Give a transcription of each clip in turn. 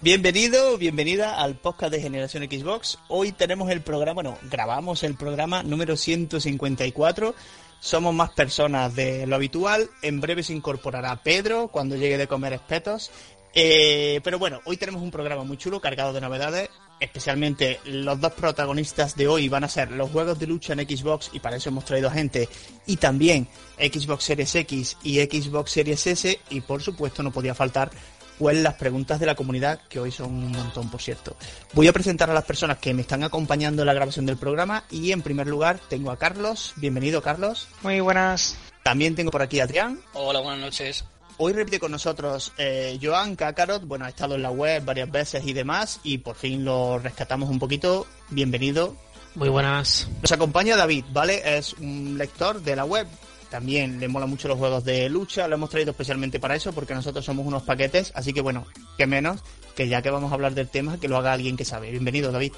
Bienvenido, bienvenida al podcast de Generación Xbox. Hoy tenemos el programa, bueno, grabamos el programa número 154. Somos más personas de lo habitual. En breve se incorporará Pedro cuando llegue de comer espetos. Eh, pero bueno, hoy tenemos un programa muy chulo, cargado de novedades. Especialmente los dos protagonistas de hoy van a ser los juegos de lucha en Xbox y para eso hemos traído gente. Y también Xbox Series X y Xbox Series S. Y por supuesto no podía faltar pues las preguntas de la comunidad, que hoy son un montón, por cierto. Voy a presentar a las personas que me están acompañando en la grabación del programa y en primer lugar tengo a Carlos. Bienvenido, Carlos. Muy buenas. También tengo por aquí a Adrián. Hola, buenas noches. Hoy repite con nosotros eh, Joan Kakarot, bueno, ha estado en la web varias veces y demás, y por fin lo rescatamos un poquito. Bienvenido. Muy buenas. Nos acompaña David, ¿vale? Es un lector de la web, también le mola mucho los juegos de lucha, lo hemos traído especialmente para eso, porque nosotros somos unos paquetes, así que bueno, que menos que ya que vamos a hablar del tema, que lo haga alguien que sabe. Bienvenido, David.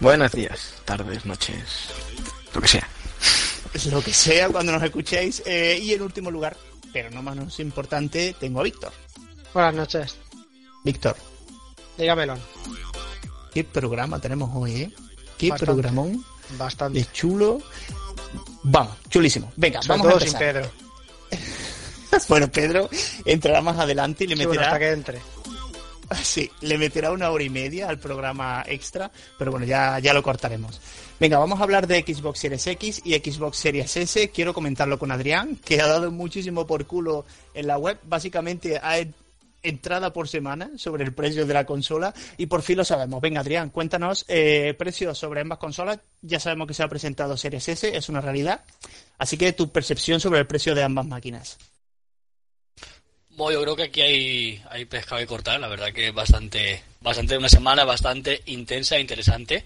Buenos días, tardes, noches, lo que sea. Lo que sea cuando nos escuchéis. Eh, y en último lugar, pero no menos importante, tengo a Víctor. Buenas noches. Víctor. Dígamelo. ¿Qué programa tenemos hoy, eh? ¿Qué programón? Bastante. De chulo. Vamos, chulísimo. Venga, vamos a sin Pedro. bueno, Pedro entrará más adelante y le meterá. hasta que entre. Sí, le meterá una hora y media al programa extra, pero bueno, ya, ya lo cortaremos. Venga, vamos a hablar de Xbox Series X y Xbox Series S. Quiero comentarlo con Adrián, que ha dado muchísimo por culo en la web. Básicamente ha entrada por semana sobre el precio de la consola y por fin lo sabemos. Venga, Adrián, cuéntanos eh, precios sobre ambas consolas. Ya sabemos que se ha presentado Series S, es una realidad. Así que tu percepción sobre el precio de ambas máquinas. Bueno, yo creo que aquí hay, hay pescado que cortar, la verdad que bastante, bastante una semana bastante intensa e interesante.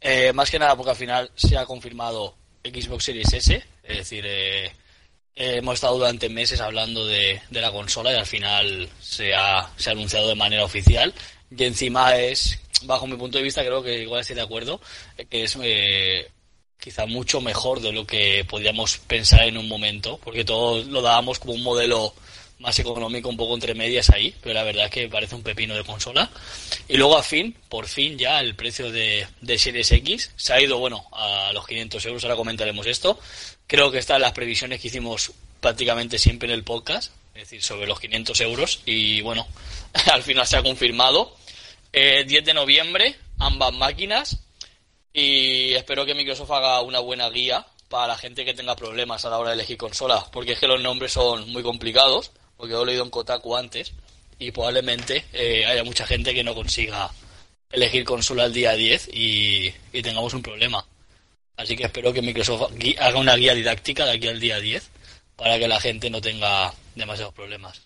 Eh, más que nada porque al final se ha confirmado Xbox Series S, es decir, eh, eh, hemos estado durante meses hablando de, la consola y al final se ha, se ha anunciado de manera oficial. Y encima es, bajo mi punto de vista, creo que igual estoy de acuerdo, que es eh, quizá mucho mejor de lo que podíamos pensar en un momento, porque todos lo dábamos como un modelo más económico, un poco entre medias ahí, pero la verdad es que parece un pepino de consola. Y luego, a fin, por fin, ya el precio de, de Series X se ha ido, bueno, a los 500 euros, ahora comentaremos esto, Creo que están las previsiones que hicimos prácticamente siempre en el podcast, es decir, sobre los 500 euros. Y bueno, al final se ha confirmado. 10 eh, de noviembre, ambas máquinas. Y espero que Microsoft haga una buena guía para la gente que tenga problemas a la hora de elegir consolas, porque es que los nombres son muy complicados, porque lo he leído en Kotaku antes, y probablemente eh, haya mucha gente que no consiga elegir consola el día 10 y tengamos un problema. Así que espero que Microsoft haga una guía didáctica de aquí al día 10 para que la gente no tenga demasiados problemas.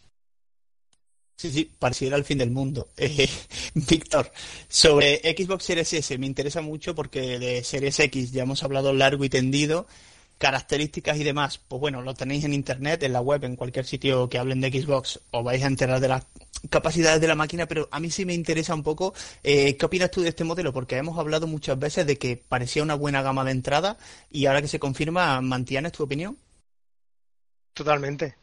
Sí, sí, pareciera el fin del mundo. Eh, Víctor, sobre Xbox Series S me interesa mucho porque de Series X ya hemos hablado largo y tendido características y demás, pues bueno, lo tenéis en internet, en la web, en cualquier sitio que hablen de Xbox, os vais a enterar de las capacidades de la máquina, pero a mí sí me interesa un poco, eh, ¿qué opinas tú de este modelo? Porque hemos hablado muchas veces de que parecía una buena gama de entrada y ahora que se confirma, ¿mantienes tu opinión? Totalmente,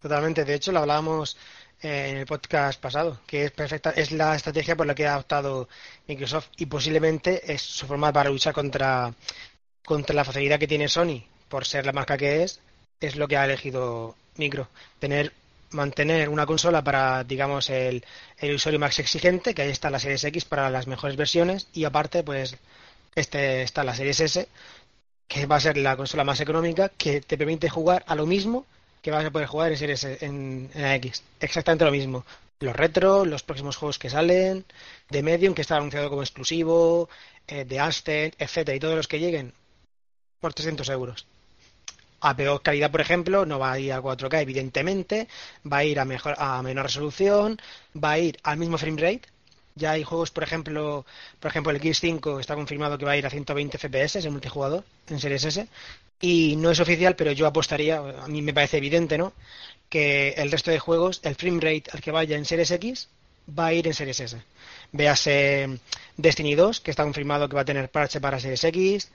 totalmente. De hecho, lo hablábamos en el podcast pasado, que es perfecta, es la estrategia por la que ha optado Microsoft y posiblemente es su forma para luchar contra, contra la facilidad que tiene Sony por ser la marca que es, es lo que ha elegido Micro. Tener, mantener una consola para, digamos, el, el usuario más exigente, que ahí está la Series X para las mejores versiones, y aparte, pues, este está la Series S, que va a ser la consola más económica, que te permite jugar a lo mismo que vas a poder jugar en Series en, en la X. Exactamente lo mismo. Los retro, los próximos juegos que salen, de Medium, que está anunciado como exclusivo, eh, de Aston, etcétera, y todos los que lleguen por 300 euros a peor calidad, por ejemplo, no va a ir a 4K, evidentemente, va a ir a, mejor, a menor resolución, va a ir al mismo frame rate. Ya hay juegos, por ejemplo, por ejemplo, el Gears 5 está confirmado que va a ir a 120 FPS en multijugador, en Series S, y no es oficial, pero yo apostaría, a mí me parece evidente, ¿no? Que el resto de juegos, el frame rate al que vaya en Series X, va a ir en Series S. Véase Destiny 2, que está confirmado que va a tener parche para Series X,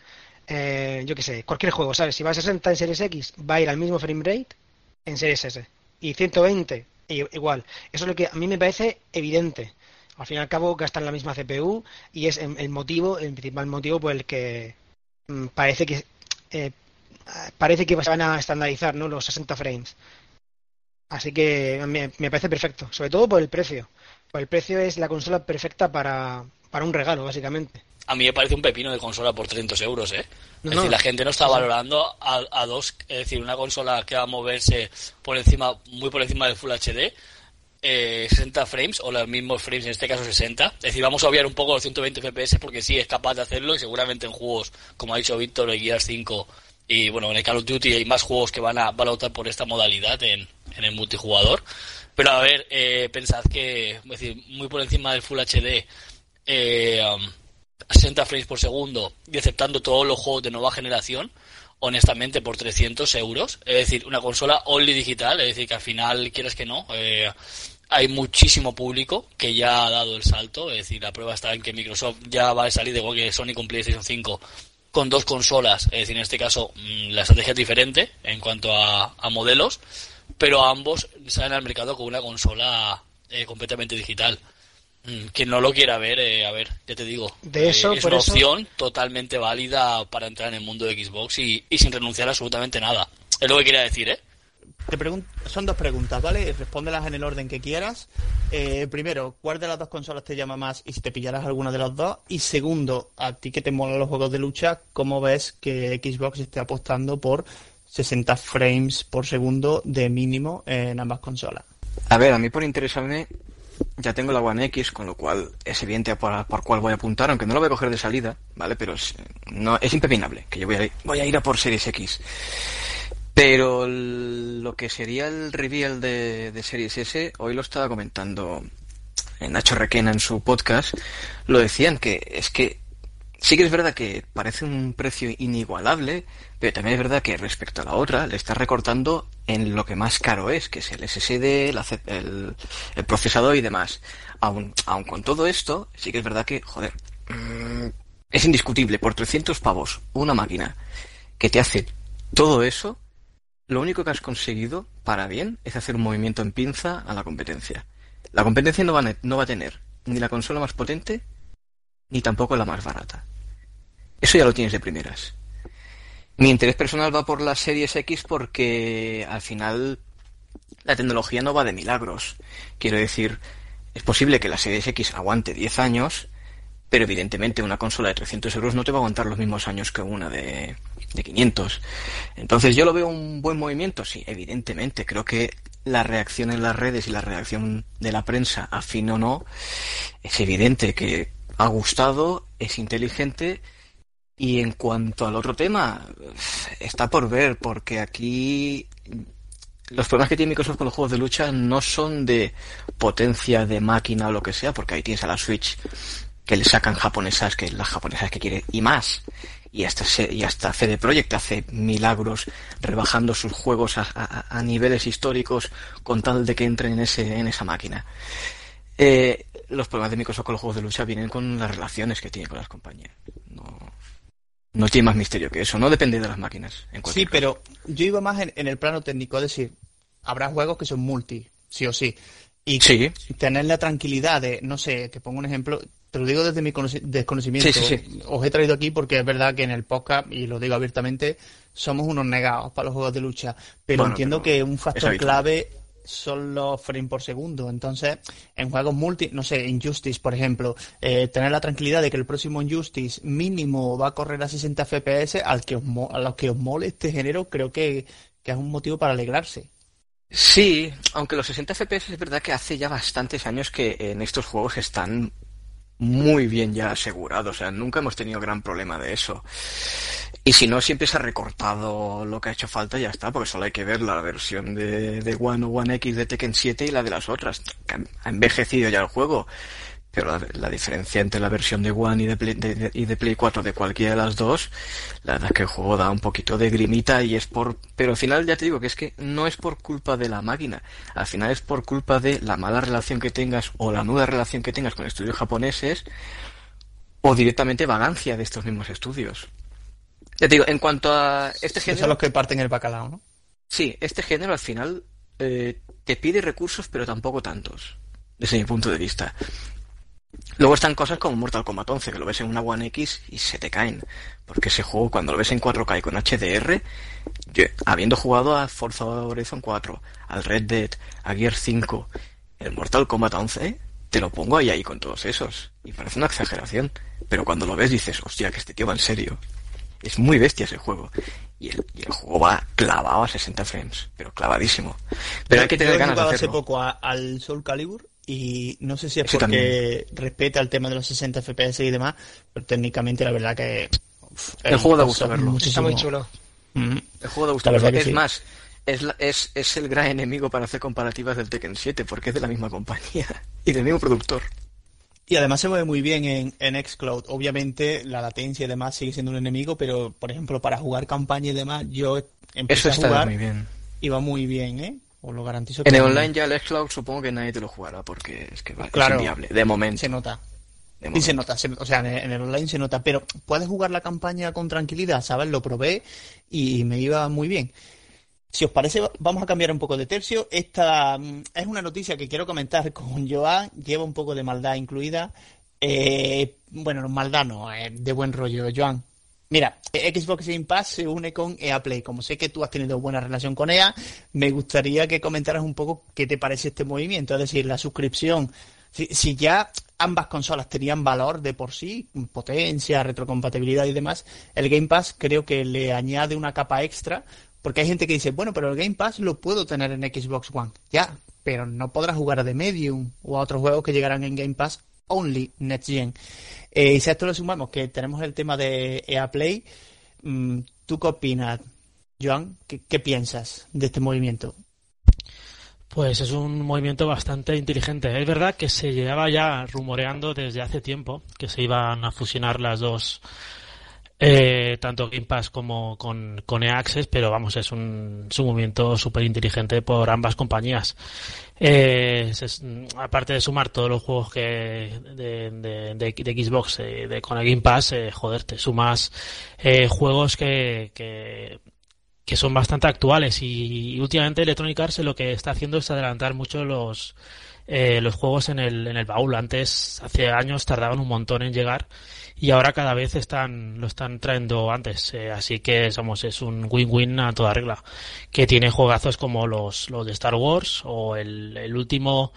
eh, yo qué sé, cualquier juego, ¿sabes? Si va a 60 en Series X, va a ir al mismo frame rate en Series S. Y 120, igual. Eso es lo que a mí me parece evidente. Al fin y al cabo gastan la misma CPU y es el motivo, el principal motivo por el que mm, parece que eh, parece que van a estandarizar ¿no? los 60 frames. Así que me, me, parece perfecto, sobre todo por el precio. Por el precio es la consola perfecta para, para un regalo, básicamente. A mí me parece un pepino de consola por 300 euros, ¿eh? es decir, la gente no está valorando a, dos, es decir, una consola que va a moverse por encima, muy por encima del Full HD, 60 eh, frames o los mismos frames, en este caso 60. Es decir, vamos a obviar un poco los 120 FPS porque sí es capaz de hacerlo y seguramente en juegos, como ha dicho Víctor, el Gears 5 y bueno, en el Call of Duty hay más juegos que van a, van a optar por esta modalidad en, en el multijugador. Pero a ver, eh, pensad que, es decir, muy por encima del Full HD, eh, 60 frames por segundo y aceptando todos los juegos de nueva generación, honestamente por 300 euros. Es decir, una consola only digital, es decir, que al final, quieres que no, eh, hay muchísimo público que ya ha dado el salto. Es decir, la prueba está en que Microsoft ya va a salir igual que Sony con PlayStation 5 con dos consolas. Es decir, en este caso, mm, la estrategia es diferente en cuanto a, modelos, pero ambos salen al mercado con una consola eh, completamente digital. Mm, quien no lo quiera ver, eh, a ver, ya te digo, de eso, eh, es una opción totalmente válida para entrar en el mundo de Xbox y, sin renunciar a absolutamente nada. Es lo que quería decir, ¿eh? Te son dos preguntas, ¿vale? Respóndelas en el orden que quieras. Eh, primero, ¿cuál de las dos consolas te llama más y si te pillarás alguna de las dos? Y segundo, a ti que te molan los juegos de lucha, ¿cómo ves que Xbox esté apostando por 60 frames por segundo de mínimo en ambas consolas? A ver, a mí por interesarme ya tengo la One X, con lo cual es evidente por, por cuál voy a apuntar, aunque no lo voy a coger de salida, ¿vale? Pero es, no, es impepinable que yo voy a, voy a ir a por Series X. Pero lo que sería el reveal de, de Series S, hoy lo estaba comentando Nacho Requena en su podcast, lo decían que es que sí que es verdad que parece un precio inigualable, pero también es verdad que respecto a la otra le está recortando en lo que más caro es, que es el SSD, el, procesador y demás. Aun con todo esto, sí que es verdad que, joder, mm, es indiscutible, por 300 pavos, una máquina que te hace todo eso, lo único que has conseguido, para bien, es hacer un movimiento en pinza a la competencia. La competencia no va, no va a tener ni la consola más potente, ni tampoco la más barata. Eso ya lo tienes de primeras. Mi interés personal va por las series X porque al final la tecnología no va de milagros. Quiero decir, es posible que la series X aguante 10 años, pero evidentemente una consola de 300 euros no te va a aguantar los mismos años que una de, de 500. Entonces yo lo veo un buen movimiento, sí, evidentemente. Creo que la reacción en las redes y la reacción de la prensa, afín o no, es evidente que ha gustado, es inteligente y en cuanto al otro tema, está por ver, porque aquí los problemas que tiene Microsoft con los juegos de lucha no son de potencia de máquina o lo que sea, porque ahí tienes a la Switch que le sacan japonesas, que las japonesas que quiere, y más. Y hasta, y hasta CD Projekt hace milagros rebajando sus juegos a, niveles históricos con tal de que entren en, ese, en esa máquina. Eh, los problemas de Microsoft con los juegos de lucha vienen con las relaciones que tiene con las compañías. No, no tiene más misterio que eso, no depende de las máquinas. sí, pero yo iba más en, el plano técnico, es decir, habrá juegos que son multi, sí o sí. Y tener la tranquilidad de, no sé, te pongo un ejemplo, te lo digo desde mi desconocimiento. Os he traído aquí porque es verdad que en el podcast, y lo digo abiertamente, somos unos negados para los juegos de lucha. Pero entiendo que un factor clave son los frames por segundo. Entonces, en juegos multi, no sé, Injustice, por ejemplo, eh, tener la tranquilidad de que el próximo Injustice mínimo va a correr a 60 FPS, al que a los que os mole este género, creo que, que es un motivo para alegrarse. Sí, aunque los 60 FPS es verdad que hace ya bastantes años que en estos juegos están muy bien ya asegurados, o sea, nunca hemos tenido gran problema de eso. Y si no, siempre se ha recortado lo que ha hecho falta y ya está, porque solo hay que ver la versión de, de One o One X de Tekken 7 y la de las otras. Ha envejecido ya el juego. Pero la, diferencia entre la versión de One y de, Play, y de Play 4 de cualquiera de las dos, la verdad es que el juego da un poquito de grimita y es por... Pero al final ya te digo que es que no es por culpa de la máquina, al final es por culpa de la mala relación que tengas o la nuda relación que tengas con estudios japoneses o directamente vagancia de estos mismos estudios. Ya te digo, en cuanto a este género... Son los que parten el bacalao, ¿no? Sí, este género al final eh, te pide recursos, pero tampoco tantos, desde mi punto de vista. Luego están cosas como Mortal Kombat 11, que lo ves en una One X y se te caen. Porque ese juego, cuando lo ves en 4K y con HDR, yo, habiendo jugado a Forza Horizon 4, al Red Dead, a Gear 5, el Mortal Kombat 11, te lo pongo ahí ahí con todos esos. Y parece una exageración. Pero cuando lo ves dices, hostia, que este tío va en serio. Es muy bestia ese juego. Y el, y el juego va clavado a 60 frames, pero clavadísimo. Pero hay que tener ganas de hacerlo. hace poco a- al Soul Calibur y no sé si es Ese porque respeta el tema de los 60 FPS y demás, pero técnicamente la verdad que... uf, El juego da gusto verlo. Está muchísimo- muy chulo. Mm. El juego de gusto. Que es sí. más, es, la- es, es el gran enemigo para hacer comparativas del Tekken 7, porque es de la misma compañía y del mismo productor. Y además se mueve muy bien en, en Xcloud. Obviamente la latencia y demás sigue siendo un enemigo, pero por ejemplo para jugar campaña y demás, yo empecé Eso a está jugar muy bien. y va muy bien, ¿eh? Os lo garantizo. En el online ya el Xcloud supongo que nadie te lo jugará porque es que va, Claro. es inviable. De momento. Se nota. Y se nota, se- o sea, en el, en el online se nota, pero puedes jugar la campaña con tranquilidad, ¿sabes? Lo probé y me iba muy bien. Si os parece, vamos a cambiar un poco de tercio. Esta mm, es una noticia que quiero comentar con Joan, lleva un poco de maldad incluida. Eh, bueno, maldad no, eh, de buen rollo, Joan. Mira, eh, Xbox Game Pass se une con EA Play. Como sé que tú has tenido buena relación con EA, me gustaría que comentaras un poco qué te parece este movimiento. Es decir, la suscripción. Si, ya ambas consolas tenían valor de por sí, potencia, retrocompatibilidad y demás, el Game Pass creo que le añade una capa extra. Porque hay gente que dice, bueno, pero el Game Pass lo puedo tener en Xbox One. Ya, pero no podrás jugar a The Medium o a otros juegos que llegarán en Game Pass only next gen. Eh, y si a esto le sumamos que tenemos el tema de EA Play, mm, ¿tú qué opinas, Joan? ¿Qué, qué piensas de este movimiento? Pues es un movimiento bastante inteligente. Es verdad que se llevaba ya rumoreando desde hace tiempo que se iban a fusionar las dos, eh, tanto Game Pass como con, con EA Access, pero vamos, es un, es un movimiento súper inteligente por ambas compañías. Eh, se- aparte de sumar todos los juegos que de, de, de- de Xbox eh, de, con el Game Pass, eh, joder, te sumas eh, juegos que, que que son bastante actuales. Y, y últimamente Electronic Arts lo que está haciendo es adelantar mucho los eh, los juegos en el en el baúl. Antes hace años tardaban un montón en llegar y ahora cada vez están lo están trayendo antes Eh, así que somos es un win-win a toda regla que tiene juegazos como los los de Star Wars o el, el último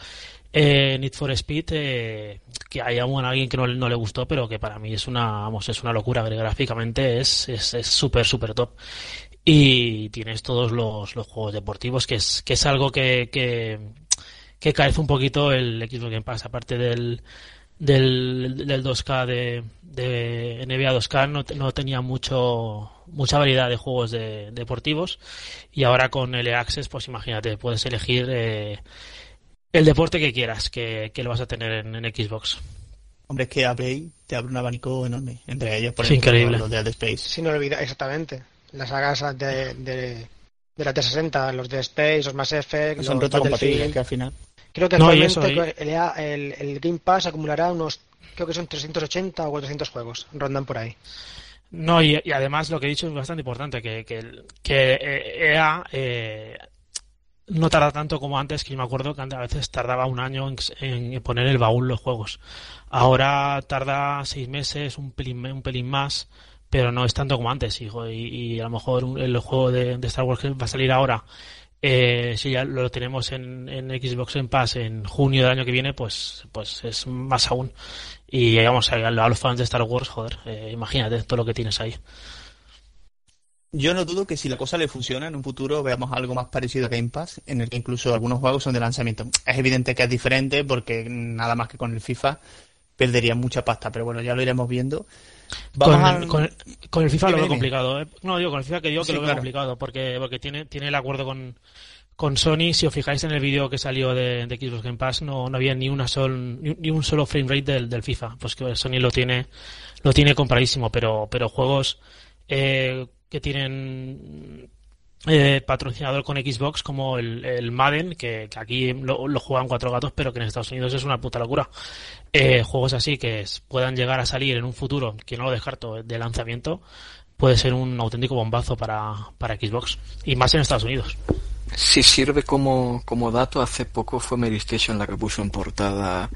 eh, Need for Speed eh, que hay aún alguien que no, no le gustó pero que para mí es una vamos es una locura. Gráficamente es es es súper súper top. Y tienes todos los, los juegos deportivos, que es, que es algo que, que, que carece un poquito el Xbox Game Pass, aparte del, del, del 2K de, de NBA 2K, no, te- no tenía mucho, mucha variedad de juegos de, deportivos, y ahora con el Access, pues imagínate, puedes elegir eh, el deporte que quieras, que, que lo vas a tener en, en Xbox. Hombre, es que EA Play te abre un abanico enorme. Entre ellos, por Es ejemplo, increíble. los de Dead Space. Sin olvidar, exactamente. Las sagas de, de, de la 360, los de Space, los Mass Effect, Son los retrocompatibles, Battlefield. que al final... Creo que No, actualmente eso, el, EA el- el Game Pass acumulará unos, creo que son 380 o 400 juegos, rondan por ahí. No, y, y además lo que he dicho es bastante importante, que, que, que eh, EA eh, no tarda tanto como antes, que yo me acuerdo que antes a veces tardaba un año en, en poner el baúl los juegos. Ahora tarda seis meses, un pelín, un pelín más, pero no es tanto como antes, hijo. Y, y a lo mejor el juego de, de Star Wars que va a salir ahora, eh, si ya lo tenemos en, en Xbox en Pass en junio del año que viene, pues, pues es más aún. Y a, a los fans de Star Wars, joder, eh, imagínate todo lo que tienes ahí. Yo no dudo que si la cosa le funciona en un futuro veamos algo más parecido a Game Pass, en el que incluso algunos juegos son de lanzamiento. Es evidente que es diferente porque nada más que con el FIFA perdería mucha pasta, pero bueno, ya lo iremos viendo. Vamos con, el, con el FIFA lo veo complicado. ¿eh? No, digo, con el FIFA que digo que Sí, lo veo claro. complicado, porque, porque tiene, tiene el acuerdo con, con Sony. Si os fijáis en el vídeo que salió de, de Xbox Game Pass, no, no había ni una sol, ni, ni un solo frame rate del, del FIFA. Pues que Sony lo tiene, lo tiene compradísimo, pero, pero juegos eh, que tienen eh, patrocinador con Xbox como el, el Madden, que, que aquí lo, lo juegan cuatro gatos, pero que en Estados Unidos es una puta locura. Eh, juegos así que puedan llegar a salir en un futuro, que no lo descarto, de lanzamiento, puede ser un auténtico bombazo para, para Xbox. Y más en Estados Unidos. Si sirve como, como dato, hace poco fue Mary Station la que puso en portada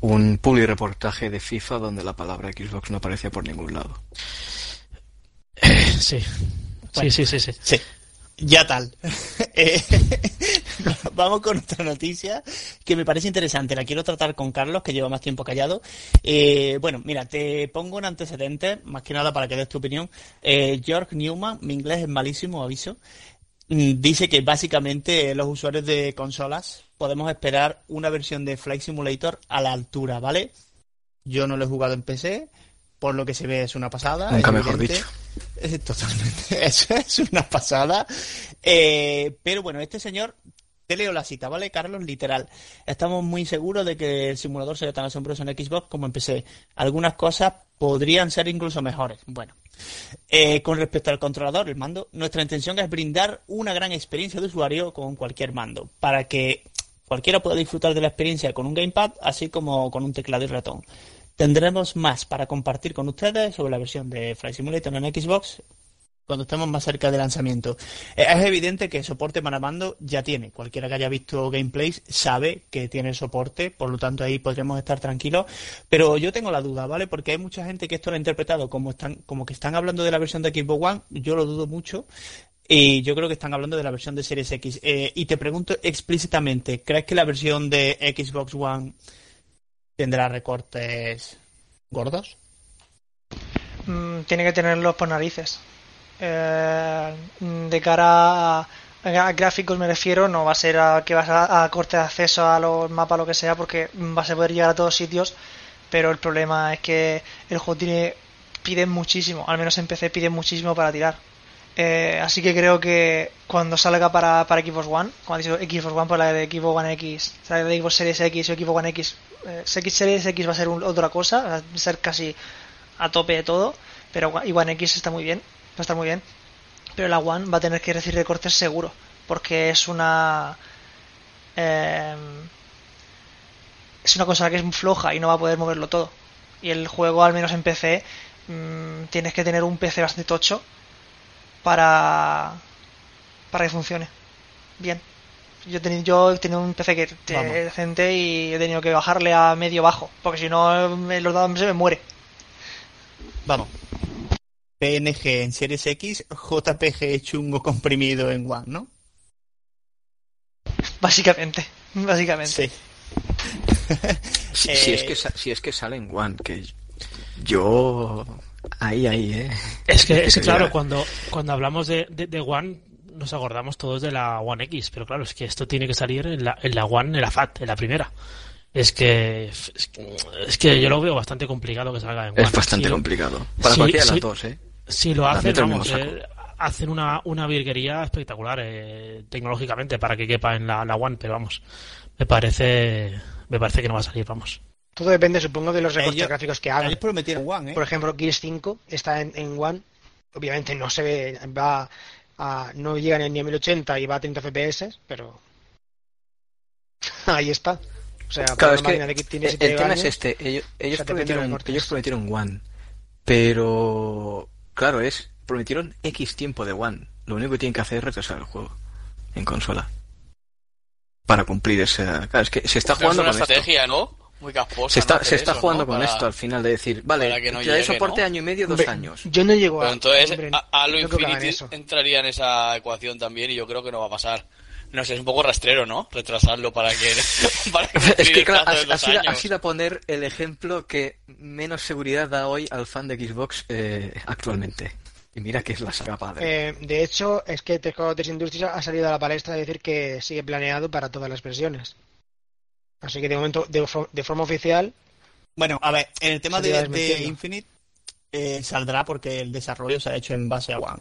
un publi reportaje de FIFA donde la palabra Xbox no aparecía por ningún lado. Sí. sí, sí, sí, sí. Sí. Ya tal. Eh, vamos con otra noticia que me parece interesante. La quiero tratar con Carlos, que lleva más tiempo callado. Eh, bueno, mira, te pongo un antecedente, más que nada para que des tu opinión. Eh, George Newman, mi inglés es malísimo, aviso, mm, dice que básicamente los usuarios de consolas podemos esperar una versión de Flight Simulator a la altura, ¿vale? Yo no lo he jugado en PC, por lo que se ve es una pasada. Nunca es mejor dicho. Eh, Totalmente, es una pasada. Eh, pero bueno, este señor, te leo la cita, ¿vale, Carlos? Literal. Estamos muy seguros de que el simulador será tan asombroso en Xbox como en PC. Algunas cosas podrían ser incluso mejores. Bueno, eh, con respecto al controlador, el mando, nuestra intención es brindar una gran experiencia de usuario con cualquier mando, para que cualquiera pueda disfrutar de la experiencia con un gamepad, así como con un teclado y ratón. Tendremos más para compartir con ustedes sobre la versión de Flight Simulator en Xbox cuando estemos más cerca del lanzamiento. Eh, Es evidente que soporte para mando ya tiene. Cualquiera que haya visto gameplays sabe que tiene soporte, por lo tanto ahí podremos estar tranquilos. Pero yo tengo la duda, ¿vale? Porque hay mucha gente que esto lo ha interpretado como están, como que están hablando de la versión de Xbox One. Yo lo dudo mucho. Y yo creo que están hablando de la versión de Series X. Eh, y te pregunto explícitamente, ¿crees que la versión de Xbox One tendrá recortes gordos? Mm, tiene que tenerlos por narices. Eh, de cara a, gráficos me refiero, no va a ser a que vas a, a corte de acceso a los mapas, lo que sea, porque vas a poder llegar a todos sitios, pero el problema es que el juego tiene pide muchísimo, al menos en PC pide muchísimo para tirar. Eh, así que creo que cuando salga para, para Xbox One, como ha dicho Xbox One, por la de Xbox One X, la de Series X o Xbox One X, eh, X Series X va a ser un- otra cosa, va a ser casi a tope de todo, pero y One X está muy bien, va a estar muy bien, pero la One va a tener que recibir recortes seguro, porque es una eh, es una consola que es floja y no va a poder moverlo todo. Y el juego, al menos en PC, mm, tienes que tener un PC bastante tocho para para que funcione bien. Yo he tenido, yo he tenido un PC que que es decente y he tenido que bajarle a medio bajo, porque si no me- los dados se me muere. Vamos. PNG en Series X, JPG chungo comprimido en One, ¿no? Básicamente, básicamente. Sí. Si, Eh, si es que sa- si es que sale en One, que yo ahí ahí, eh. Es que, es que claro, cuando, cuando hablamos de, de, de One, nos acordamos todos de la One X, pero claro, es que esto tiene que salir en la, en la One, en la FAT, en la primera. Es que, es que- es que yo lo veo bastante complicado que salga en One. es bastante Si- complicado. Para sí, cualquiera de sí. las dos, eh. Si lo hacen, vamos, eh, hacen una, una virguería espectacular eh, tecnológicamente para que quepa en la, la One, pero vamos, me parece, me parece que no va a salir, vamos. Todo depende, supongo, de los recortes Ellos- gráficos que hagan. Ellos prometieron One, ¿eh? Por ejemplo, Gears 5 está en, en One. Obviamente no se ve, va a, no llega ni a 1080 y va a 30 FPS, pero ahí está. O sea, para Claro, una es que máquina de que tiene el, 7 el tema años, es este. Ellos, ellos sea, prometieron, recortes. ellos prometieron One, pero claro es prometieron X tiempo de One. Lo único que tienen que hacer es retrasar el juego en consola para cumplir esa. Claro, es que se está Pero es jugando una con esto. estrategia, ¿no? Muy casposa. Se está, se está eso, jugando ¿no? con Para- esto al final de decir, vale, que no te doy llegue, soporte ¿no? año y medio, dos Hombre, años. Yo no llego Pero a. entonces hombre, a, hagan Infinity entraría en esa ecuación también y yo creo que no va a pasar. No sé, es un poco rastrero, ¿no? Retrasarlo para que... para que Es que claro, has, ido, años. has ido a poner el ejemplo que menos seguridad da hoy al fan de Xbox eh, actualmente. Y mira que es la saga padre. Eh, de hecho, es que T4 Industries ha salido a la palestra a decir que sigue planeado para todas las versiones. Así que de momento, de, de forma oficial, Bueno, a ver, en el tema de. Infinite eh, saldrá porque el desarrollo se ha hecho en base a One.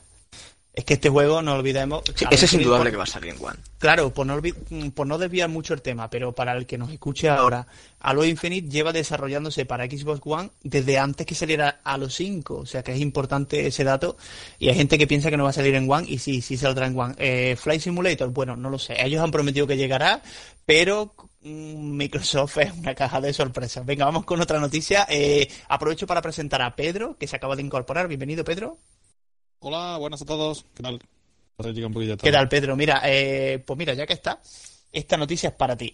Es que este juego, no olvidemos... Sí, ese es indudable por- que va a salir en One. Claro, por no, por no desviar mucho el tema, pero para el que nos escuche ahora, Halo Infinite lleva desarrollándose para Xbox One desde antes que saliera Halo 5, o sea que es importante ese dato y hay gente que piensa que no va a salir en One y sí, sí saldrá en One. Eh, Flight Simulator, bueno, no lo sé, ellos han prometido que llegará, pero Microsoft es una caja de sorpresas. Venga, vamos con otra noticia. Eh, aprovecho para presentar a Pedro, que se acaba de incorporar. Bienvenido, Pedro. Hola, buenas a todos. ¿Qué tal? Un ¿Qué tal, Pedro? Mira, eh, pues mira, ya que está, esta noticia es para ti.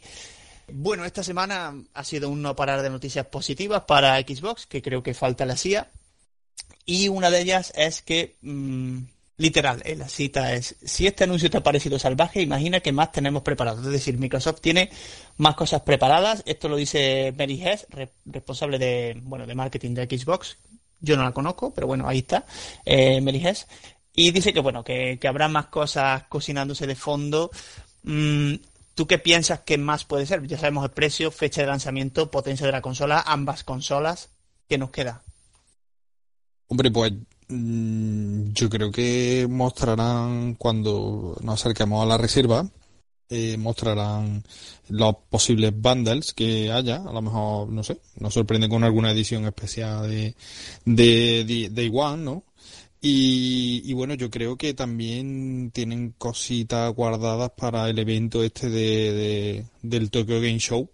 Bueno, esta semana ha sido un no parar de noticias positivas para Xbox, que creo que falta la CIA. Y una de ellas es que, mm, literal, eh, la cita es, si este anuncio te ha parecido salvaje, imagina que más tenemos preparado. Es decir, Microsoft tiene más cosas preparadas. Esto lo dice Mary Hess, re- responsable de, bueno, de marketing de Xbox. Yo no la conozco, pero bueno, ahí está, eh, Mary Hess. Y dice que, bueno, que, que habrá más cosas cocinándose de fondo. Mm, ¿Tú qué piensas que más puede ser? Ya sabemos el precio, fecha de lanzamiento, potencia de la consola, ambas consolas. ¿Qué nos queda? Hombre, pues yo creo que mostrarán cuando nos acerquemos a la reserva, eh, mostrarán los posibles bundles que haya. A lo mejor, no sé, nos sorprende con alguna edición especial de, de, de One, ¿no? Y, bueno, yo creo que también tienen cositas guardadas para el evento este de- del Tokyo Game Show,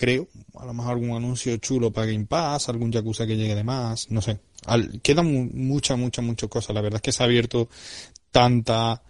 creo. A lo mejor algún anuncio chulo para Game Pass, algún Yakuza que llegue de más, no sé. Al- quedan mu- muchas, muchas, muchas cosas. La verdad es que se ha abierto tantas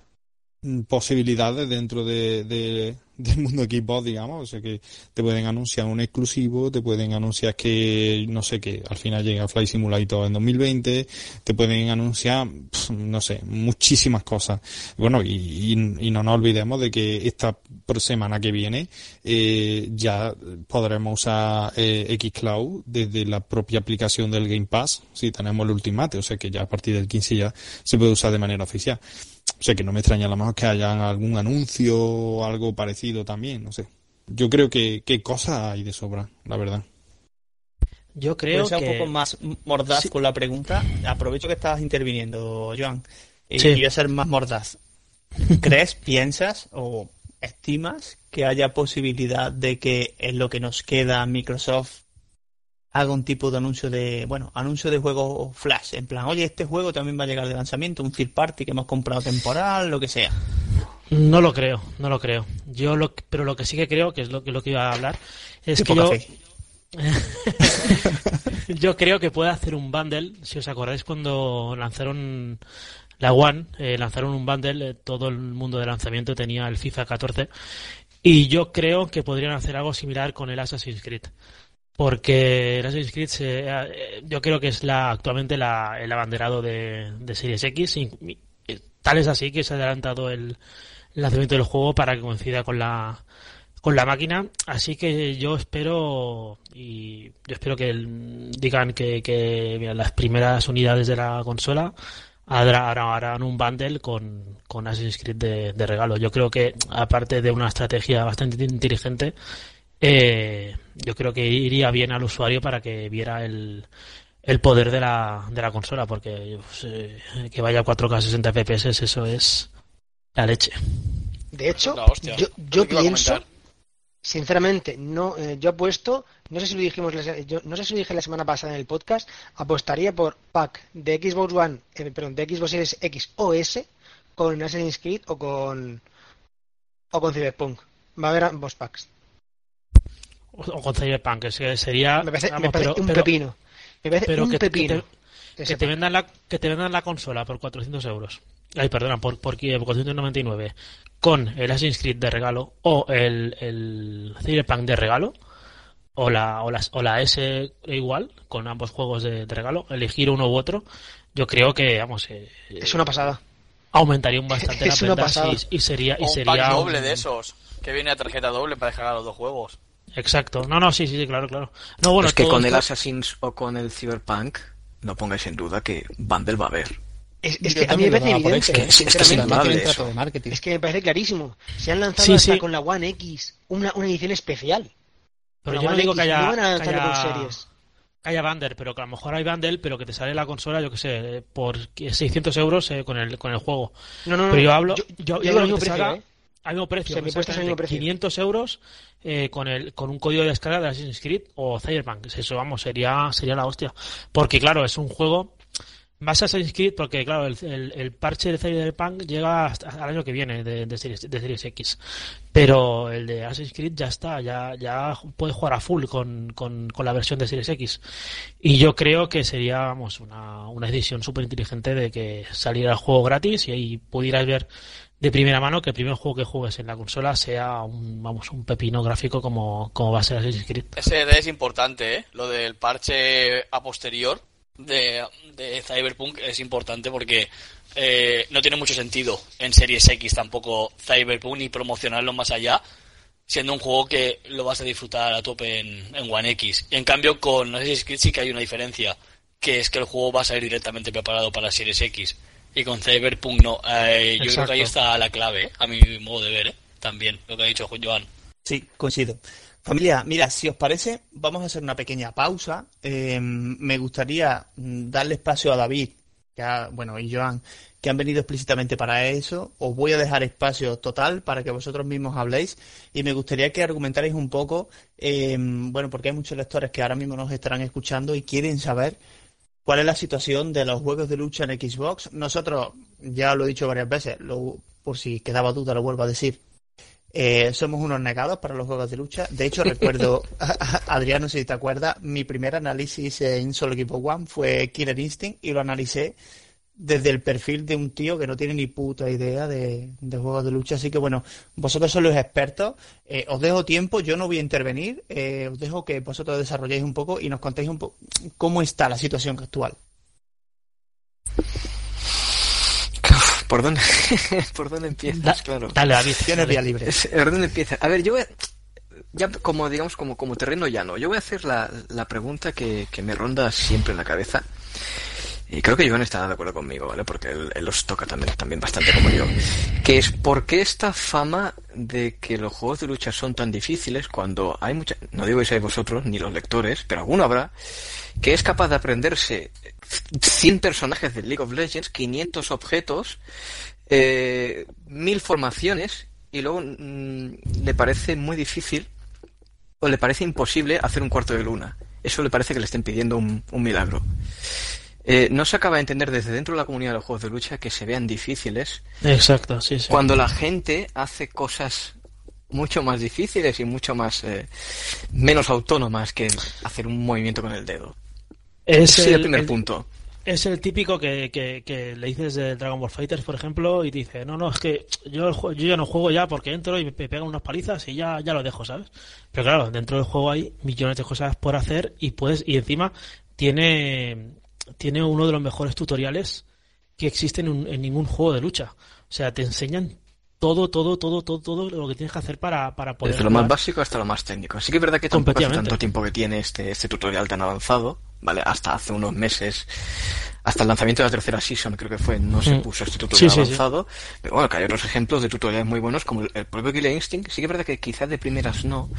mm, posibilidades dentro de, de- del mundo Xbox, digamos. O sea que te pueden anunciar un exclusivo, te pueden anunciar que, no sé, que al final llega Flight Simulator en 2020, te pueden anunciar, no sé, muchísimas cosas. Bueno, y, y- y no nos olvidemos de que esta semana que viene eh, ya podremos usar eh, Xcloud desde la propia aplicación del Game Pass, si tenemos el Ultimate, o sea que ya a partir del 15 ya se puede usar de manera oficial. O sea que no me extraña a lo mejor que hayan algún anuncio o algo parecido también, no sé. Yo creo que, que cosas hay de sobra, la verdad. Yo creo que un poco más mordaz Sí. con la pregunta. Aprovecho que estás interviniendo, Joan. Y Sí. voy a ser más mordaz. ¿Crees, piensas o estimas que haya posibilidad de que en lo que nos queda Microsoft haga un tipo de anuncio de, bueno, anuncio de juego flash? En plan, oye, este juego también va a llegar de lanzamiento, un third party que hemos comprado temporal, lo que sea. no lo creo, no lo creo. Yo lo, pero lo que sí que creo, que es lo que, lo que iba a hablar, es que yo, yo creo que puede hacer un bundle. Si os acordáis cuando lanzaron la One, eh, lanzaron un bundle, eh, todo el mundo de lanzamiento tenía el FIFA 14 y yo creo que podrían hacer algo similar con el Assassin's Creed. Porque Assassin's Creed se- eh, yo creo que es la actualmente el abanderado de, de Series X. y- tal es así que se ha adelantado el, lanzamiento del juego para que coincida con la con la máquina así que yo espero y yo espero que el- digan que, que las primeras unidades de la consola hará- hará- harán un bundle con, con Assassin's Creed de regalo yo creo que aparte de una estrategia bastante inteligente eh, yo creo que iría bien al usuario para que viera el, el poder de la, de la consola, porque pues, eh, que vaya a 4K 60 FPS, eso es la leche. De hecho, yo, yo a pienso, sinceramente, no, eh, yo apuesto, no sé si lo dijimos, yo, no sé si lo dije la semana pasada en el podcast, apostaría por pack de Xbox One, eh, perdón, de Xbox Series X o S con Assassin's Creed o con o con Cyberpunk. Va a haber ambos packs. O, o con Cyberpunk, que se- sería Me parece, vamos, me parece pero- un pero- pepino. Me parece pero un que, que pepino. te, que te vendan la que te vendan la consola por 400 euros. Ay, perdona, por, por, por 499 con el Assassin's Creed de regalo o el, el Cyberpunk de regalo o la, o, las- o la S igual con ambos juegos de, de regalo, elegir uno u otro, yo creo que, vamos, eh, Es una pasada. aumentaría un bastante Es las una pasada. y, y sería y O un sería pack doble un- de esos, que viene a tarjeta doble para descargar los dos juegos. Exacto. No, no, sí, sí, sí, claro, claro. No, bueno, es que con el Assassin's o con el Cyberpunk, no pongáis en duda que bundle va a haber. Es, es que a mí me también lo parece evidente, hecho, ¿eh? es que es sinceramente. normal tienen de trato eso. de marketing. Es que me parece clarísimo. Se han lanzado Sí, hasta sí. con la One X una, una edición especial. Pero Con yo la no digo X, que haya, no van a que con haya- series. que haya bundle, pero que a lo mejor hay bundle, pero que te sale la consola, yo que sé, por 600 euros eh, con el con el juego. No, no, no. Pero yo hablo, Yo, yo, yo yo el mismo que te precio, salga ¿eh? Al mismo precio, O sea, mi puesto es al mismo exactamente, precio. 500 euros eh, con el con un código de descarga de Assassin's Creed o Cyberpunk. Eso, vamos, sería sería la hostia. Porque claro, es un juego más Assassin's Creed porque claro, el, el, el parche de Cyberpunk llega hasta al año que viene de, de, series, de Series X. Pero el de Assassin's Creed ya está, ya, ya puede jugar a full con, con, con la versión de Series X. Y yo creo que sería vamos, una, una decisión súper inteligente de que saliera el juego gratis y ahí pudieras ver de primera mano que el primer juego que juegues en la consola sea un, vamos, un pepino gráfico como, como va a ser Assassin's Creed. Ese es importante, ¿eh? Lo del parche a posterior de, de Cyberpunk es importante porque eh, no tiene mucho sentido en Series X tampoco Cyberpunk ni promocionarlo más allá, siendo un juego que lo vas a disfrutar a tope en, en One X. Y en cambio con Assassin's Creed sí que hay una diferencia, que es que el juego va a salir directamente preparado para Series X y con Cyberpunk no. Eh, yo creo que ahí está la clave, ¿eh? a mi modo de ver, ¿eh? también, lo que ha dicho Joan. Sí, coincido. Familia, mira, si os parece, vamos a hacer una pequeña pausa. me gustaría mm, darle espacio a David, ya, bueno, y Joan, que han venido explícitamente para eso. Os voy a dejar espacio total para que vosotros mismos habléis y me gustaría que argumentarais un poco, bueno, porque hay muchos lectores que ahora mismo nos estarán escuchando y quieren saber cuál es la situación de los juegos de lucha en Xbox. Nosotros, ya lo he dicho varias veces, por si quedaba duda lo vuelvo a decir, eh, somos unos negados para los juegos de lucha. De hecho, recuerdo, Adriano, si te acuerdas, mi primer análisis en Solo Equipo One fue Killer Instinct y lo analicé desde el perfil de un tío que no tiene ni puta idea de, juegos de lucha. Así que bueno, vosotros sois los expertos. Eh, os dejo tiempo, yo no voy a intervenir. Eh, os dejo que vosotros desarrolléis un poco y nos contéis un poco cómo está la situación actual. ¿Por dónde, ¿Por dónde empiezas? claro. Dale, es vía libre. ¿Por dónde empieza? A ver, yo voy a, ya como digamos como, como terreno llano, yo voy a hacer la, la pregunta que, que me ronda siempre en la cabeza y creo que Joan está de acuerdo conmigo, ¿vale? Porque él, los toca también, también bastante como yo. Que es, ¿por qué esta fama de que los juegos de lucha son tan difíciles cuando hay mucha, no digo que seáis vosotros, ni los lectores, pero alguno habrá, que es capaz de aprenderse 100 personajes de League of Legends, 500 objetos, eh, mil formaciones, y luego mm, le parece muy difícil o le parece imposible hacer un cuarto de luna. Eso le parece que le estén pidiendo un, un milagro. Eh, no se acaba de entender desde dentro de la comunidad de los juegos de lucha que se vean difíciles. Exacto, sí, sí. Cuando la gente hace cosas mucho más difíciles y mucho más eh, menos autónomas que hacer un movimiento con el dedo. Es Ese el, el primer punto. Es el típico que, que, le dices de Dragon Ball Fighters, por ejemplo, y dice, no, no, es que yo, yo ya no juego ya porque entro y me pegan unas palizas y ya, ya lo dejo, ¿sabes? Pero claro, dentro del juego hay millones de cosas por hacer y puedes, y encima tiene tiene uno de los mejores tutoriales que existen en, ningún juego de lucha. O sea, te enseñan todo, todo, todo, todo, todo lo que tienes que hacer para, para poder. Desde lo más básico hasta lo más técnico. Así que es verdad que tampoco hace tanto tiempo que tiene este, este tutorial tan avanzado, ¿vale? Hasta hace unos meses, hasta el lanzamiento de la tercera season, creo que fue, no se mm. puso este tutorial avanzado. Pero bueno, que hay otros ejemplos de tutoriales muy buenos, como el, propio Killer Instinct. Sí que es verdad que quizás de primeras no,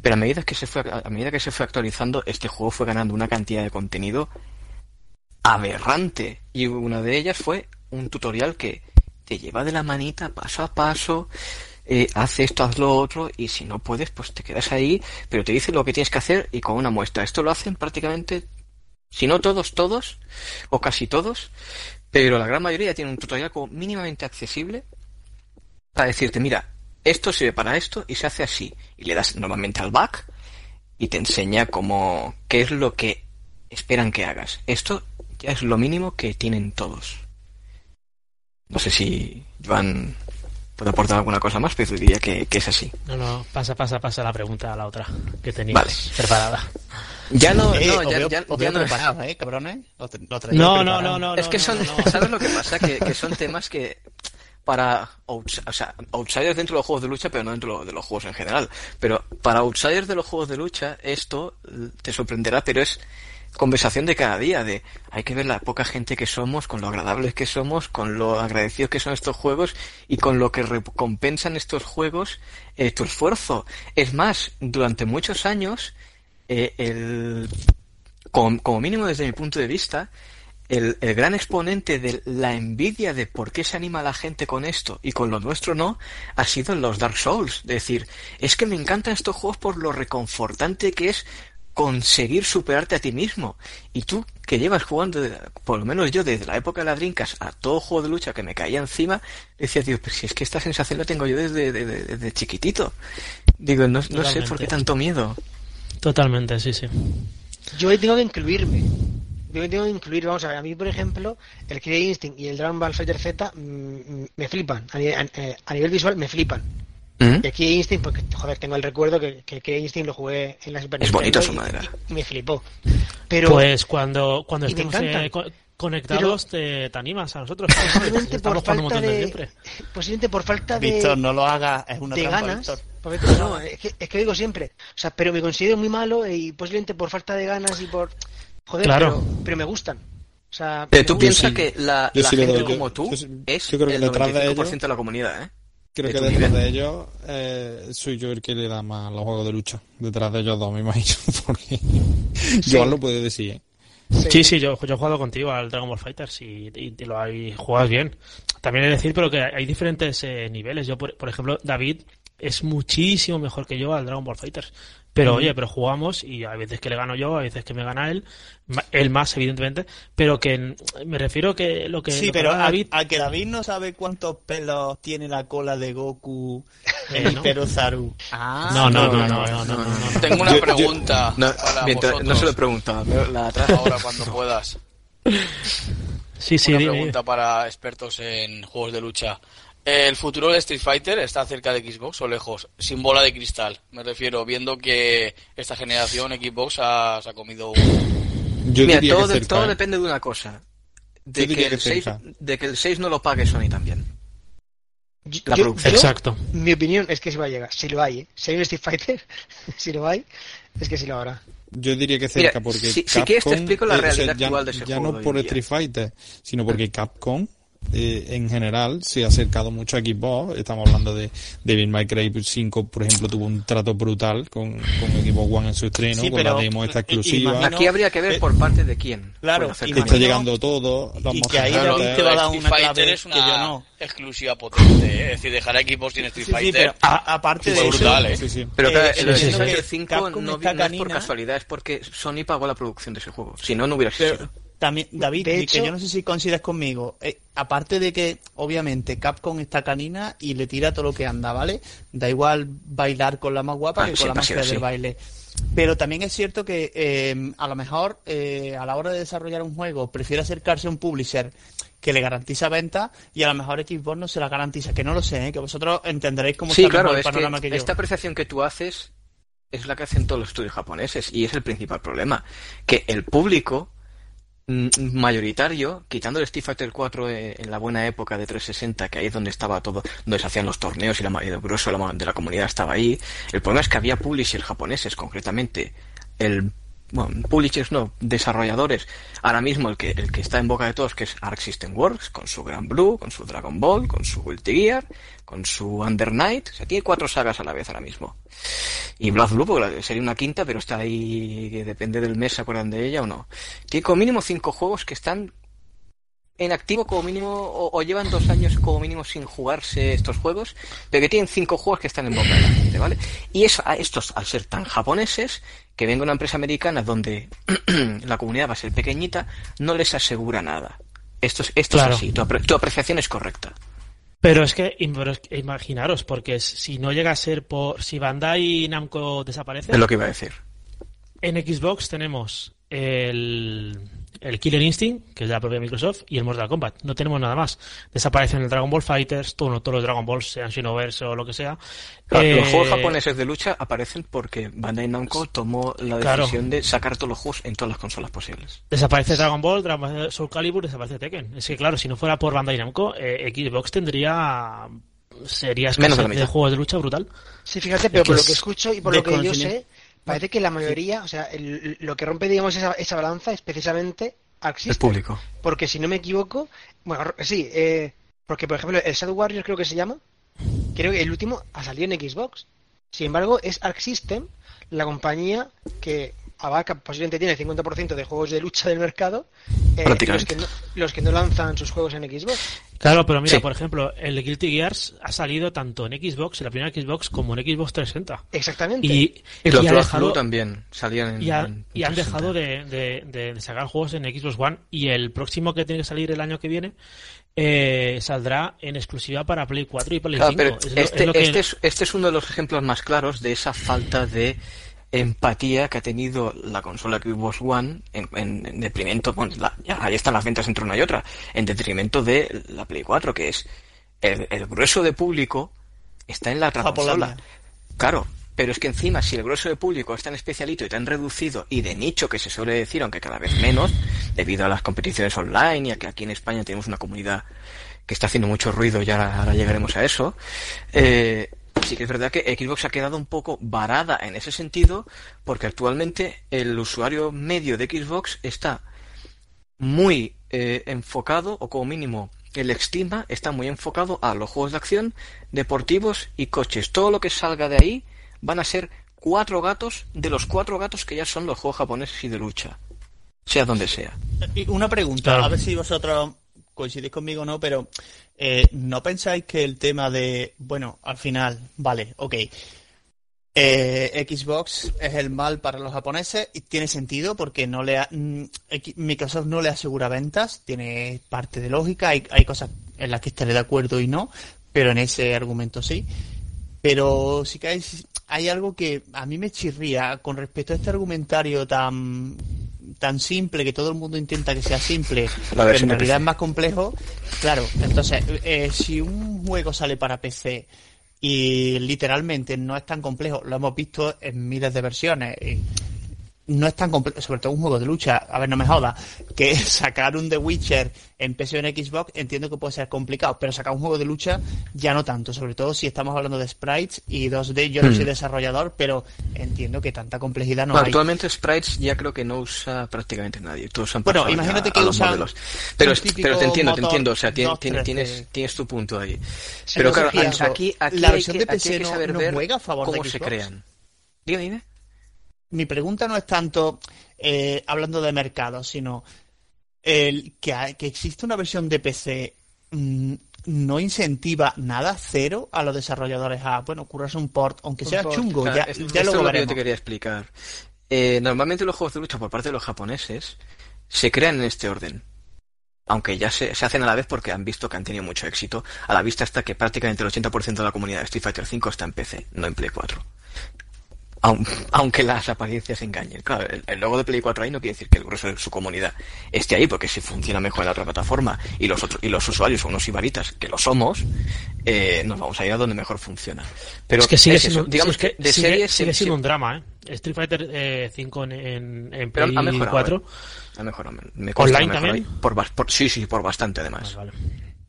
pero a medida que se fue, a medida que se fue actualizando, este juego fue ganando una cantidad de contenido aberrante. Y una de ellas fue un tutorial que te lleva de la manita paso a paso, eh, haz esto, haz lo otro, y si no puedes, pues te quedas ahí, pero te dice lo que tienes que hacer y con una muestra. Esto lo hacen prácticamente, si no todos, todos, o casi todos, pero la gran mayoría tiene un tutorial como mínimamente accesible para decirte, mira, esto sirve para esto y se hace así. Y le das normalmente al back y te enseña cómo, qué es lo que esperan que hagas. Esto ya es lo mínimo que tienen todos. No sé si Joan puede aportar alguna cosa más, pero diría que, es así. No, no, pasa, pasa, pasa la pregunta a la otra que tenías preparada. Ya no, no, ya, ya, ya no preparado, ¿eh, cabrones? no, no, no, no, Es que son, ¿sabes lo que pasa? Que, que son temas que para o sea, outsiders dentro de los juegos de lucha, pero no dentro de los juegos en general. Pero para outsiders de los juegos de lucha, esto te sorprenderá, pero es conversación de cada día, de hay que ver la poca gente que somos, con lo agradables que somos, con lo agradecidos que son estos juegos y con lo que recompensan estos juegos eh, tu esfuerzo. Es más, durante muchos años, eh, el, como, mínimo desde mi punto de vista, el, el, gran exponente de la envidia de por qué se anima la gente con esto y con lo nuestro no, ha sido los Dark Souls. Es decir, es que me encantan estos juegos por lo reconfortante que es conseguir superarte a ti mismo. Y tú, que llevas jugando, por lo menos yo, desde la época de las drinkas a todo juego de lucha que me caía encima, decía, tío, pues si es que esta sensación la tengo yo desde, desde, chiquitito. Digo, no, no sé por qué tanto miedo. Totalmente, sí, sí. Yo tengo que incluirme. yo tengo que incluir, vamos a ver, a mí, por ejemplo, el Killer Instinct y el Dragon Ball Fighter Z mm, me flipan. A nivel, a- eh, a nivel visual me flipan. ¿Mm? El Killer Instinct, porque, joder, tengo el recuerdo que, que el Killer Instinct lo jugué en la Super Es bonito Nintendo su y- manera. y me flipó. Pero Pues cuando, cuando Y estemos eh, co- conectados te, te animas a nosotros. posiblemente Estamos por falta montón de de, siempre. posiblemente por falta de, Víctor, no lo hagas, es una de trampa, ganas. Víctor. porque- no, es que, es que digo siempre. O sea, pero me considero muy malo y posiblemente por falta de ganas y por. Joder, Claro. pero, pero me gustan. O sea, Eh, me tú piensas sí- que la, la gente como tú yo es yo creo que el detrás de 95% ello- de la comunidad, ¿eh? Creo que detrás nivel. de ellos eh, soy yo el que le da más los juegos de lucha. Detrás de ellos dos, me imagino. Porque Joan lo puede decir, ¿eh? Sí, sí, yo, yo he jugado contigo al Dragon Ball Fighters y, y, y lo hay, juegas bien. También he de decir, pero que hay diferentes eh, niveles. Yo, por, por ejemplo, David es muchísimo mejor que yo al Dragon Ball Fighters. Pero oye, pero jugamos y hay veces que le gano yo, hay veces que me gana él, él más, evidentemente. Pero que me refiero que lo que. Sí, lo que pero a, David. a que David no sabe cuántos pelos tiene la cola de Goku Eh, ¿no? Hiperozaru. Ah, No, no, no, no, no, no, no, no. Tengo una Yo- yo- pregunta No, para mientras- no se lo he preguntado, la atrás. Ahora cuando puedas. Sí, sí, una dime, pregunta para expertos en juegos de lucha. ¿El futuro de Street Fighter está cerca de Xbox o lejos? Sin bola de cristal. Me refiero, viendo que esta generación Xbox ha, se ha comido un... Yo Mira, diría todo, que de- cerca, todo depende de una cosa. De Yo que, diría el que 6, cerca. de que el 6 no lo pague Sony también. La yo- producción. yo- Exacto. Mi opinión es que sí va a llegar. Si lo hay, ¿eh? Si hay un Street Fighter, si lo hay, es que sí lo habrá. Yo diría que Mira, cerca porque si- si quieres te Capcom, explico la eh, o sea, realidad ya, actual de ese ya juego no hoy por. Street Fighter, sino porque Capcom eh, en general se ha acercado mucho a Xbox. Estamos hablando de Devil May Cry 5, por ejemplo, tuvo un trato brutal con, con Xbox One en su estreno, Sí, con pero, la demo esta eh, exclusiva. imagino- Aquí habría que ver eh, por parte de quién. claro, imagino- está llegando todo, los y que ahí te va a dar Street una Fighter clave es una que yo no. exclusiva potente, ¿eh? es decir, dejar a Xbox sin Street Sí, sí, Fighter. pero a- aparte de Fue eso, brutal, ¿eh? Sí, sí. Pero Eh, claro, el Street. Fighter que 5 Capcom no, no es por casualidad, es porque Sony pagó la producción de ese juego. Si no, no hubiera Pero existido. También, David, De que hecho- yo no sé si coincides conmigo, eh, aparte de que obviamente Capcom está canina y le tira todo lo que anda, ¿vale? Da igual bailar con la más guapa Ah, que con la más fea del baile. Pero también es cierto que eh, a lo mejor eh, a la hora de desarrollar un juego prefiere acercarse a un publisher que le garantiza venta y a lo mejor Xbox no se la garantiza, que no lo sé, ¿eh? que vosotros entenderéis cómo Sí, está claro, el es que panorama que, yo. esta apreciación que tú haces es la que hacen todos los estudios japoneses y es el principal problema. Que el público mayoritario, quitando el Street Fighter 4 eh, en la buena época de 360, que ahí es donde estaba todo, donde se hacían los torneos y la mayoría del grueso de la, de la comunidad estaba ahí, el problema es que había publishers japoneses, concretamente el bueno, publishers no, desarrolladores, ahora mismo el que, el que está en boca de todos, que es Arc System Works, con su Gran Blue, con su Dragon Ball, con su Guilty Gear, con su Under Night, o sea, tiene cuatro sagas a la vez ahora mismo. Y Blood Blue, porque sería una quinta, pero está ahí, que depende del mes, ¿se acuerdan de ella o no? Tiene como mínimo cinco juegos que están en activo como mínimo, o, o llevan dos años como mínimo sin jugarse estos juegos, pero que tienen cinco juegos que están en boca de la gente, ¿vale? Y eso, a estos, al ser tan japoneses, que venga una empresa americana donde la comunidad va a ser pequeñita, no les asegura nada. Esto es, esto Claro. es así, tu, apre- tu apreciación es correcta. Pero es que im- pero es que imaginaros, porque si no llega a ser por. Si Bandai Namco desaparece, Es lo que iba a decir. en Xbox tenemos el, el Killer Instinct, que es de la propia Microsoft, y el Mortal Kombat. No tenemos nada más. Desaparecen el Dragon Ball Fighters, todo, no, todos los Dragon Balls, sean Xenoverse o lo que sea. Claro, Eh, Los juegos japoneses de lucha aparecen porque Bandai Namco tomó la Claro. decisión de sacar todos los juegos en todas las consolas posibles. Desaparece Dragon Ball, Dragon Ball Soul Calibur, desaparece Tekken. Es que claro, si no fuera por Bandai Namco, eh, Xbox tendría sería Menos de la escasez de, mitad. juegos de lucha brutal. Sí, fíjate, pero que por lo que escucho y por lo que yo sé, parece que la mayoría, o sea, el- lo que rompe, digamos, esa, esa balanza es precisamente Arc El público. Porque si no me equivoco, bueno, sí, eh, porque por ejemplo el Shadow Warriors creo que se llama, creo que el último ha salido en Xbox. Sin embargo, es Arc System la compañía que abarca, posiblemente tiene el 50% de juegos de lucha del mercado, eh, los, Prácticamente. que no, los que no lanzan sus juegos en Xbox. Claro, pero mira, Sí. por ejemplo, el Guilty Gears ha salido tanto en Xbox, en la primera Xbox, como en Xbox 360. Exactamente. Y, Y los y ha Blood dejado- Blue también salían en. y, ha- en y han 360. dejado de, de- de- de sacar juegos en Xbox One y el próximo que tiene que salir el año que viene eh, saldrá en exclusiva para Play 4 y Play Claro, 5. pero Es lo- este, es lo que- este, es, este es uno de los ejemplos más claros de esa falta de empatía que ha tenido la consola Xbox One en, en, detrimento, bueno, ya ahí están las ventas entre una y otra, en detrimento de la Play 4, que es el, el grueso de público está en la otra consola. Claro, pero es que encima, si el grueso de público es tan especialito y tan reducido y de nicho que se suele decir, aunque cada vez menos, debido a las competiciones online y a que aquí en España tenemos una comunidad que está haciendo mucho ruido, ya ahora llegaremos a eso, eh, sí que es verdad que Xbox ha quedado un poco varada en ese sentido, porque actualmente el usuario medio de Xbox está muy eh, enfocado, o como mínimo el estima está muy enfocado a los juegos de acción, deportivos y coches. Todo lo que salga de ahí van a ser cuatro gatos de los cuatro gatos que ya son los juegos japoneses y de lucha. Sea donde sea. Y una pregunta, a ver si vosotros coincidís conmigo o no, pero eh, ¿no pensáis que el tema de, bueno, al final, vale, ok, eh, Xbox es el mal para los japoneses y tiene sentido porque no le mm, Microsoft no le asegura ventas, tiene parte de lógica, hay, hay cosas en las que estaré de acuerdo y no, pero en ese argumento sí. Pero sí que hay, hay algo que a mí me chirría con respecto a este argumentario tan tan simple que todo el mundo intenta que sea simple, pero en realidad es más complejo. Claro, entonces, eh, si un juego sale para PC y literalmente no es tan complejo, lo hemos visto en miles de versiones. Y no es tan complejo, sobre todo un juego de lucha, a ver, no me joda, que sacar un The Witcher en PC o en Xbox entiendo que puede ser complicado, pero sacar un juego de lucha ya no tanto, sobre todo si estamos hablando de sprites y 2D, yo no soy hmm. desarrollador, pero entiendo que tanta complejidad no hay. Actualmente sprites ya creo que no usa prácticamente nadie, todos han Bueno, imagínate que usan modelos. Pero, pero te entiendo, te entiendo, o sea, tienes, tienes, tu punto ahí. pero claro, aquí, aquí, la versión de PC no, juega a favor cómo de se crean. Dime, dime mi pregunta no es tanto eh, hablando de mercado, sino el que, que existe una versión de PC mm, no incentiva nada, cero, a los desarrolladores a, bueno, curarse un port, aunque sea chungo, ya, ya lo, que yo te quería explicar. Eh, normalmente los juegos de lucha por parte de los japoneses se crean en este orden. Aunque ya se, se, hacen a la vez porque han visto que han tenido mucho éxito. A la vista está que prácticamente el 80% de la comunidad de Street Fighter V está en PC, no en Play 4 aunque las apariencias engañen. Claro, el, logo de Play 4 ahí no quiere decir que el grueso de su comunidad esté ahí, porque si funciona mejor en la otra plataforma y los otros, y los usuarios son unos ibaritas, que lo somos, eh, nos vamos a ir a donde mejor funciona. Pero es que sigue siendo, digamos que de sigue, sigue un drama, ¿eh? Street Fighter eh, 5 en, en, Play 4. Ha mejorado, me ¿Online también? Por, sí, sí, por bastante además. vale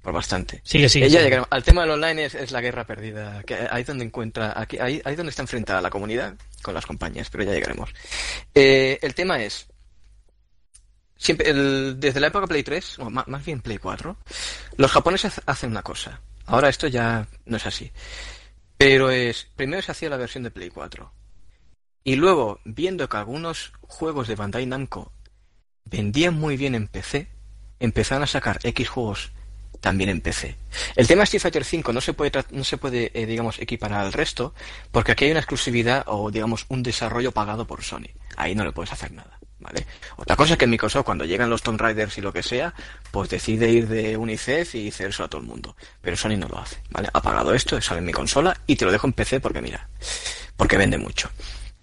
por bastante. Sigue, sigue. Ella al tema del online es, la guerra perdida. Que ahí donde encuentra, aquí, ahí, ahí donde está enfrentada la comunidad con las compañías, pero ya llegaremos. Eh, el tema es, siempre, desde la época Play 3, o más, bien Play 4, los japoneses hacen una cosa. Ahora esto ya no es así. Pero es, primero se hacía la versión de Play 4. Y luego, viendo que algunos juegos de Bandai Namco vendían muy bien en PC, empezaron a sacar X juegos también en PC. El tema Street Fighter V no se puede, no se puede eh, digamos, equiparar al resto, porque aquí hay una exclusividad o, digamos, un desarrollo pagado por Sony. Ahí no le puedes hacer nada, ¿vale? Otra cosa es que en Microsoft, cuando llegan los Tomb Raiders y lo que sea, pues decide ir de UNICEF y hacer eso a todo el mundo. Pero Sony no lo hace, ¿vale? Ha pagado esto, sale en mi consola y te lo dejo en PC porque, mira, porque vende mucho.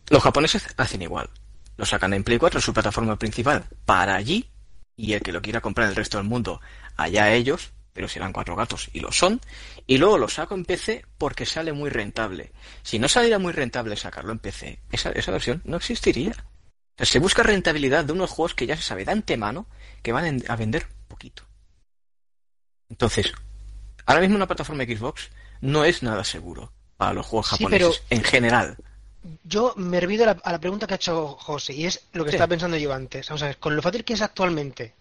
Los japoneses hacen igual. Lo sacan en Play 4, en su plataforma principal, para allí, y el que lo quiera comprar el resto del mundo, allá ellos, pero serán cuatro gatos y lo son, y luego lo saco en PC porque sale muy rentable. Si no saliera muy rentable sacarlo en PC, esa, esa versión no existiría. se busca rentabilidad de unos juegos que ya se sabe de antemano que van a vender poquito. Entonces, ahora mismo una plataforma Xbox no es nada seguro para los juegos japoneses en general. Yo me he a la, a la, pregunta que ha hecho José y es lo que estaba pensando yo antes. Vamos a ver, con lo fácil que es actualmente,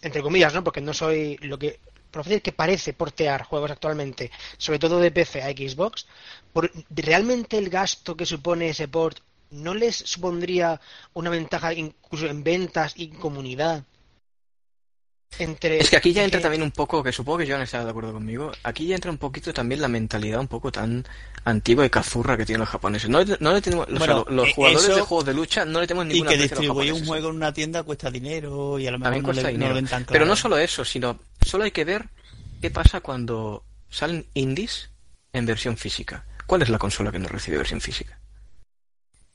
entre comillas, ¿no? Porque no soy lo que decir que parece portear juegos actualmente, sobre todo de PC a Xbox, por, ¿realmente el gasto que supone ese port no les supondría una ventaja incluso en ventas y comunidad? Entre... Es que aquí ya entra también un poco, que supongo que Joan estará de acuerdo conmigo, aquí ya entra un poquito también la mentalidad un poco tan antigua y cazurra que tienen los japoneses. No, no le tenemos, los, eh, jugadores de juegos de lucha no le tenemos ninguna Y que distribuir un juego en una tienda cuesta dinero y a lo mejor no, le, no Pero no solo eso, sino solo hay que ver qué pasa cuando salen indies en versión física. ¿Cuál es la consola que no recibe versión física?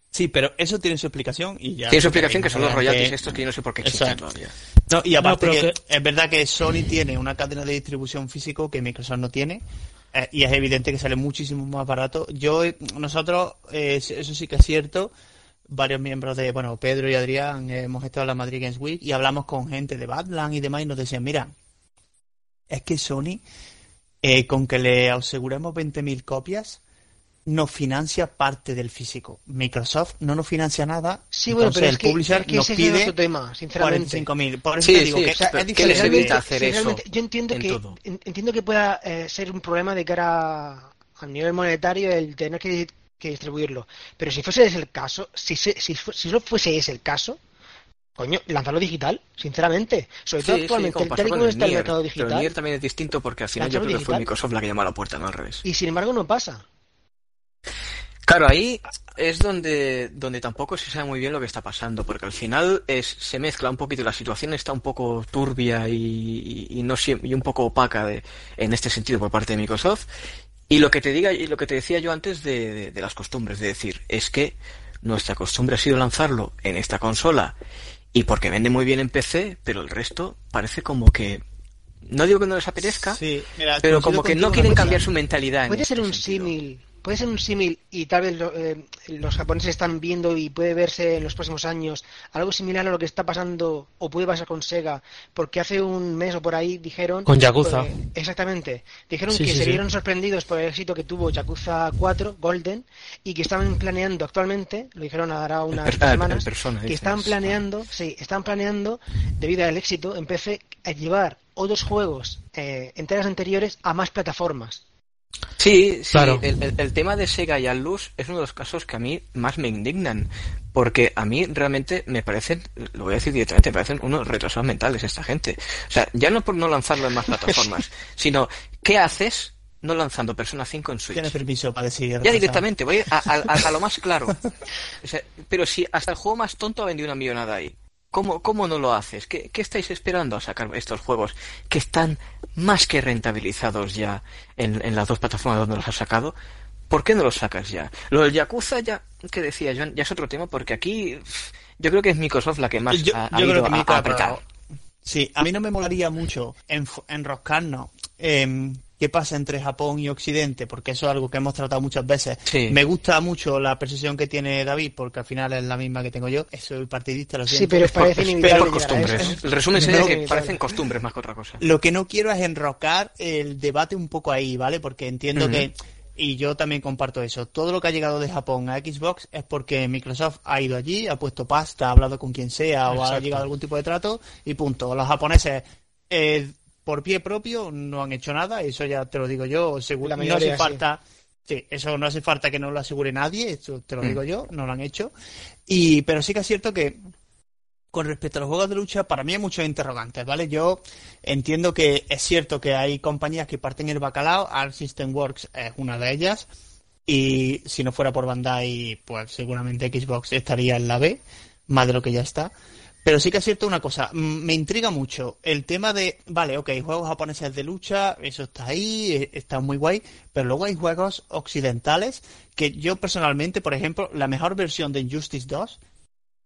Sí, pero eso tiene su explicación y ya. Tiene su explicación que son los royalties estos que yo no sé por qué existen Exacto. todavía. No, y aparte No, que, es verdad que Sony tiene una cadena de distribución físico que Microsoft no tiene eh, y es evidente que sale muchísimo más barato. Yo, eh, nosotros, eh, eso sí que es cierto, varios miembros de, bueno, Pedro y Adrián eh, hemos estado en la Madrid Games Week y hablamos con gente de Badland y demás y nos decían, mira, es que Sony, eh, con que le aseguremos 20.000 copias, nos financia parte del físico. Microsoft no nos financia nada. Sí, bueno, entonces pero es el que, publisher es que nos es pide otro tema, sinceramente. 45.000. Por eso Sí, te digo sí, que O sea, es ¿qué les evita hacer sí, eso yo entiendo en que todo? entiendo que pueda eh, ser un problema de cara a, a nivel monetario el tener que, que distribuirlo. Pero si fuese ese el caso, si, se- si, fu- si no fuese ese el caso, coño, lanzarlo digital, sinceramente. Sobre todo Sí, sí, actualmente, como tal y como el está el Nier, mercado Pero el digital. Nier también es distinto porque al final yo creo que fue digital. Microsoft la que llamó a la puerta, no al revés. Y sin embargo no pasa. Claro, ahí es donde, donde tampoco se sabe muy bien lo que está pasando, porque al final es, se mezcla un poquito, la situación está un poco turbia y, y, y no y un poco opaca de, en este sentido por parte de Microsoft. Y lo que te diga, y lo que te decía yo antes de, de- de las costumbres, de decir, es que nuestra costumbre ha sido lanzarlo en esta consola y porque vende muy bien en PC, pero el resto parece como que, no digo que no les apetezca, Sí, mira, pero como que no quieren cambiar su mentalidad. en Puede este ser un símil, puede ser un símil y tal vez lo- eh, los japoneses están viendo y puede verse en los próximos años algo similar a lo que está pasando o puede pasar con Sega, porque hace un mes o por ahí dijeron Con Yakuza. eh, exactamente, dijeron Sí, que sí, se sí. vieron sorprendidos por el éxito que tuvo Yakuza 4 Golden y que estaban planeando actualmente, lo dijeron ahora unas el- semanas, el Persona, que están planeando, sí, están planeando debido al éxito en PC a llevar otros juegos eh, enteras anteriores a más plataformas. Sí, sí, Claro. el, el- el tema de Sega y Atlus es uno de los casos que a mí más me indignan, porque a mí realmente me parecen, lo voy a decir directamente, me parecen unos retrasados mentales esta gente. O sea, ya no por no lanzarlo en más plataformas, sino, ¿qué haces no lanzando Persona 5 en Switch? Tienes permiso para decir. Ya directamente, voy a, a- a- a lo más claro. O sea, pero si hasta el juego más tonto ha vendido una millonada ahí, ¿cómo, cómo no lo haces? ¿Qué, qué estáis esperando a sacar estos juegos que están más que rentabilizados ya en, en las dos plataformas donde los has sacado? ¿Por qué no los sacas ya? Lo del Yakuza ya, que decía Joan, ya es otro tema porque aquí yo creo que es Microsoft la que más Yo- ha, ha yo creo ido que a- Mika, a apretar. Sí, a mí no me molaría mucho enroscarnos en qué pasa entre Japón y Occidente, porque eso es algo que hemos tratado muchas veces. Sí. Me gusta mucho la percepción que tiene David, porque al final es la misma que tengo yo. Soy partidista, lo Sí, siento. pero parece Es inevitable por costumbres. El resumen sería Pero- que parecen costumbres más que otra cosa. Lo que no quiero es enrocar el debate un poco ahí, ¿vale? Porque entiendo que, y yo también comparto eso, todo lo que ha llegado de Japón a Xbox es porque Microsoft ha ido allí, ha puesto pasta, ha hablado con quien sea o ha llegado a algún tipo de trato y punto. Los japoneses, eh, por pie propio, no han hecho nada, eso ya te lo digo yo, seguro no hace falta. Sí, eso no hace falta que no lo asegure nadie, eso te lo Mm. digo yo, no lo han hecho. Y, pero sí que es cierto que con respecto a los juegos de lucha, para mí hay muchos interrogantes, ¿vale? Yo entiendo que es cierto que hay compañías que parten el bacalao, Art System Works es una de ellas, y si no fuera por Bandai, pues seguramente Xbox estaría en la B, más de lo que ya está. Pero sí que es cierto una cosa, me intriga mucho el tema de, vale, ok, juegos japoneses de lucha, eso está ahí, eh, está muy guay, pero luego hay juegos occidentales que yo personalmente, por ejemplo, la mejor versión de Injustice 2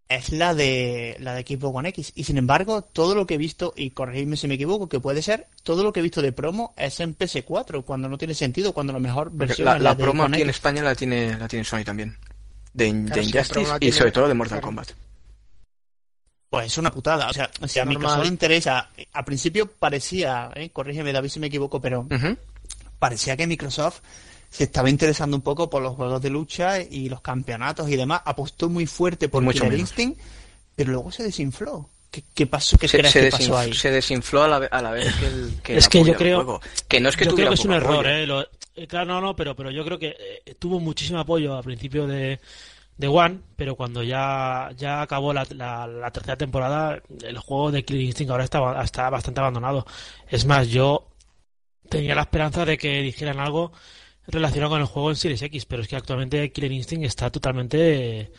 es la de la de Xbox One X y sin embargo todo lo que he visto y corregidme si me equivoco que puede ser todo lo que he visto de promo es en PS4 cuando no tiene sentido cuando la mejor versión la, es la la de promo One aquí en. España la tiene, la tiene Sony también. De, de Claro, Injustice y tiene- sobre todo de Mortal claro. Kombat. Pues es una putada. O sea, si a Normal. Microsoft le interesa, a principio parecía, ¿eh? corrígeme David si me equivoco, pero parecía que Microsoft se estaba interesando un poco por los juegos de lucha y los campeonatos y demás. Apostó muy fuerte por Mucho Killer. Instinct, pero luego se desinfló. ¿Qué, qué pasó? ¿Qué se, crees se que pasó ahí? se desinfló a la, a la vez que el que Es que yo al creo- que no es que yo creo que es un error, apoyo. ¿eh? Lo- eh, claro, no, no, pero, pero yo creo que eh, tuvo muchísimo apoyo al principio de, de One, pero cuando ya, ya acabó la, la, la tercera temporada, el juego de Killer Instinct ahora está, está bastante abandonado. Es más, yo tenía la esperanza de que dijeran algo relacionado con el juego en Series X, pero es que actualmente Killer Instinct está totalmente eh,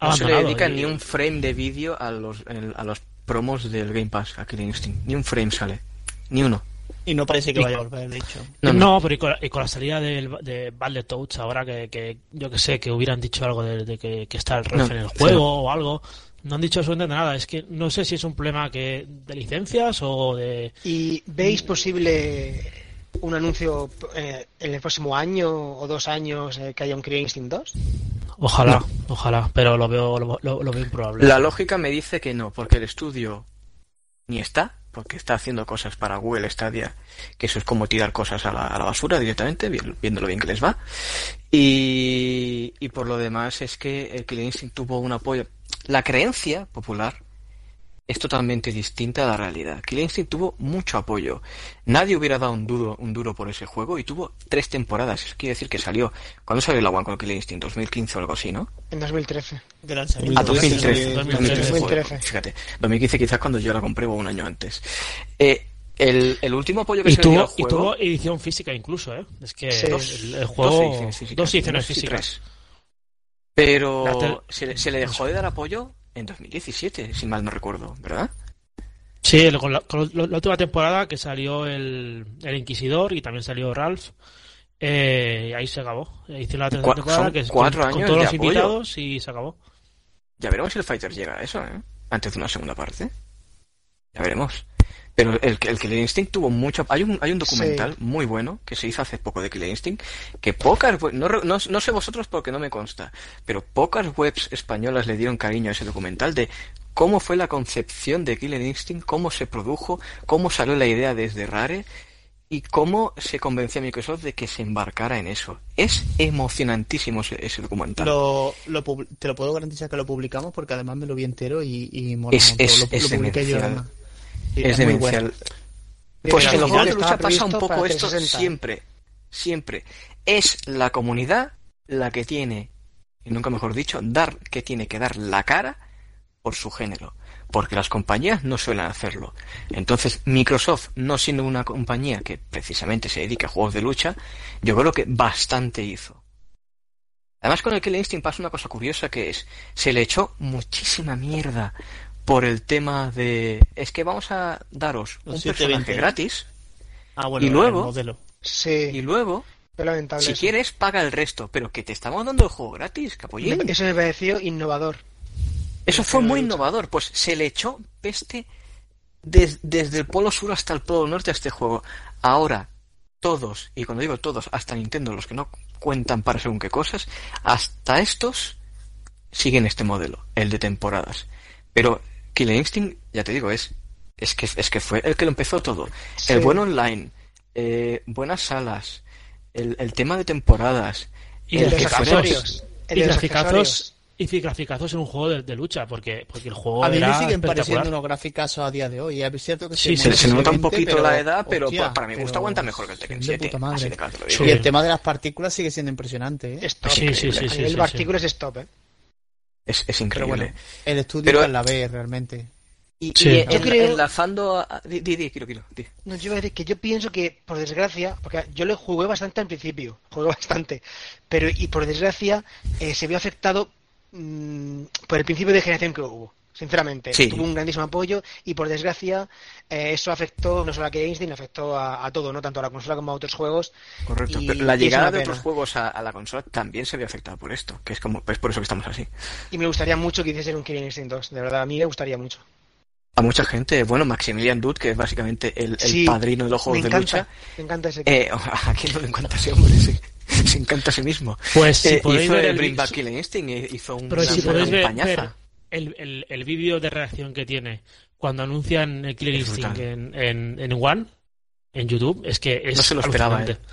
No se le abandonado. dedica Y- ni un frame de vídeo a los, a los promos del Game Pass, a Killing Instinct. Ni un frame sale. Ni uno. Y no parece que vaya a volver, de hecho. No, No, no. pero y con, y con la salida del, de Battletoads, ahora que, que yo que sé, que hubieran dicho algo de, de que, que está el ref No, en el juego o algo, no han dicho absolutamente nada. Es que no sé si es un problema que de licencias o de... ¿Y veis posible un anuncio eh, en el próximo año o dos años eh, que haya un Killer Instinct 2? Ojalá, ojalá, pero lo veo, lo, lo- lo veo improbable. La lógica me dice que no, porque el estudio ni está, porque está haciendo cosas para Google Stadia, que eso es como tirar cosas a la, a la basura directamente, vi- viendo lo bien que les va. Y, y por lo demás es que el Instinct tuvo un apoyo. La creencia popular es totalmente distinta a la realidad. Killer Instinct tuvo mucho apoyo. Nadie hubiera dado un duro, un duro por ese juego y tuvo tres temporadas. Eso quiere decir que salió. ¿Cuándo salió la One con Killer Instinct? 2015 o algo así, ¿no? En 2013. De lanzamiento. Ah, 2013. 2013. 2013, joder, 2013. Fíjate, 2015 quizás cuando yo la compré o un año antes. Eh, el, el último apoyo que Y se le dio tuvo, y tuvo edición física incluso, ¿eh? Es que Sí. el, el juego... ediciones físicas, dos ediciones dos y físicas. tres. Pero se le dejó de dar apoyo en 2017, si mal no recuerdo, ¿verdad? Sí, con la, con la- la última temporada que salió el, el Inquisidor y también salió Ralph. Eh, ahí se acabó. Hicieron la tercera temporada que cuatro con, con años todos de los apoyo. invitados y se acabó. Ya veremos si el Fighter llega a eso, ¿eh? Antes de una segunda parte. Ya veremos. Pero el, el Killer Instinct tuvo mucho... Hay un, hay un documental muy bueno que se hizo hace poco de Killer Instinct que pocas... No, no, no sé vosotros porque no me consta, pero pocas webs españolas le dieron cariño a ese documental de cómo fue la concepción de Killer Instinct, cómo se produjo, cómo salió la idea desde Rare y cómo se convenció a Microsoft de que se embarcara en eso. Es emocionantísimo ese, ese documental. Lo, lo te lo puedo garantizar que lo publicamos porque además me lo vi entero y, y mola Es- es- lo, es lo publiqué yo además. Es demencial. bueno. Pues en los juegos de lucha pasa un poco esto 360. siempre, siempre. Es la comunidad la que tiene, y nunca mejor dicho, dar que tiene que dar la cara por su género, porque las compañías no suelen hacerlo. Entonces, Microsoft, no siendo una compañía que precisamente se dedica a juegos de lucha, yo creo que bastante hizo. Además, con el Killer Instinct pasa una cosa curiosa que es, se le echó muchísima mierda por el tema de, es que vamos a daros Los un 720, personaje gratis Ah, bueno, Y luego- el modelo. Sí, y luego, si eso. quieres, paga el resto, pero que te estamos dando el juego gratis, capollín. Eso me pareció innovador. Eso fue muy innovador, pues se le echó peste des- desde el polo sur hasta el polo norte a este juego. Ahora, todos, y cuando digo todos, hasta Nintendo, los que no cuentan para según qué cosas, hasta estos siguen este modelo, el de temporadas. Pero Killer Instinct, ya te digo, es, es que, es que fue el que lo empezó todo. Sí. El buen online, eh, buenas salas, el, el tema de temporadas, Y El el de los accesorios. El Y de los graficazos, accesorios. y graficazos en un juego de, de lucha, porque, porque el juego A mí me siguen pareciendo unos graficazos a día de hoy. Es cierto que Sí, se, sí, se, se nota un poquito la edad, pero hostia, para mi gusto pero aguanta mejor que el Tekken de 7. puta madre. Así de claro te lo Sí. Y el tema de las partículas sigue siendo impresionante. ¿eh? Es top. Sí, sí, sí, A sí, nivel sí, partículas es top, ¿eh? Es, es Pero increíble. bueno, el estudio Pero- está en la B realmente. Y, Sí. y Yo en- creo- enlazando a... Di, di, di, quiero, quiero, di. No, yo iba a decir que yo pienso que, por desgracia, porque yo le jugué bastante al principio, jugué bastante, pero y por desgracia eh, se vio afectado mm, por el principio de generación que hubo. Sinceramente, Sí. tuvo un grandísimo apoyo y por desgracia eh, eso afectó no solo a Instinct, afectó a, a todo, no tanto a la consola como a otros juegos. Correcto. Y- Pero la llegada de otros juegos a, a la consola también se vio afectada por esto, que es como es por eso que estamos así. Y me gustaría mucho que hiciesen un Killer Instinct 2, de verdad, a mí me gustaría mucho. A mucha gente, bueno, Maximilian Dude, que es básicamente el, el Sí, padrino de los Me juegos de encanta, lucha, me encanta ese. eh, a quién no le encanta ese hombre, sí. se encanta a sí mismo. Pues si Eh, podéis hizo ver el Bring Back Killer Instinct, eh, hizo un, Pero una si podéis ver, ver el, el, el vídeo de reacción que tiene cuando anuncian el Killer Es Instinct brutal. en, en, en One, en YouTube, es que es No se lo esperaba, alucinante.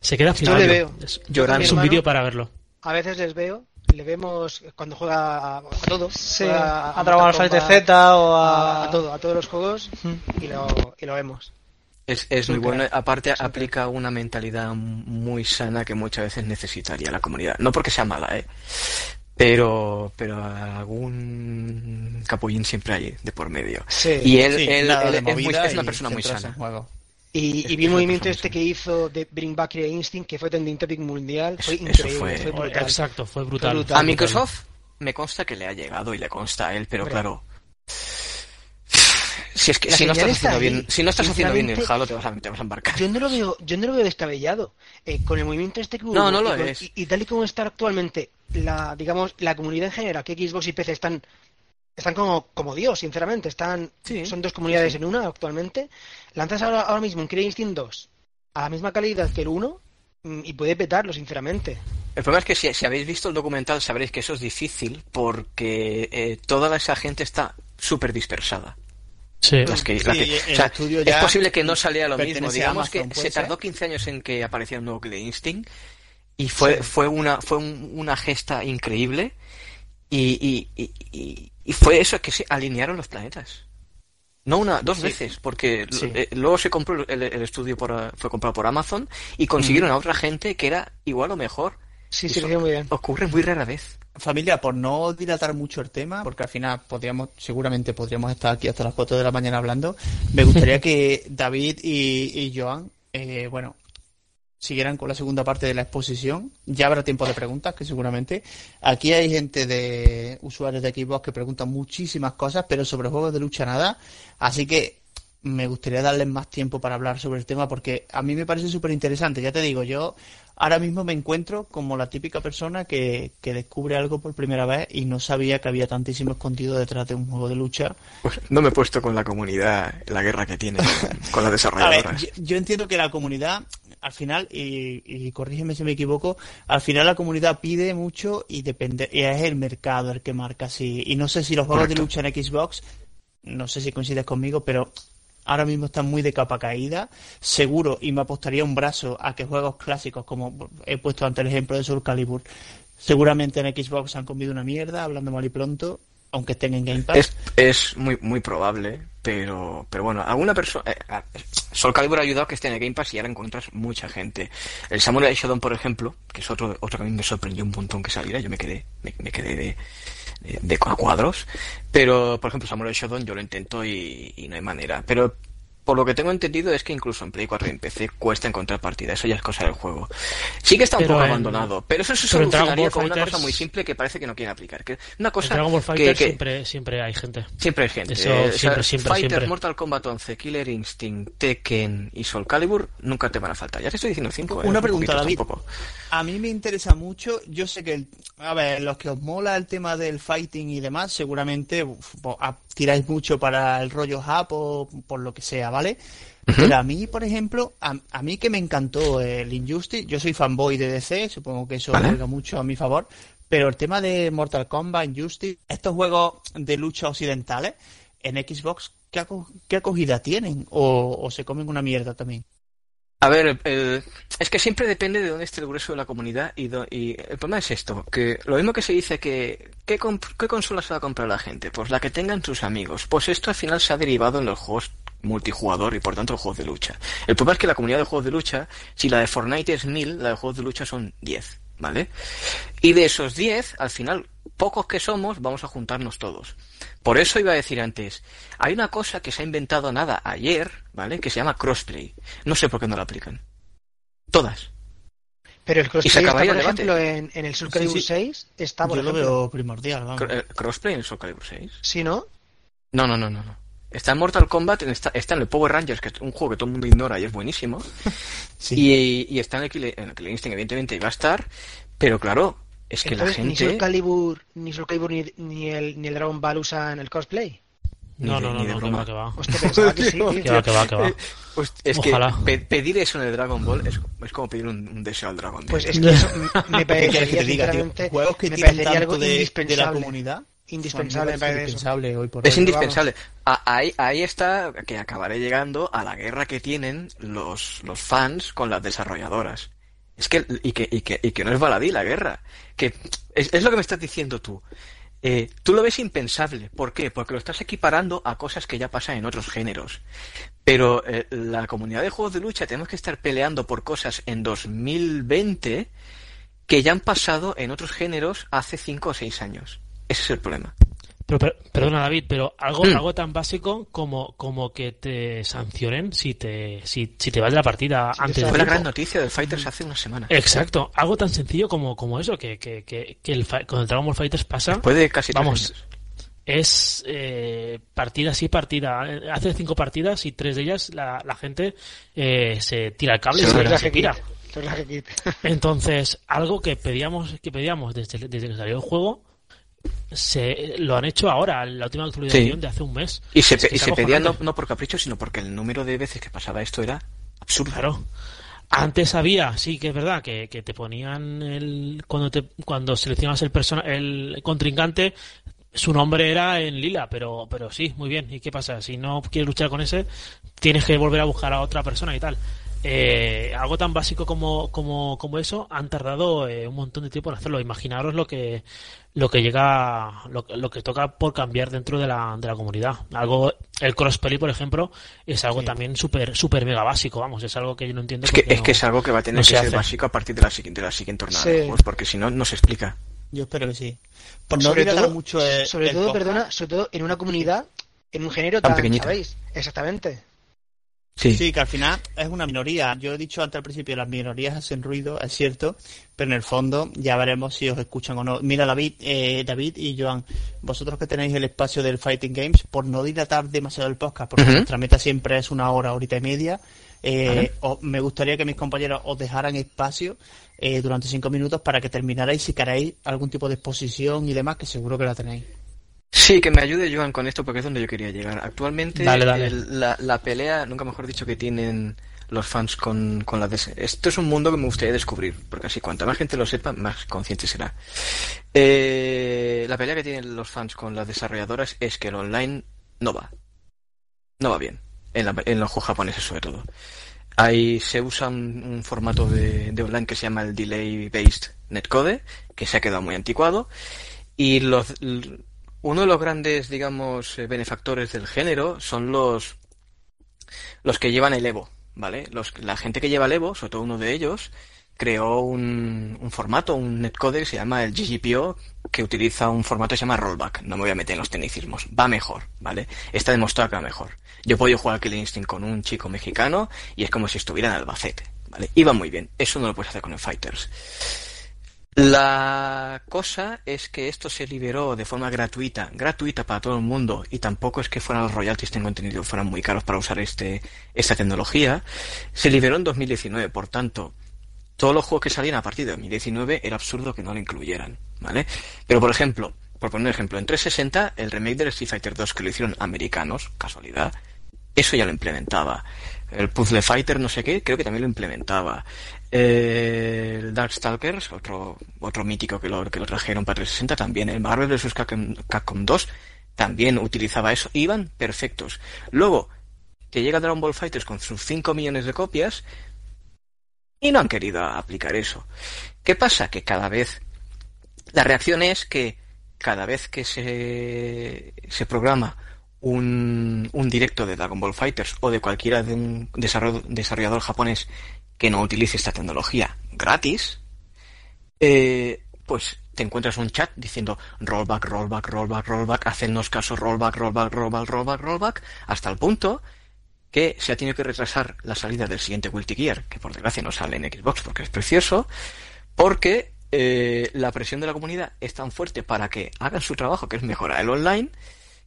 Se queda Yo le veo. Es, Llorando. es un vídeo para verlo. A veces les veo, le vemos cuando juega a, a todo. Sí, juega a Dragon Fighter Z o a, a... a todo, a todos los juegos y lo, y lo vemos. Es, es muy bueno. Aparte, aplica una mentalidad muy sana que muchas veces necesitaría la comunidad. No porque sea mala, ¿eh? Pero, pero algún capullín siempre hay de por medio. Sí. Y él, Sí, él- nada él de es, muy- movida es una persona muy sana. juego. Y, y vi el movimiento este que hizo de Bring Back Killer Instinct, que fue trending topic mundial, fue Eso- increíble, fue- fue, brutal. Exacto, fue brutal. brutal. A Microsoft me consta que le ha llegado y le consta a él, pero Hombre. claro. Si es que si no estás está haciendo ahí. bien, si no estás haciendo bien el Halo te vas a, te vas a embarcar. Yo no lo veo, yo no lo veo descabellado. Eh, con el movimiento este que hubo No, no lo y, con- es. y- y tal y como está actualmente la, digamos, la comunidad en general, que Xbox y PC están, están como, como Dios, sinceramente, están, Sí, son dos comunidades sí. en una actualmente. Lanzas ahora, ahora mismo un Killer Instinct 2 a la misma calidad que el 1 mm, y puede petarlo, sinceramente. El problema es que si, si habéis visto el documental sabréis que eso es difícil porque eh, toda esa gente está súper dispersada. Sí. Las que- Sí, las que- el o sea, estudio es posible que no saliera lo mismo. Digamos Amazon, que ¿puede se tardó ser? 15 años en que apareciera un nuevo Killer Instinct y fue, Sí. fue una fue un- una gesta increíble y, y, y- y- fue eso que se alinearon los planetas. No una, dos Sí. veces, porque Sí. eh, luego se compró el, el estudio por, fue comprado por Amazon y consiguieron a otra gente que era igual o mejor. Sí, sí, muy bien. Ocurre muy rara vez. Familia, por no dilatar mucho el tema, porque al final podríamos, seguramente podríamos estar aquí hasta las 4 de la mañana hablando, me gustaría que David y, y Joan, eh, bueno, siguieran con la segunda parte de la exposición. Ya habrá tiempo de preguntas, que seguramente. Aquí hay gente de usuarios de Xbox que preguntan muchísimas cosas, pero sobre juegos de lucha nada. Así que me gustaría darles más tiempo para hablar sobre el tema porque a mí me parece súper interesante. Ya te digo, yo ahora mismo me encuentro como la típica persona que, que descubre algo por primera vez y no sabía que había tantísimo escondido detrás de un juego de lucha. Pues no me he puesto con la comunidad, la guerra que tiene con las A ver, desarrolladoras. yo, yo entiendo que la comunidad, al final, y, y corrígeme si me equivoco, al final la comunidad pide mucho y depende, y es el mercado el que marca así. Y no sé si los juegos de lucha en Xbox, no sé si coincides conmigo, pero ahora mismo están muy de capa caída. Seguro, y me apostaría un brazo a que juegos clásicos, como he puesto ante el ejemplo de Soul Calibur, seguramente en Xbox han comido una mierda, hablando mal y pronto, aunque estén en Game Pass. Es, es muy muy probable, pero pero bueno, alguna persona... Eh, Soul Calibur ha ayudado a que esté en el Game Pass y ahora encuentras mucha gente. El Samurai Shodown, por ejemplo, que es otro, otro que a mí me sorprendió un montón que saliera, yo me quedé, me, me quedé de, de, de cuadros. Pero, por ejemplo, Samurai Shodown yo lo intento y, y no hay manera. Pero por lo que tengo entendido es que incluso en Play 4 y en PC cuesta encontrar partida, eso ya es cosa del juego. Sí que está un Pero poco en- abandonado, pero eso se en solucionaría con una cosa muy simple que parece que no quieren aplicar. Que una En cosa Dragon Ball que- siempre, siempre hay gente. Siempre hay gente. Eso, Eh, o sea, siempre, siempre. Mortal Kombat 11, Killer Instinct, Tekken y Soul Calibur nunca te van a faltar. Ya te estoy diciendo cinco. eh, Una un pregunta, poquito David. tampoco. A mí me interesa mucho, yo sé que, el- a ver, los que os mola el tema del fighting y demás, seguramente uf, a- tiráis mucho para el rollo Jap o por lo que sea, ¿vale? Pero a mí, por ejemplo, a, a mí que me encantó el Injustice, yo soy fanboy de DC, supongo que eso Vale. juega mucho a mi favor, pero el tema de Mortal Kombat, Injustice, estos juegos de lucha occidentales en Xbox, ¿qué, aco- qué acogida tienen? ¿O, o se comen una mierda también? A ver, es que siempre depende de dónde esté el grueso de la comunidad y, do- y el problema es esto, que lo mismo que se dice que ¿qué, ¿qué consola se va a comprar la gente? Pues la que tengan sus amigos. Pues esto al final se ha derivado en los juegos multijugador y por tanto los juegos de lucha. El problema es que la comunidad de juegos de lucha, si la de Fortnite es 1000, la de juegos de lucha son 10, ¿vale? Y de esos 10, al final, pocos que somos, vamos a juntarnos todos. Por eso iba a decir antes, hay una cosa que se ha inventado nada ayer, ¿vale? Que se llama crossplay. No sé por qué no la aplican. Todas. Pero el crossplay está, acabaría por el ejemplo, en, en el Soul Calibur sí. 6 está, por yo lo ejemplo. veo primordial, vamos. Eh, ¿Crossplay en Soul Calibur 6? ¿Sí, no? No, no, no, no. no. Está en Mortal Kombat, en- está, está en el Power Rangers, que es un juego que todo el mundo ignora y es buenísimo. Sí. Y, y está en el, el Killer Instinct, evidentemente, y va a estar. Pero claro, es que Entonces, la ni Soul gente... Calibur, ni, Soul Calibur ni, ni el, ni el Dragon Ball usan el cosplay. No, de- no, no, de no, que va, que va. Hostia, pensaba que sí. tío. Que va, que va, que va. Pues es Ojalá. que pe- pedir eso en el Dragon Ball es, es como pedir un, un deseo al Dragon Ball. Pues es que eso me ¿Qué quieres que parecería, te diga, tío? Juegos que me tienen parecería algo tanto de, de la indispensable. comunidad. Indispensable, Es indispensable hoy por Es hoy. indispensable. A- ahí, ahí está que acabaré llegando a la guerra que tienen los, los fans con las desarrolladoras. Es que, y que, y que, y que no es baladí la guerra. Que es, es lo que me estás diciendo tú. Eh, tú lo ves impensable. ¿Por qué? Porque lo estás equiparando a cosas que ya pasan en otros géneros. Pero eh, la comunidad de juegos de lucha tenemos que estar peleando por cosas en 2020 que ya han pasado en otros géneros hace 5 o 6 años. Ese es el problema. Pero, per- perdona, David, pero algo, Mm. algo tan básico como, como que te sancionen si te, si, si te vas de la partida antes de Fue la gran noticia del Fighters hace una semana. Exacto, algo tan sencillo como, como eso, que, que, que, que el, con el Dragon Ball Fighters pasa. Puede casi tres Vamos, años. es eh, partida sí partida. Hace cinco partidas y tres de ellas la, la gente eh, se tira el cable y se, se tira. Entonces, algo que pedíamos, que pedíamos desde, desde que salió el juego, se lo han hecho ahora, la última actualización de hace un mes. Y se, y se pedía no, no, por capricho, sino porque el número de veces que pasaba esto era absurdo. Claro. Antes había, sí que es verdad, que, que te ponían el cuando te cuando seleccionas el persona, el contrincante, su nombre era en lila, pero pero sí, muy bien. ¿Y qué pasa? Si no quieres luchar con ese, tienes que volver a buscar a otra persona y tal. Eh, algo tan básico como, como, como eso han tardado eh, un montón de tiempo en hacerlo. Imaginaros lo que lo que llega, lo, lo que toca por cambiar dentro de la, de la comunidad. Algo, el crossplay, por ejemplo, es algo también súper super mega básico. Vamos, es algo que yo no entiendo. Es que, es, que es algo que va a tener que ser básico a partir de la siguiente, de la siguiente jornada de juegos, porque si no, no se explica. Yo espero que sí. Por no sobre todo, mucho el, sobre todo, perdona, sobre todo en una comunidad, en un género tan, tan ¿sabéis? Exactamente. Sí. que al final es una minoría. Yo he dicho antes al principio, las minorías hacen ruido, es cierto, pero en el fondo ya veremos si os escuchan o no. Mira, David, eh, David y Joan, vosotros que tenéis el espacio del Fighting Games, por no dilatar demasiado el podcast, porque nuestra meta siempre es una hora, horita y media, eh, me gustaría que mis compañeros os dejaran espacio eh, durante cinco minutos para que terminarais si queréis algún tipo de exposición y demás, que seguro que la tenéis. Sí, que me ayude Joan con esto porque es donde yo quería llegar. Actualmente la, la, pelea, nunca mejor dicho, que tienen los fans con, con la DS. Esto es un mundo que me gustaría descubrir, porque así cuanta más gente lo sepa, más consciente será. Eh, la pelea que tienen los fans con las desarrolladoras es que el online no va. No va bien. En, en los juegos japoneses sobre todo. Ahí se usa un, formato de, de, online que se llama el Delay Based Netcode, que se ha quedado muy anticuado. Y los, uno de los grandes, digamos, eh, benefactores del género son los los que llevan el Evo, ¿vale? Los, la gente que lleva el Evo, sobre todo uno de ellos, creó un, un formato, un netcode que se llama el GGPO, que utiliza un formato que se llama rollback. No me voy a meter en los tecnicismos. Va mejor, ¿vale? Está demostrado que va mejor. Yo he podido jugar a Kill Instinct con un chico mexicano y es como si estuviera en Albacete, ¿vale? Y va muy bien. Eso no lo puedes hacer con el Fighters. La cosa es que esto se liberó de forma gratuita, gratuita para todo el mundo, y tampoco es que fueran los royalties, tengo entendido, fueran muy caros para usar este, esta tecnología. Se liberó en 2019, por tanto, todos los juegos que salían a partir de 2019 era absurdo que no lo incluyeran, ¿vale? Pero por ejemplo, por poner un ejemplo, en 360 el remake del Street Fighter 2 que lo hicieron americanos, casualidad, eso ya lo implementaba. El Puzzle Fighter, no sé qué, creo que también lo implementaba. El Darkstalkers, otro, otro mítico que lo, que lo trajeron para 360 también. El Marvel vs. Capcom, Capcom 2 también utilizaba eso. Iban perfectos. Luego, que llega Dragon Ball Fighters con sus 5 millones de copias y no han querido aplicar eso. ¿Qué pasa? Que cada vez la reacción es que cada vez que se, se programa un, un directo de Dragon Ball Fighters o de cualquiera de un desarrollador japonés que no utilice esta tecnología gratis, eh, pues te encuentras un chat diciendo rollback, rollback, rollback, rollback, hacernos caso, rollback, rollback, rollback, rollback, rollback, hasta el punto que se ha tenido que retrasar la salida del siguiente Guilty Gear, que por desgracia no sale en Xbox porque es precioso, porque eh, la presión de la comunidad es tan fuerte para que hagan su trabajo, que es mejorar el online,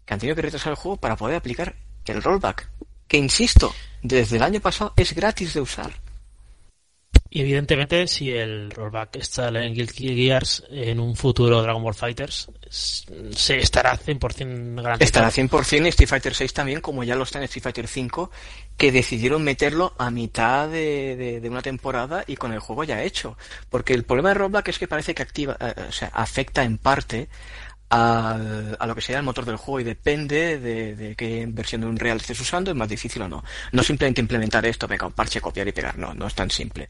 que han tenido que retrasar el juego para poder aplicar el rollback, que insisto, desde el año pasado es gratis de usar. Y evidentemente, si el rollback está en Guilty Gears en un futuro Dragon Ball Fighters, se estará 100% garantizado. Estará 100% en Street Fighter 6 también, como ya lo está en Street Fighter 5, que decidieron meterlo a mitad de, de, una temporada y con el juego ya hecho. Porque el problema de rollback es que parece que activa, eh, o sea, afecta en parte a lo que sería el motor del juego y depende de, qué versión de un real estés usando, es más difícil o no. No simplemente implementar esto, venga, un parche, copiar y pegar, no, no es tan simple.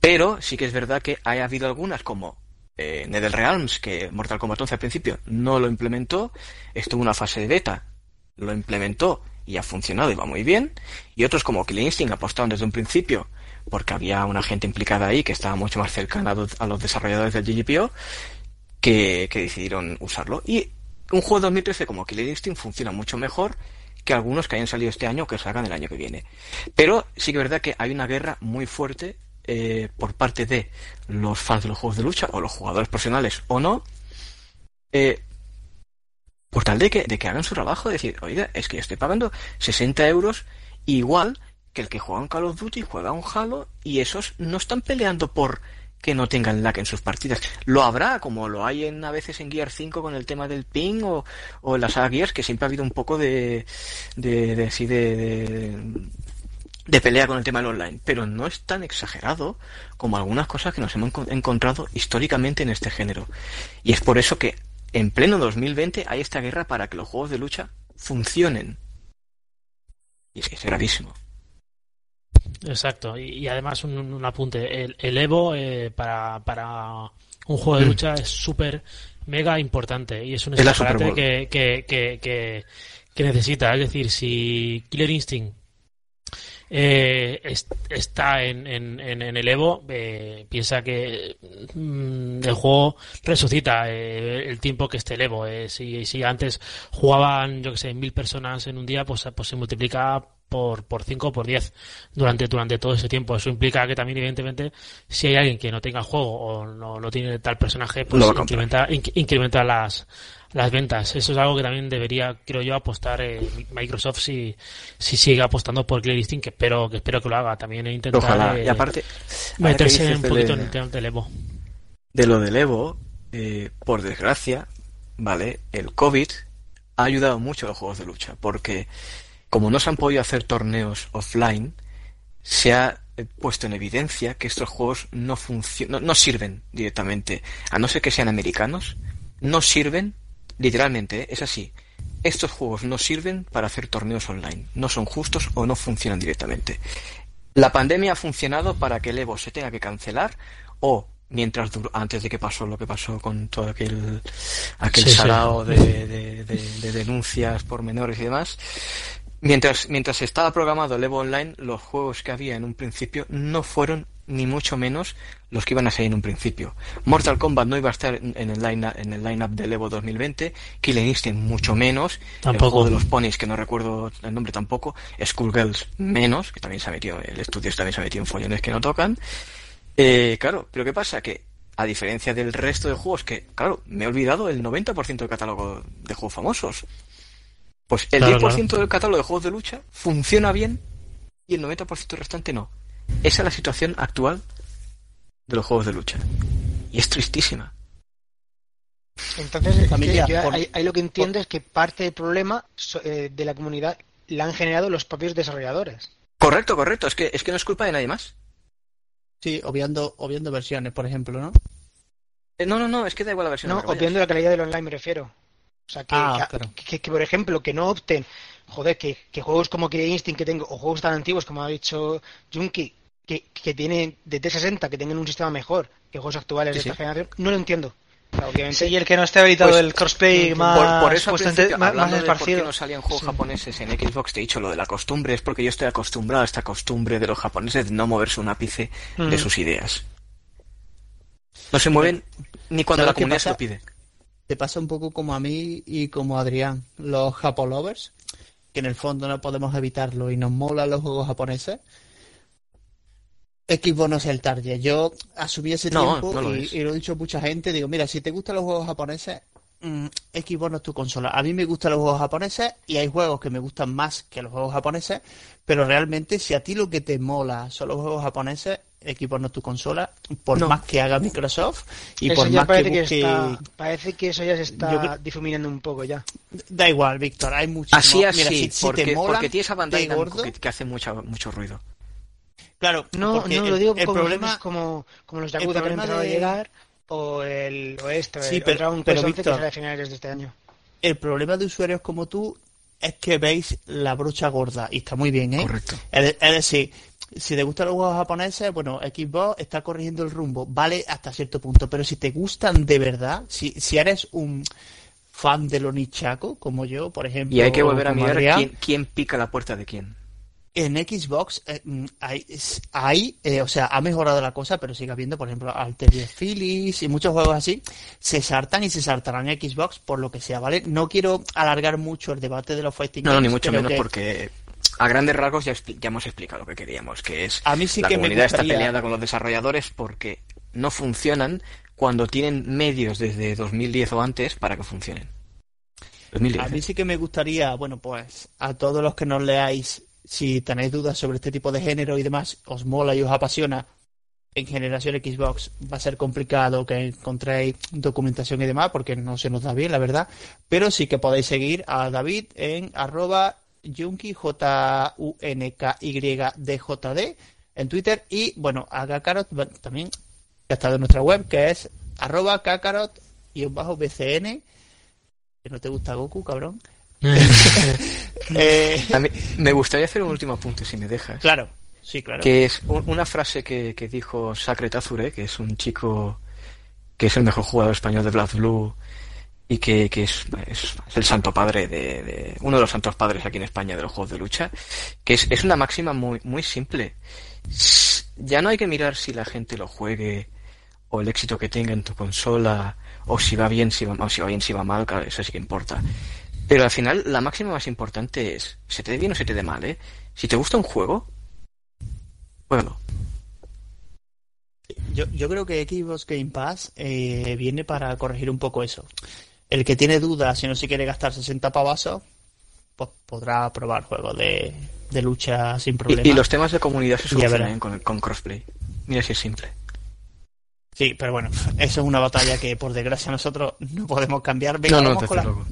Pero sí que es verdad que ha habido algunas como eh, NetherRealms, que Mortal Kombat 11 al principio no lo implementó, estuvo en una fase de beta, lo implementó y ha funcionado y va muy bien, y otros como Killing Instinct apostaron desde un principio porque había una gente implicada ahí que estaba mucho más cercana a los desarrolladores del GGPO que, decidieron usarlo. Y un juego de 2013 como Killer Instinct funciona mucho mejor que algunos que hayan salido este año o que salgan el año que viene. Pero sí que es verdad que hay una guerra muy fuerte eh, por parte de los fans de los juegos de lucha o los jugadores profesionales o no, eh, por tal de que, de que hagan su trabajo, decir, oiga, es que yo estoy pagando 60 euros igual que el que juega un Call of Duty juega un Halo y esos no están peleando por que no tengan lag en sus partidas. Lo habrá, como lo hay en, a veces en Gear 5 con el tema del ping o, o en la saga Gears, que siempre ha habido un poco de, de, de, de, de, de pelea con el tema del online. Pero no es tan exagerado como algunas cosas que nos hemos encon- encontrado históricamente en este género. Y es por eso que en pleno 2020 hay esta guerra para que los juegos de lucha funcionen. Y es que es gravísimo. Exacto, y, y además un, un apunte, el, el Evo eh, para, para un juego de Mm. lucha es súper mega importante y es un escaparate que, que, que, que, que necesita, es decir, si Killer Instinct eh, es- está en, en, en, en el Evo, eh, piensa que mm, el juego resucita eh, el tiempo que esté el Evo. eh, si, si antes jugaban, yo que sé, mil personas en un día, pues, pues se multiplica por, por 5 o por 10 durante, durante todo ese tiempo. Eso implica que también, evidentemente, si hay alguien que no tenga juego o no, no tiene tal personaje, pues incrementa, inc- incrementa las, las ventas. Eso es algo que también debería, creo yo, apostar eh, Microsoft si, si sigue apostando por Clear Instinct, que espero, que espero que lo haga. También intentar Ojalá. eh, Y aparte, meterse un de- poquito en el tema del Evo. de lo del Evo, eh, por desgracia, ¿vale? El COVID ha ayudado mucho a los juegos de lucha, porque como no se han podido hacer torneos offline, se ha eh, puesto en evidencia que estos juegos no funcionan, no, no sirven directamente, a no ser que sean americanos, no sirven, literalmente, ¿eh? es así. Estos juegos no sirven para hacer torneos online, no son justos o no funcionan directamente. La pandemia ha funcionado para que el Evo se tenga que cancelar o mientras antes de que pasó lo que pasó con todo aquel aquel Sí, sí. sarao de, de- de- de denuncias por menores y demás. Mientras, mientras estaba programado el Evo Online, los juegos que había en un principio no fueron ni mucho menos los que iban a salir en un principio. Mortal Kombat no iba a estar en el line en el line-up del Evo 2020, Killer Instinct mucho menos, el Tampoco. juego de los ponis que no recuerdo el nombre tampoco, Skullgirls menos, que también se ha metido, el estudio también se ha metido en follones que no tocan. Eh, claro, pero ¿qué pasa? Que a diferencia del resto de juegos que, claro, me he olvidado el 90% del catálogo de juegos famosos. Pues el Claro, 10% claro. del catálogo de juegos de lucha funciona bien y el 90% restante no. Esa es la situación actual de los juegos de lucha. Y es tristísima. Entonces, Familia, que yo por- ahí, ahí lo que entiendo es que parte del problema eh, de la comunidad la han generado los propios desarrolladores. Correcto, correcto. Es que, es que no es culpa de nadie más. Sí, obviando, obviando versiones, por ejemplo, ¿no? Eh, No, no, no, es que da igual la versión. No, obviando la calidad del online me refiero. O sea, que, Ah, que- claro. que- que, por ejemplo, que no opten, joder, que, que juegos como Killer Instinct que tengo, o juegos tan antiguos como ha dicho Junki, que, que tienen de T60, que tengan un sistema mejor que juegos actuales Sí, de esta sí. generación, no lo entiendo. Obviamente, Sí, y el que no esté habilitado Pues, el crossplay más, por, por eso más, de por qué esparcido. no salían juegos Sí. japoneses en Xbox, te he dicho lo de la costumbre, es porque yo estoy acostumbrado a esta costumbre de los japoneses de no moverse un ápice de Ujú. sus ideas. No se mueven ni cuando ¿Sabes la comunidad se lo pide. Te pasa un poco como a mí y como a Adrián, los Japolovers, que en el fondo no podemos evitarlo y nos molan los juegos japoneses. Xbox no es el target. Yo asumí ese No, tiempo no lo y, lo he dicho a mucha gente. Digo, mira, si te gustan los juegos japoneses, mm, Xbox no es tu consola. A mí me gustan los juegos japoneses y hay juegos que me gustan más que los juegos japoneses, pero realmente si a ti lo que te mola son los juegos japoneses, Xbox no tu consola, por No. más que haga Microsoft y eso por ya más parece que que, busque... está, parece que eso ya se está creo- difuminando un poco ya. Da igual, Víctor, hay muchísimo. Así, así, Mira, si, si porque, te molan porque tienes a Bandai de Namco gordo, que, que hace mucha, mucho ruido. claro, No, no, el, lo digo el como, problema, como, como los Yakuza que han empezado de- a llegar, o el Oeste, Sí, el pero- Dragon pero, Quest 11 que Víctor, sale a finales de este año. el problema de usuarios como tú es que veis la brocha gorda y está muy bien, ¿eh? Correcto. Es, es decir, si te gustan los juegos japoneses, bueno, Xbox está corrigiendo el rumbo, vale hasta cierto punto, pero si te gustan de verdad, si, si eres un fan de lo nichaco, como yo, por ejemplo, Y hay que volver a mirar quién, quién pica la puerta de quién. En Xbox eh, mm, hay, hay, eh, o sea, ha mejorado la cosa, pero sigue habiendo, por ejemplo, Altered Phillies y muchos juegos así, se saltan y se saltarán en Xbox por lo que sea, ¿vale? No quiero alargar mucho el debate de los fighting No, no, ni mucho menos que porque a grandes rasgos ya, ya hemos explicado lo que queríamos, que es A mí sí la que me comunidad está peleada con los desarrolladores porque no funcionan cuando tienen medios desde 2010 o antes para que funcionen. A mí sí que me gustaría, bueno, pues a todos los que nos leáis, si tenéis dudas sobre este tipo de género y demás, os mola y os apasiona, en generación Xbox va a ser complicado que encontréis documentación y demás porque no se nos da bien, la verdad. Pero sí que podéis seguir a David en arroba Junky, J U N K Y D J D en Twitter y bueno, a Kakarot también que ha estado en nuestra web que es arroba Kakarot y bajo BCN que no te gusta Goku, cabrón. Eh, me gustaría hacer un último apunte si me dejas. Claro, sí, claro. Que es una frase que, dijo Sacre Tazure, que es un chico que es el mejor jugador español de Black Blue y que, es, el santo padre de, uno de los santos padres aquí en España de los juegos de lucha, que es, es una máxima muy, muy simple. Ya no hay que mirar si la gente lo juegue o el éxito que tenga en tu consola o si va bien, si va, si va bien, si va mal, eso sí que importa. Pero al final, la máxima más importante es, se te dé bien o se te dé mal, ¿eh? Si te gusta un juego, juego. Yo, yo creo que Xbox Game Pass eh, viene para corregir un poco eso. El que tiene dudas si no se quiere gastar 60 pavasos, pues podrá probar juegos de, de lucha sin problema. Y, los temas de comunidad se solucionan con, con crossplay. Mira si es simple. Sí, pero bueno, eso es una batalla que por desgracia nosotros no podemos cambiar. Venga, vamos, con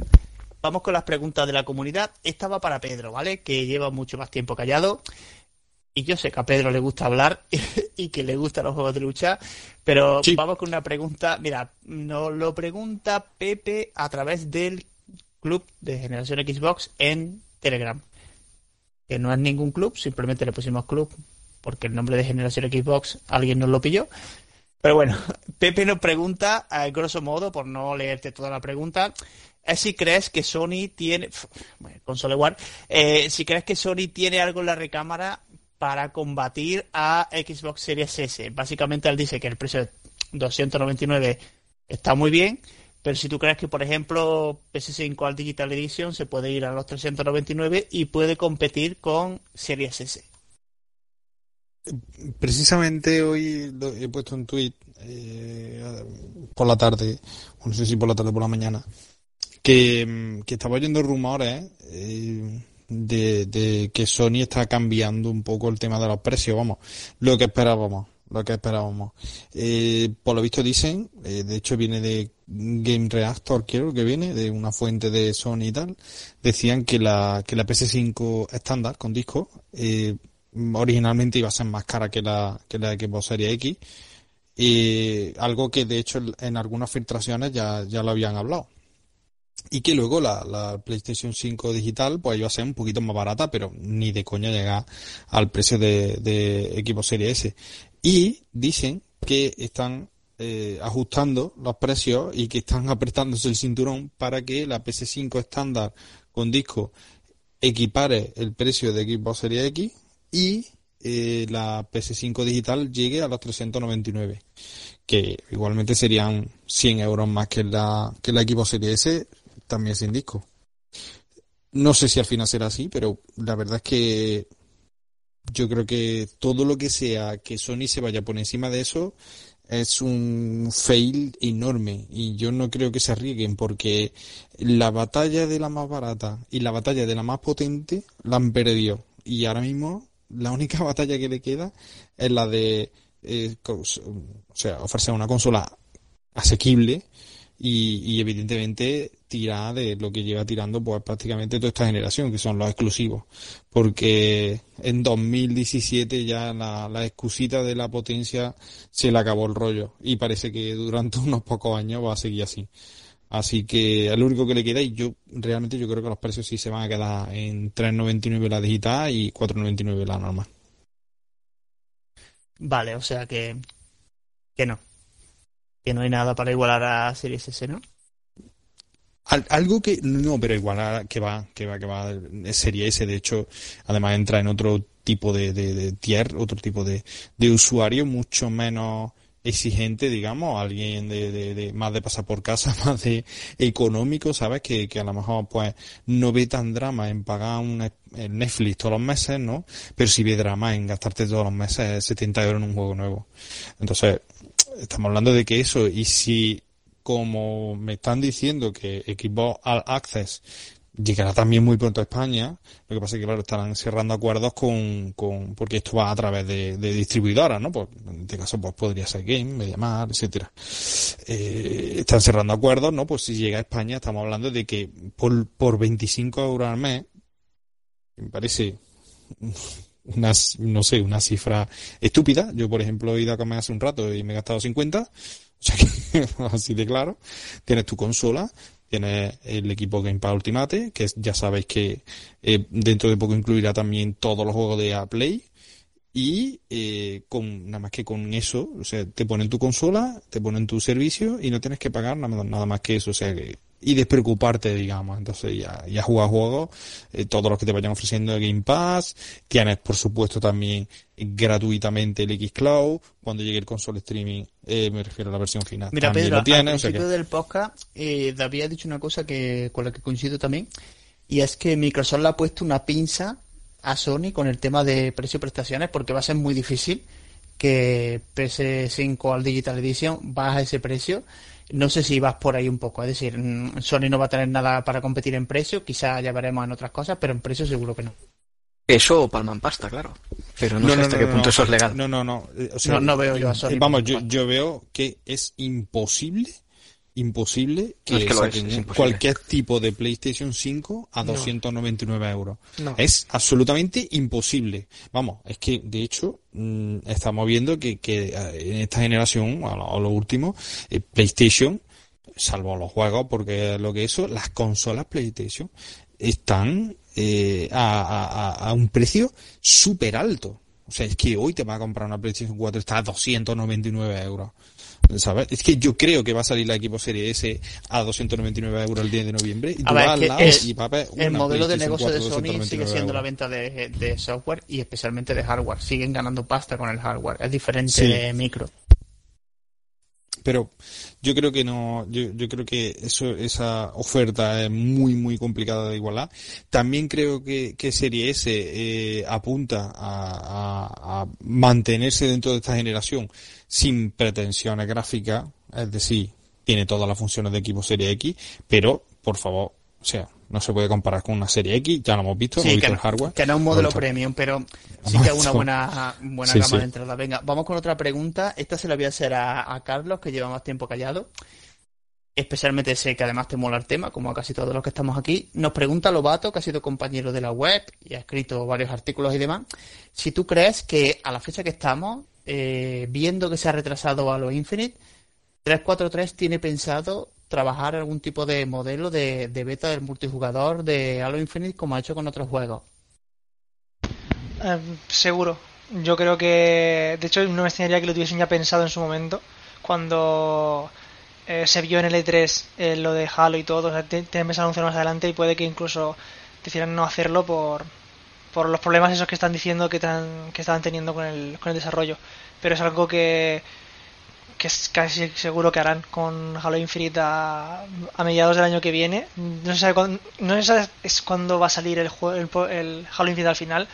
vamos con las preguntas de la comunidad. Esta va para Pedro, ¿vale? Que lleva mucho más tiempo callado. Y yo sé que a Pedro le gusta hablar y que le gustan los juegos de lucha, pero vamos con una pregunta. Mira, nos lo pregunta Pepe a través del club de Generación Xbox en Telegram. Que no es ningún club, simplemente le pusimos club porque el nombre de Generación Xbox alguien nos lo pilló. Pero bueno, Pepe nos pregunta, a grosso modo, por no leerte toda la pregunta, es si crees que Sony tiene, bueno, console War, eh, si crees que Sony tiene algo en la recámara para combatir a Xbox Series S. Básicamente él dice que el precio de 299 está muy bien, pero si tú crees que, por ejemplo, PS5 al Digital Edition se puede ir a los 399 y puede competir con Series S. Precisamente hoy he puesto un tweet eh, por la tarde, no sé si por la tarde o por la mañana, que, estaba oyendo rumores eh, de, que Sony está cambiando un poco el tema de los precios, vamos, lo que esperábamos, lo que esperábamos. Eh, por lo visto dicen, de hecho viene de Game Reactor, creo que viene, de una fuente de Sony y tal, decían que la, que la PS5 estándar con disco, originalmente iba a ser más cara que la, que la Xbox Series X. Y algo que de hecho en algunas filtraciones ya, ya lo habían hablado. Y que luego la, la PlayStation 5 digital pues iba a ser un poquito más barata, pero ni de coña llega al precio de, de Xbox Series S. Y dicen que están eh, ajustando los precios y que están apretándose el cinturón para que la PS5 estándar con disco equipare el precio de Xbox Series X y eh, la PS5 digital llegue a los 399, que igualmente serían 100 euros más que la, que la Xbox Series S, también sin disco. No sé si al final será así, pero la verdad es que yo creo que todo lo que sea que Sony se vaya por encima de eso es un fail enorme y yo no creo que se arriesguen porque la batalla de la más barata y la batalla de la más potente la han perdido y ahora mismo la única batalla que le queda es la de eh, o sea, ofrecer una consola asequible y, evidentemente tirar de lo que lleva tirando pues prácticamente toda esta generación, que son los exclusivos. Porque en 2017 ya la, excusita de la potencia se le acabó el rollo y parece que durante unos pocos años va a seguir así. Así que lo único que le queda y yo realmente yo creo que los precios sí se van a quedar en 3.99 la digital y 4.99 la normal. Vale, o sea que que no. Que no hay nada para igualar a Series S, ¿no? algo que no, pero igual que va, que va, que va, S, de hecho, además entra en otro tipo de, de, tier, otro tipo de, de usuario mucho menos exigente, digamos, alguien de, más de pasar por casa, más de económico, ¿sabes? Que, que a lo mejor pues no ve tan drama en pagar un Netflix todos los meses, ¿no? Pero si ve drama en gastarte todos los meses 70 euros en un juego nuevo. Entonces, estamos hablando de que eso, y si como me están diciendo que Xbox All Access llegará también muy pronto a España. Lo que pasa es que, claro, estarán cerrando acuerdos con, con porque esto va a través de, de distribuidoras, ¿no? Pues, en este caso, pues podría ser Game, Mediamar, etcétera. Eh, están cerrando acuerdos, ¿no? Pues si llega a España, estamos hablando de que por, por 25 euros al mes, me parece una, no sé, una cifra estúpida. Yo, por ejemplo, he ido a comer hace un rato y me he gastado 50. O sea que, así de claro. Tienes tu consola, tienes el equipo Game Pass Ultimate, que ya sabéis que eh, dentro de poco incluirá también todos los juegos de A Play. Y eh, con nada más que con eso, o sea, te ponen tu consola, te ponen tu servicio y no tienes que pagar nada, nada más que eso. O sea, que, y despreocuparte, digamos. Entonces ya, ya juegas juegos, eh, todos los que te vayan ofreciendo el Game Pass. Tienes, por supuesto, también gratuitamente el Xcloud. Cuando llegue el console streaming, eh, me refiero a la versión final. Mira, también Pedro, lo tienes, al o sea principio que- del podcast, eh, David ha dicho una cosa que con la que coincido también, y es que Microsoft le ha puesto una pinza a Sony con el tema de precio-prestaciones, porque va a ser muy difícil que PS5 al Digital Edition baje ese precio. No sé si vas por ahí un poco, es decir, mm, Sony no va a tener nada para competir en precio, quizá ya veremos en otras cosas, pero en precio seguro que no. Eso o palman pasta, claro. Pero no, sé hasta qué punto eso es legal. No, no, no. eh, o sea, No- no veo yo a Sony eh, Vamos, yo, yo veo que es imposible, imposible que No, es que lo es, saquen es imposible. cualquier tipo de PlayStation 5 a 299 euros. No. Es absolutamente imposible. Vamos, es que de hecho mm, estamos viendo que, que eh, en esta generación, a lo, a lo último, eh, PlayStation, salvo los juegos, porque lo que eso, las consolas PlayStation están eh, a, a- a- a un precio súper alto. O sea, es que hoy te vas a comprar una PlayStation 4, está a 299 euros. ¿Sabes? Es que yo creo que va a salir la equipo Serie S a 299 euros el 10 de noviembre. Y A ver, que es- y El modelo de negocio de 4 Sony sigue 299 siendo la venta de, de software y especialmente de hardware. Siguen ganando pasta con el hardware. Es diferente Sí. de micro. Pero yo creo que no, yo, yo creo que eso, esa oferta es muy, muy complicada de igualar. También creo que, que Serie S eh, apunta a, a- a mantenerse dentro de esta generación sin pretensiones gráficas, es decir, tiene todas las funciones de equipo Serie X, pero, por favor, o sea, no se puede comparar con una Serie X, ya lo hemos visto, hemos Sí, visto que, el hardware. que no es un modelo premium, pero sí que es una buena, buena Sí, gama de entrada. Venga, vamos con otra pregunta. Esta se la voy a hacer a, a Carlos, que lleva más tiempo callado. Especialmente sé que además te mola el tema, como a casi todos los que estamos aquí. Nos pregunta Lobato, que ha sido compañero de la web y ha escrito varios artículos y demás, si tú crees que a la fecha que estamos, eh, viendo que se ha retrasado Halo Infinite, 343 tiene pensado trabajar algún tipo de modelo de, beta del multijugador de Halo Infinite como ha hecho con otros juegos. Eh, seguro. Yo creo que, de hecho, no me extrañaría que lo tuviesen ya pensado en su momento, cuando eh, se vio en el E3 eh, lo de Halo y todo. O sea, te- tienen pensado anunciar más adelante y puede que incluso decidieran no hacerlo por, por los problemas esos que están diciendo que, tan, que estaban teniendo con el, con el desarrollo. Pero es algo que, que es casi seguro que harán con Halo Infinite a, mediados del año que viene. No se sabe cuándo, no se sabe es cuándo va a salir el, jue- el, el Halo Infinite al final.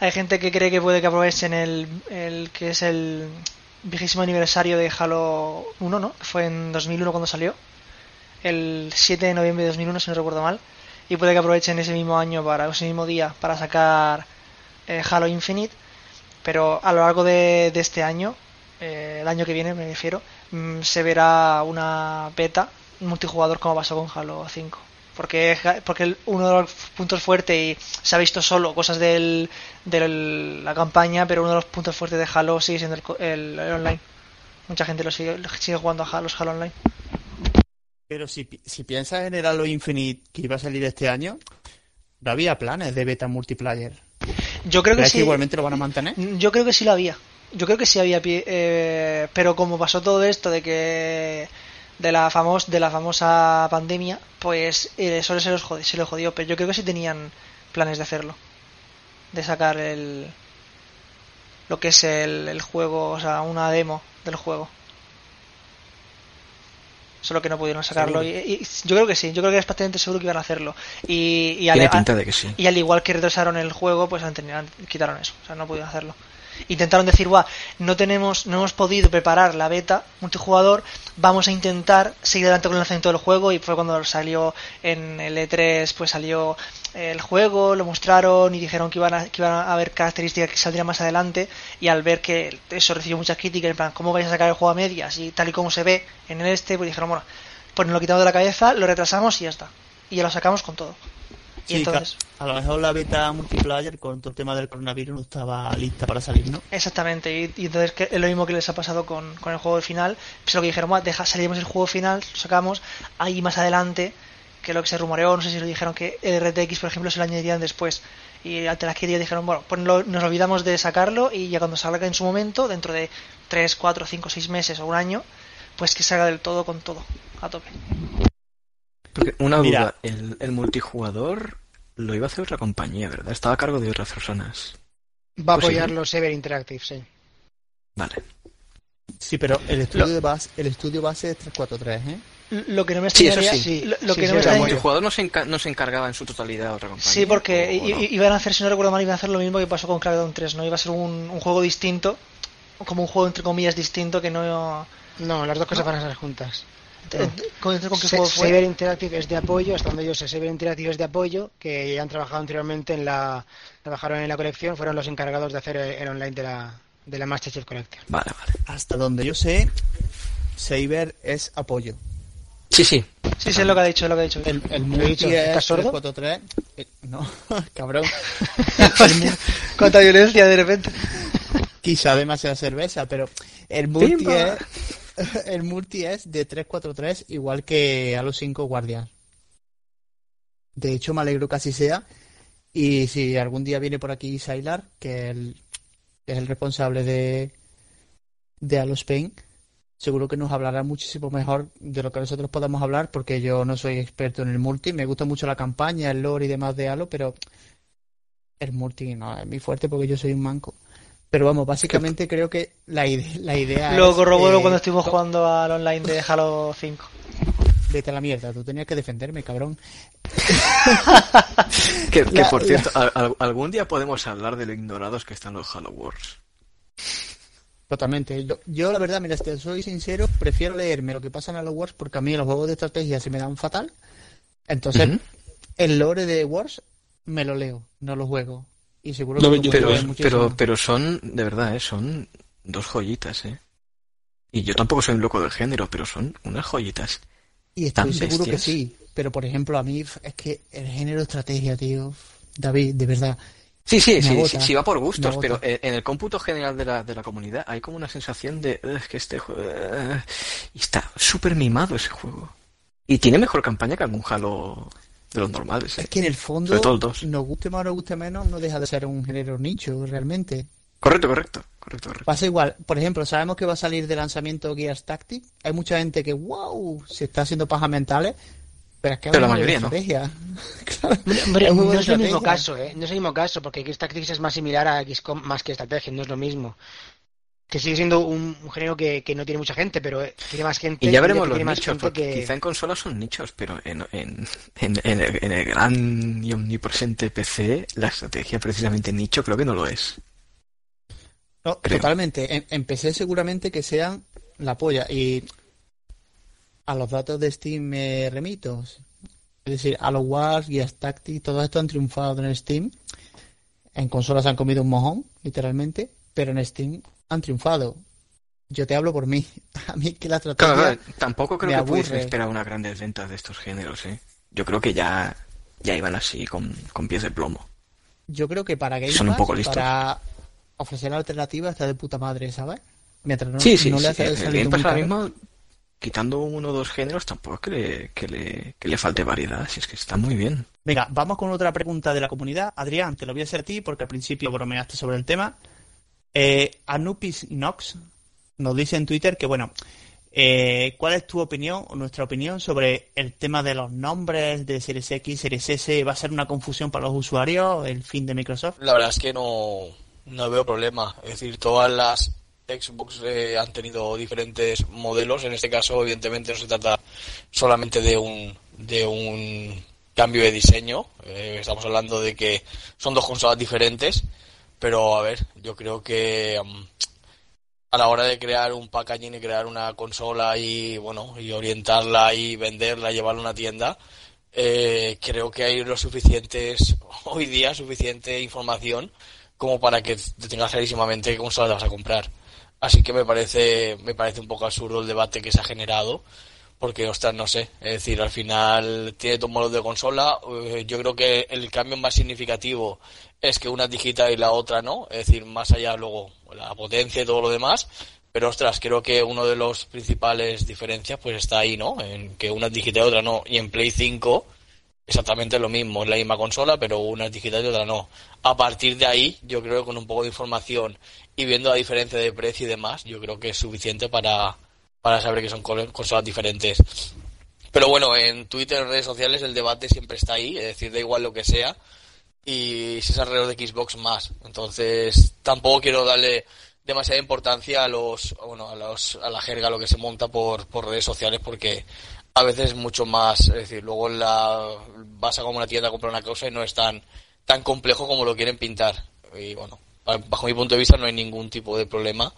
Hay gente que cree que puede que aprovechen el, el que es el vigésimo aniversario de Halo 1, ¿no? Fue en 2001 cuando salió. El 7 de noviembre de 2001, si no recuerdo mal. Y puede que aprovechen ese mismo año, para ese mismo día, para sacar eh, Halo Infinite. Pero a lo largo de, de este año, eh, el año que viene me refiero, mm, se verá una beta multijugador como pasó con Halo 5. Porque, porque uno de los puntos fuertes, y se ha visto solo cosas del, de la campaña, pero uno de los puntos fuertes de Halo sigue siendo el, el- el online. Mucha gente lo sigue, sigue jugando a Halo, Halo Online. Pero si, si piensas en el Halo Infinite que iba a salir este año, no había planes de beta multiplayer. Yo creo que ¿Crees sí. que igualmente lo van a mantener? Yo creo que sí lo había. Yo creo que sí había eh, pero como pasó todo esto de que de la famos de la famosa pandemia, pues eh, solo se los jodió, se lo jodió, pero yo creo que sí tenían planes de hacerlo. De sacar el lo que es el, el juego, o sea, una demo del juego. Solo que no pudieron sacarlo. Y, y yo creo que sí, yo creo que es prácticamente seguro que iban a hacerlo. Y, y al- Tiene pinta de que sí. y al igual que retrasaron el juego, pues han tenido, han- quitaron eso. O sea, no pudieron hacerlo. Intentaron decir, guau, no tenemos, no hemos podido preparar la beta multijugador, vamos a intentar seguir adelante con el lanzamiento del juego y fue cuando salió en el E3, pues salió el juego, lo mostraron y dijeron que iban a, que iban a haber características que saldrían más adelante y al ver que eso recibió muchas críticas, en plan, ¿cómo vais a sacar el juego a medias? Y tal y como se ve en el este, pues dijeron, bueno, pues nos lo quitamos de la cabeza, lo retrasamos y ya está. Y ya lo sacamos con todo. Y Sí, entonces, a lo mejor la beta multiplayer con todo el tema del coronavirus no estaba lista para salir, ¿no? exactamente, y, y entonces que es lo mismo que les ha pasado con, con el juego final, pues lo que dijeron, bueno, deja, salimos el juego final, lo sacamos, ahí más adelante, que lo que se rumoreó, no sé si lo dijeron que el RTX, por ejemplo, se lo añadirían después. Y las críticas dijeron, bueno, pues lo- nos olvidamos de sacarlo y ya cuando salga en su momento, dentro de 3, 4, 5, 6 meses o un año, pues que salga del todo con todo, a tope. Porque una Mira. duda, el, el multijugador lo iba a hacer otra compañía, ¿verdad? Estaba a cargo de otras personas. Va a Posible. apoyarlo Sever Interactive, sí. Vale. Sí, pero el estudio, de base, el estudio base es 343, ¿eh? Lo que no me Sí, eso extrañaría, sí. lo, lo Sí, que sí, no me sea, el multijugador no se, enca- no se encargaba en su totalidad a otra compañía. Sí, porque ¿o- o no? iban a hacer, si no recuerdo mal, iban a hacer lo mismo que pasó con Crackdown 3, ¿no? Iba a ser un, un juego distinto, como un juego entre comillas distinto que no... No, las dos cosas van a ser juntas. Eh, ¿Con, con qué juego fue? Saber Interactive es de apoyo, hasta donde yo sé, Saber Interactive es de apoyo, que ya han trabajado anteriormente en la. trabajaron en la colección, fueron los encargados de hacer el online de la, de la Masterchef Collection. Vale, vale. Hasta donde yo sé, Saber es apoyo. Sí, sí. Sí, sí, es lo que ha dicho, es lo que ha dicho. El, el multi dicho? es ¿Estás sordo? 343. eh, no, cabrón. Cuánta violencia de repente. Quizá demasiada cerveza, pero el multi Pimba. es, el multi es de 343 igual que a los 5 guardias. De hecho, me alegro que así sea. Y si algún día viene por aquí Sailar, que el- es el responsable de, de Halo Spain, seguro que nos hablará muchísimo mejor de lo que nosotros podamos hablar, porque yo no soy experto en el multi. Me gusta mucho la campaña, el lore y demás de Halo, pero el multi no es muy fuerte porque yo soy un manco. Pero vamos, básicamente creo que la, ide- la idea Lo corroboro eh, cuando estuvimos jugando al online de Halo 5. Vete a la mierda, tú tenías que defenderme, cabrón. Que, que, La- por la- cierto, al- al- algún día podemos hablar de lo ignorados que están los Halo Wars. Totalmente. Yo, yo, la verdad, mira, si soy sincero, prefiero leerme lo que pasa en Halo Wars porque a mí los juegos de estrategia se me dan fatal. Entonces, el lore de Wars me lo leo, no lo juego. Y seguro No, que puedo Pero, pero, pero son, de verdad, ¿eh? son dos joyitas, ¿eh? Y yo tampoco soy un loco del género, pero son unas joyitas. Y estoy seguro que sí. Pero, por ejemplo, a mí es que el género estrategia, tío, David, de verdad. Sí, sí, sí, agota. sí, sí va por gustos, pero en el cómputo general de la, de la comunidad hay como una sensación de "Ugh, es que este juego... ugh", y está súper mimado ese juego. Y tiene mejor campaña que algún Halo de los normales, ¿eh? Es que en el fondo, Sobre todo el dos. nos guste más o nos guste menos, no deja de ser un género nicho, realmente. Correcto, correcto, correcto, correcto. Pasa igual, por ejemplo, sabemos que va a salir de lanzamiento Gears Tactics. Hay mucha gente que, wow, se está haciendo pajas mentales, pero es que Pero la mayoría no. estrategia. Claro, Hombre, no es el mismo caso, ¿eh? No es el mismo caso, porque X Tactics es más similar a XCOM más que estrategia, no es lo mismo. Que sigue siendo un, un género que, que no tiene mucha gente, pero eh, tiene más gente. Y ya veremos los tiene más nichos, gente porque que- quizá en consolas son nichos, pero en, en, en, en el, en el gran y omnipresente PC, la estrategia precisamente nicho creo que no lo es. No, Creo. totalmente. Em- empecé seguramente que sean la polla. Y a los datos de Steam me remito. Es decir, a los Wars, Gears Tactics, todo esto han triunfado en Steam. En consolas han comido un mojón, literalmente, pero en Steam han triunfado. Yo te hablo por mí. A mí que la estrategia... Claro, tampoco creo me que pudiesen esperar unas grandes ventas de estos géneros, ¿eh? Yo creo que ya, ya iban así con, con pies de plomo. Yo creo que para Game Son un poco listos. para ofrecer alternativas está de puta madre, ¿sabes? Mientras no, Sí, sí, no sí. le hace el- el muy Pass ahora mismo, quitando uno o dos géneros, tampoco es que le, que le, que le falte variedad, si es que está muy bien. Venga, vamos con otra pregunta de la comunidad. Adrián, te lo voy a hacer a ti porque al principio bromeaste sobre el tema. Eh, Anupis Nox nos dice en Twitter que, bueno, eh, ¿cuál es tu opinión o nuestra opinión sobre el tema de los nombres de Series X, Series S? ¿Va a ser una confusión para los usuarios el fin de Microsoft? La verdad es que no, no veo problema. Es decir, todas las Xbox eh, han tenido diferentes modelos. En este caso, evidentemente, no se trata solamente de un, de un cambio de diseño. Eh, estamos hablando de que son dos consolas diferentes. Pero a ver, yo creo que mm, a la hora de crear un packaging y crear una consola y bueno y orientarla y venderla, llevarla a una tienda, eh, creo que hay lo suficientes hoy día suficiente información como para que te tengas clarísimamente qué consola te vas a comprar. Así que me parece me parece un poco absurdo el debate que se ha generado porque, ostras, no sé, es decir, al final tiene dos modos de consola. Eh, yo creo que el cambio más significativo es que una es digital y la otra no, es decir, más allá luego la potencia y todo lo demás. Pero, ostras, creo que uno de los principales diferencias pues está ahí, ¿no? En que una es digital y otra no. Y en Play 5 exactamente lo mismo, es la misma consola, pero una es digital y otra no. A partir de ahí, yo creo que con un poco de información y viendo la diferencia de precio y demás, yo creo que es suficiente para, para saber que son consolas diferentes. Pero bueno, en Twitter, en redes sociales, el debate siempre está ahí, es decir, da igual lo que sea. Y si es alrededor de Xbox más. Entonces, tampoco quiero darle demasiada importancia a los, bueno, a los, a la jerga, lo que se monta por, por redes sociales, porque a veces es mucho más, es decir, luego la, vas a como una tienda a comprar una cosa y no es tan, tan complejo como lo quieren pintar. Y bueno, bajo mi punto de vista no hay ningún tipo de problema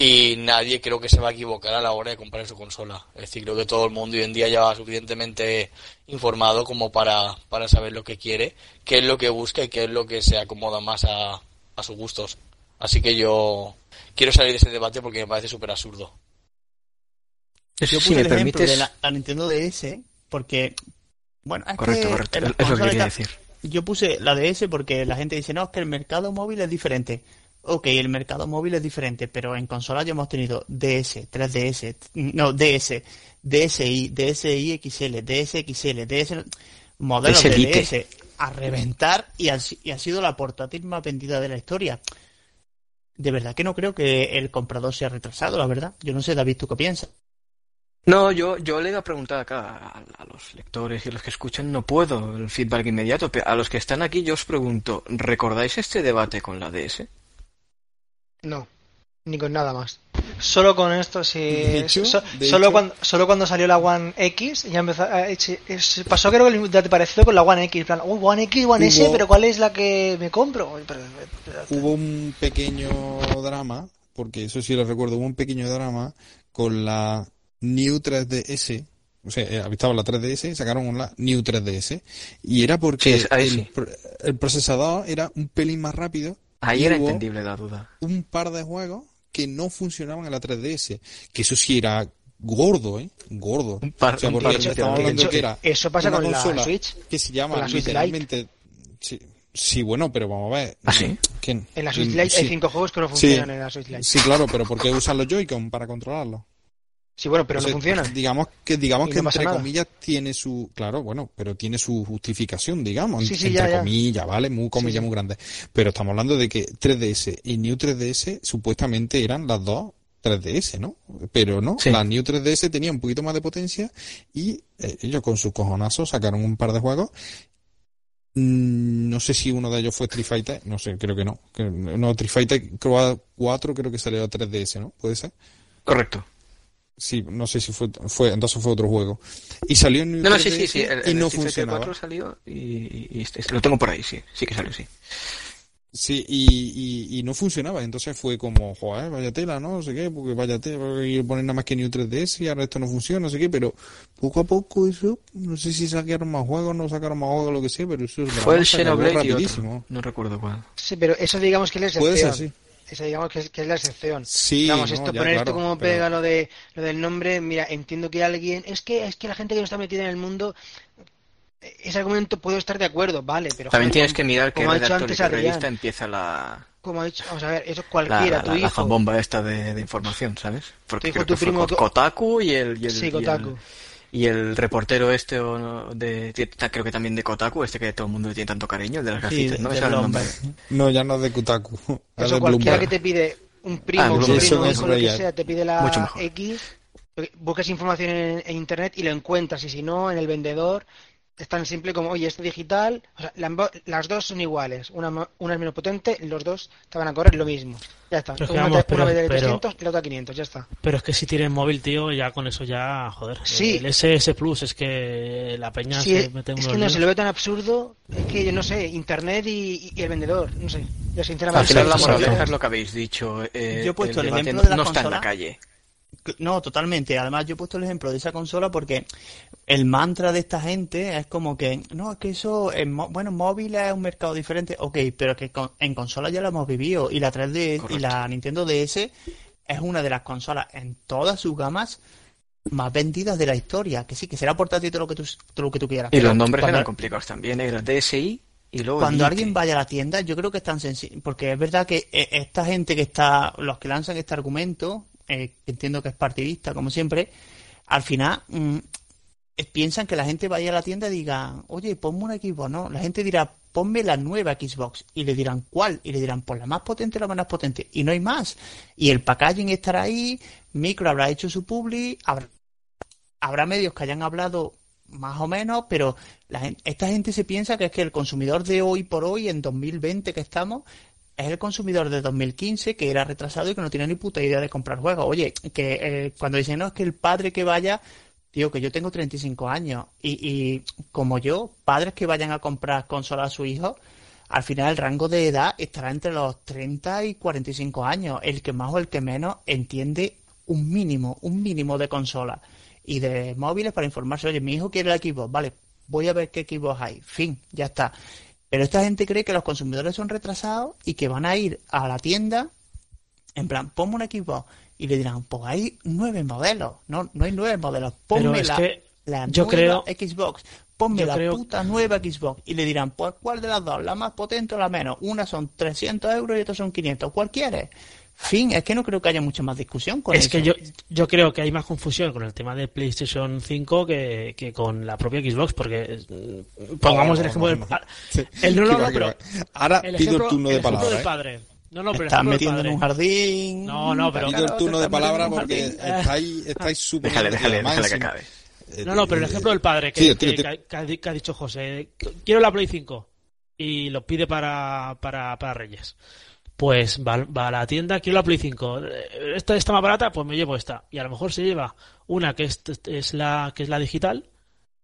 y nadie creo que se va a equivocar a la hora de comprar su consola. Es decir, creo que todo el mundo hoy en día ya va suficientemente informado como para, para saber lo que quiere, qué es lo que busca y qué es lo que se acomoda más a, a sus gustos. Así que yo quiero salir de ese debate porque me parece súper absurdo. Yo puse el ejemplo de la, Nintendo DS porque, bueno, es correcto, correcto. Es lo que quería decir. Yo puse la DS porque la gente dice, no, es que el mercado móvil es diferente ok, el mercado móvil es diferente, pero en consolas ya hemos tenido DS, 3DS, no, DS, DSi, DSi XL, DSXL, DS, modelos de DS a reventar y ha, y ha sido la portátil más vendida de la historia. De verdad que no creo que el comprador sea retrasado, la verdad. Yo no sé, David, ¿tú qué piensas? No, yo, yo le iba a preguntar acá a, a, los lectores y a los que escuchan, no puedo el feedback inmediato, pero a los que están aquí yo os pregunto, ¿recordáis este debate con la DS? No, ni con nada más. Solo con esto, sí. solo, cuando, solo cuando salió la One X, ya empezó. Eh, pasó creo que te parecido con la One X. Plan, One X, One S, pero ¿cuál es la que me compro? Hubo un pequeño drama, porque eso sí lo recuerdo, hubo un pequeño drama con la New 3DS. O sea, eh, estaba la 3DS, sacaron la New 3DS. Y era porque el, el procesador era un pelín más rápido Ahí era entendible la duda. Un par de juegos que no funcionaban en la 3DS. Que eso sí era gordo, ¿eh? Gordo. Un par, de eso pasa con la Switch. Que se llama literalmente. Sí, sí, bueno, pero vamos a ver. ¿Ah, sí? ¿Quién? En la Switch Lite hay cinco juegos que no funcionan en la Switch Lite. Sí, claro, pero ¿por qué usan los Joy-Con para controlarlo? Sí, bueno, pero no funciona. Digamos que, digamos que entre comillas tiene su, claro, bueno, pero tiene su justificación, digamos, sí, sí, entre comillas, ¿vale? Muy comillas muy grande. Pero estamos hablando de que 3DS y New 3DS supuestamente eran las dos 3DS, ¿no? Pero no, la New 3DS tenía un poquito más de potencia y eh, ellos con sus cojonazos sacaron un par de juegos. Mm, no sé si uno de ellos fue Street Fighter, no sé, creo que no. No, Street Fighter 4 creo que salió a 3DS, ¿no? ¿Puede ser? Correcto. Sí, no sé si fue, fue entonces fue otro juego. Y salió en no, no, sí, sí, sí, y no funcionaba. 4 salió y, lo tengo por ahí, sí, sí que salió, sí. Sí, y, y, no funcionaba, entonces fue como, joder, vaya tela, ¿no? No sé qué, porque vaya tela, ir poner nada más que New 3DS y ahora esto no funciona, no sé qué, pero poco a poco eso, no sé si sacaron más juegos, no sacaron más juegos, lo que sea, pero eso es Fue el Xenoblade y otro, no recuerdo cuál. Sí, pero eso digamos que les Puede ser, sí esa digamos que es, que es la excepción. Sí, Vamos, esto, poner esto como pega lo de lo del nombre, mira, entiendo que alguien, es que es que la gente que no está metida en el mundo ese argumento puedo estar de acuerdo, vale, pero también tienes que mirar que antes la revista empieza la como ha dicho, vamos a ver, eso cualquiera, tu hijo. La bomba esta de, información, ¿sabes? Porque tu, hijo, tu primo, Kotaku y el, y el, sí, Kotaku. Y el reportero este de creo que también de Kotaku, este que todo el mundo le tiene tanto cariño, el de las gafitas, ¿no? no, ya no es de Kotaku. Eso cualquiera que te pide un primo, ah, un primo, lo que sea, te pide la X, buscas información en, internet y lo encuentras, y si no, en el vendedor, es tan simple como, oye, este digital, o sea, las dos son iguales, una, una es menos potente, los dos te van a correr lo mismo. Ya está. Pero una, pero, de 300 y la otra 500, ya está. Pero es que si tienes móvil, tío, ya con eso ya, joder. Sí. El SS Plus es que la peña se mete Es que no, se lo ve tan absurdo, es que yo no sé, internet y, el vendedor, no sé. Yo sinceramente... Al final la es lo que habéis dicho. Eh, yo he puesto el, ejemplo de la no está en la calle. No, totalmente. Además, yo he puesto el ejemplo de esa consola porque el mantra de esta gente es como que, no, es que eso, en bueno, móvil es un mercado diferente, ok, pero que en consola ya lo hemos vivido y la 3D y la Nintendo DS es una de las consolas en todas sus gamas más vendidas de la historia. Que sí, que será portátil todo lo que tú, todo lo que tú quieras. Y los nombres eran complicados también, era DSi y luego cuando alguien vaya a la tienda, yo creo que es tan sencillo, porque es verdad que eh, esta gente que está, los que lanzan este argumento, eh, entiendo que es partidista, como siempre, al final mm, piensan que la gente vaya a la tienda y diga, oye, ponme un equipo, ¿no? La gente dirá, ponme la nueva Xbox. Y le dirán, ¿cuál? Y le dirán, pues la más potente, la menos potente. Y no hay más. Y el packaging estará ahí, Micro habrá hecho su publi, habrá, habrá medios que hayan hablado más o menos, pero la esta gente se piensa que es que el consumidor de hoy por hoy, en 2020 que estamos, es el consumidor de 2015 que era retrasado y que no tiene ni puta idea de comprar juegos. Oye, que eh, cuando dicen, no, es que el padre que vaya, digo que yo tengo 35 años y, y como yo, padres que vayan a comprar consolas a su hijo, al final el rango de edad estará entre los 30 y 45 años. El que más o el que menos entiende un mínimo, un mínimo de consola y de móviles para informarse, oye, mi hijo quiere el equipo, vale, voy a ver qué equipos hay. Fin, ya está. Pero esta gente cree que los consumidores son retrasados y que van a ir a la tienda, en plan, ponme un equipo y le dirán, pues hay nueve modelos. No, no hay nueve modelos. Ponme la, la yo nueva Xbox. Ponme la puta nueva Xbox. Y le dirán, pues ¿cuál de las dos? ¿La más potente o la menos? Una son 300 euros y otra son 500. ¿Cuál quieres? Fin, es que no creo que haya mucha más discusión con es eso. que yo, yo creo que hay más confusión con el tema de PlayStation 5 que, que con la propia Xbox, porque mm, pongamos el ejemplo del el no, no, pero ahora pido el turno de palabra. Del ¿eh? padre. No, no, pero Estás metiendo en un jardín. No, no, pero. Pido el turno de palabra porque estáis, estáis súper. Déjale, déjale, déjale que acabe. No, no, pero el ejemplo del padre que, que, que, ha dicho José, quiero la Play 5 y lo pide para, para, para Reyes pues va, a la tienda, quiero la Play 5, esta está más barata, pues me llevo esta. Y a lo mejor se lleva una que es, la que es la digital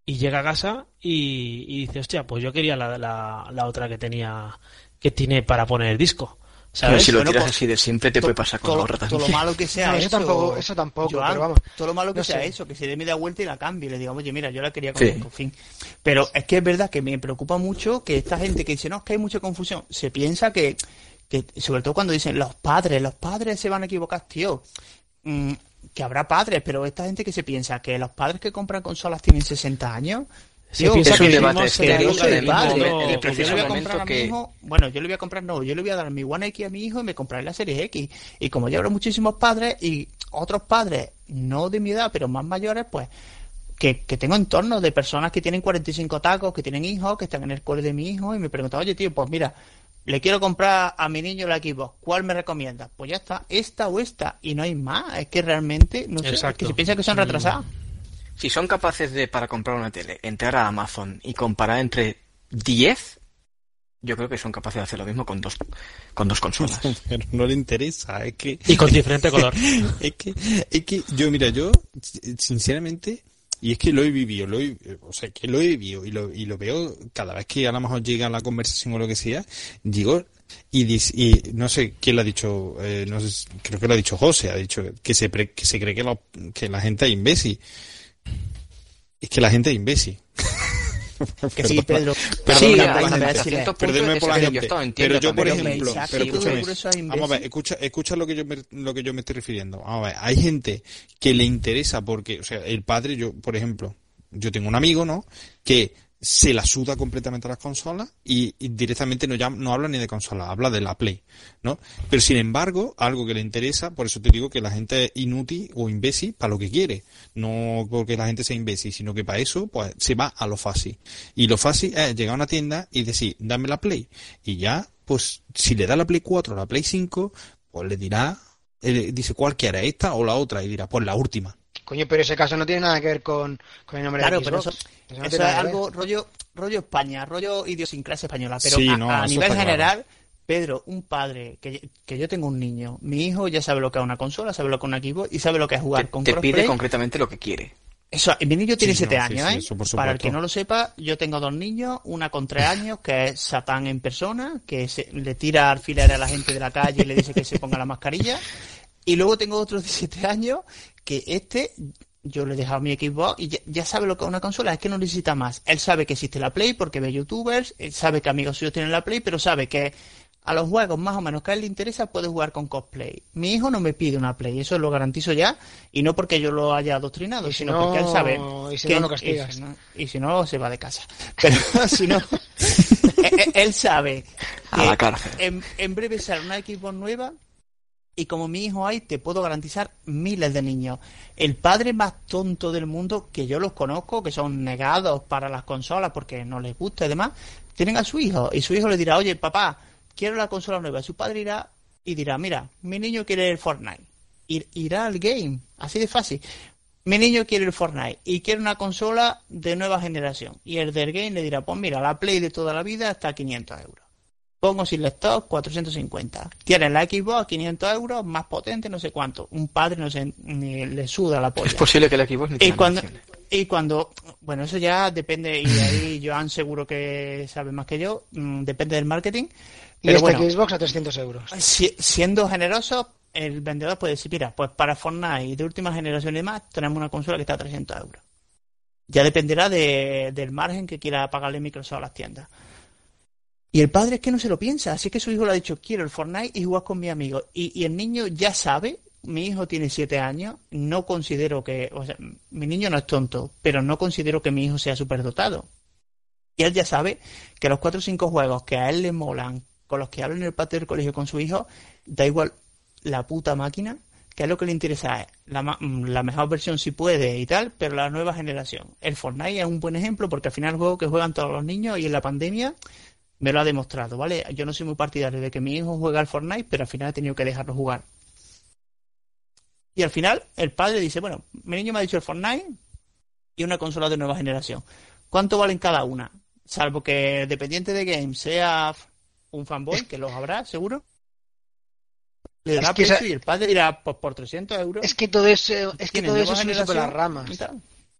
y llega a casa y, dice, hostia, pues yo quería la, la, otra que tenía, que tiene para poner el disco. ¿sabes? si lo tiras pues, así de siempre te puede pasar con todo, ratas. Todo lo malo que sea eso, tampoco, eso tampoco, vamos. Todo lo malo que sea eso, que se dé media vuelta y la cambie y le diga, oye, mira, yo la quería con sí. fin. Pero es que es verdad que me preocupa mucho que esta gente que dice, no, es que hay mucha confusión, se piensa que que sobre todo cuando dicen los padres, los padres se van a equivocar, tío. Mm, que habrá padres, pero esta gente que se piensa que los padres que compran consolas tienen 60 años. Sí, es un debate, es que bueno, yo le voy a comprar, no, yo le voy a dar mi One X a mi hijo y me compraré la Serie X. Y como ya habrá muchísimos padres y otros padres, no de mi edad, pero más mayores, pues que, que, tengo entornos de personas que tienen 45 tacos, que tienen hijos, que están en el cole de mi hijo y me preguntan, oye tío, pues mira, le quiero comprar a mi niño la Xbox, ¿cuál me recomienda? Pues ya está, esta o esta, y no hay más. Es que realmente, no sé, es que se piensa que son retrasados. Si son capaces de, para comprar una tele, entrar a Amazon y comparar entre 10, yo creo que son capaces de hacer lo mismo con dos, con dos consolas. Pero no le interesa, es que... Y con diferente color. es que, es que yo, mira, yo, sinceramente, y es que lo he vivido, lo he, o sea, que lo he vivido y lo, y lo veo cada vez que a lo mejor llega la conversación o lo que sea, digo, y, no sé quién lo ha dicho, eh, no sé, creo que lo ha dicho José, ha dicho que se, que se cree que, que la gente es imbécil. Es que la gente es imbécil. que sí, Pedro. Perdóname por la gente. Pero yo, por ejemplo, pero escúchame, vamos a ver, escucha, escucha lo que yo me, lo que yo me estoy refiriendo. Vamos a ver, hay gente que le interesa porque, o sea, el padre, yo, por ejemplo, yo tengo un amigo, ¿no? Que se la suda completamente a las consolas y, directamente no, ya, no habla ni de consola, habla de la Play, ¿no? Pero sin embargo, algo que le interesa, por eso te digo que la gente es inútil o imbécil para lo que quiere, no porque la gente sea imbécil, sino que para eso, pues se va a lo fácil. Y lo fácil es llegar a una tienda y decir, dame la Play. Y ya, pues, si le da la Play 4 o la Play 5, pues le dirá, dice, ¿cuál quiere, esta o la otra? Y dirá, pues la última. Coño, pero ese caso no tiene nada que ver con, con el nombre Claro, de pero Xbox. eso, Eso no eso tiene es algo rollo, rollo España, rollo idiosincrasia española. Pero Sí, a, no, a eso nivel claro. general, Pedro, un padre, que, que yo tengo un niño, mi hijo ya sabe lo que es una consola, sabe lo que es una Xbox y sabe lo que es jugar Te, con te crossplay. pide concretamente lo que quiere. Eso, mi niño tiene Sí, siete no, sí, años, sí, ¿eh? eso por Para el que no lo sepa, yo tengo dos niños, una con tres años, que es Satán en persona, que se- le tira alfileres a la gente de la calle y le dice que se ponga la mascarilla. Y luego tengo otro de siete años, que este, yo le he dejado mi Xbox y ya, ya sabe lo que es una consola, es que no necesita más. Él sabe que existe la Play porque ve youtubers, él sabe que amigos suyos tienen la Play, pero sabe que a los juegos más o menos que a él le interesa puede jugar con cosplay. Mi hijo no me pide una Play, eso lo garantizo ya, y no porque yo lo haya adoctrinado, si sino no- porque él sabe y si que no, lo castigas. y si no, y si no, se va de casa. Pero si no, él- él- él sabe A que la cárcel. en, en breve sale una Xbox nueva y como mi hijo hay, te puedo garantizar miles de niños. El padre más tonto del mundo, que yo los conozco, que son negados para las consolas porque no les gusta y demás, tienen a su hijo y su hijo le dirá, oye papá, quiero la consola nueva. Su padre irá y dirá, mira, mi niño quiere el Fortnite. Ir- irá al game, así de fácil. Mi niño quiere el Fortnite y quiere una consola de nueva generación. Y el del game le dirá, pues mira, la Play de toda la vida está a 500 euros. Pongo sin lector 450. Tienes la Xbox a 500 euros, más potente, no sé cuánto. Un padre no sé, ni le suda la polla. Es posible que el equipo ni te Y la cuando, mencione. y cuando, bueno, eso ya depende, y ahí Joan seguro que sabe más que yo, mm, depende del marketing. Y Pero este bueno, Xbox a 300 euros. si- siendo generoso, el vendedor puede decir, mira, pues para Fortnite de última generación y demás, tenemos una consola que está a 300 euros. Ya dependerá de- del margen que quiera pagarle Microsoft a las tiendas. Y el padre es que no se lo piensa, así que su hijo le ha dicho, quiero el Fortnite y jugar con mi amigo. Y, el niño ya sabe, mi hijo tiene siete años, no considero que, o sea, mi niño no es tonto, pero no considero que mi hijo sea superdotado. Y él ya sabe que los cuatro o cinco juegos que a él le molan, con los que habla en el patio del colegio con su hijo, da igual la puta máquina, que es lo que le interesa es la, mm, la mejor versión si puede y tal, pero la nueva generación. El Fortnite es un buen ejemplo porque al final es un juego que juegan todos los niños y en la pandemia me lo ha demostrado, ¿vale? Yo no soy muy partidario de que mi hijo juegue al Fortnite, pero al final he tenido que dejarlo jugar. Y al final el padre dice, bueno, mi niño me ha dicho el Fortnite y una consola de nueva generación. ¿Cuánto valen cada una? Salvo que dependiente de game sea un fanboy, que los habrá, seguro. Le dará precio esa- y el padre dirá, pues por 300 euros. Es que todo eso, es que todo eso por las ramas.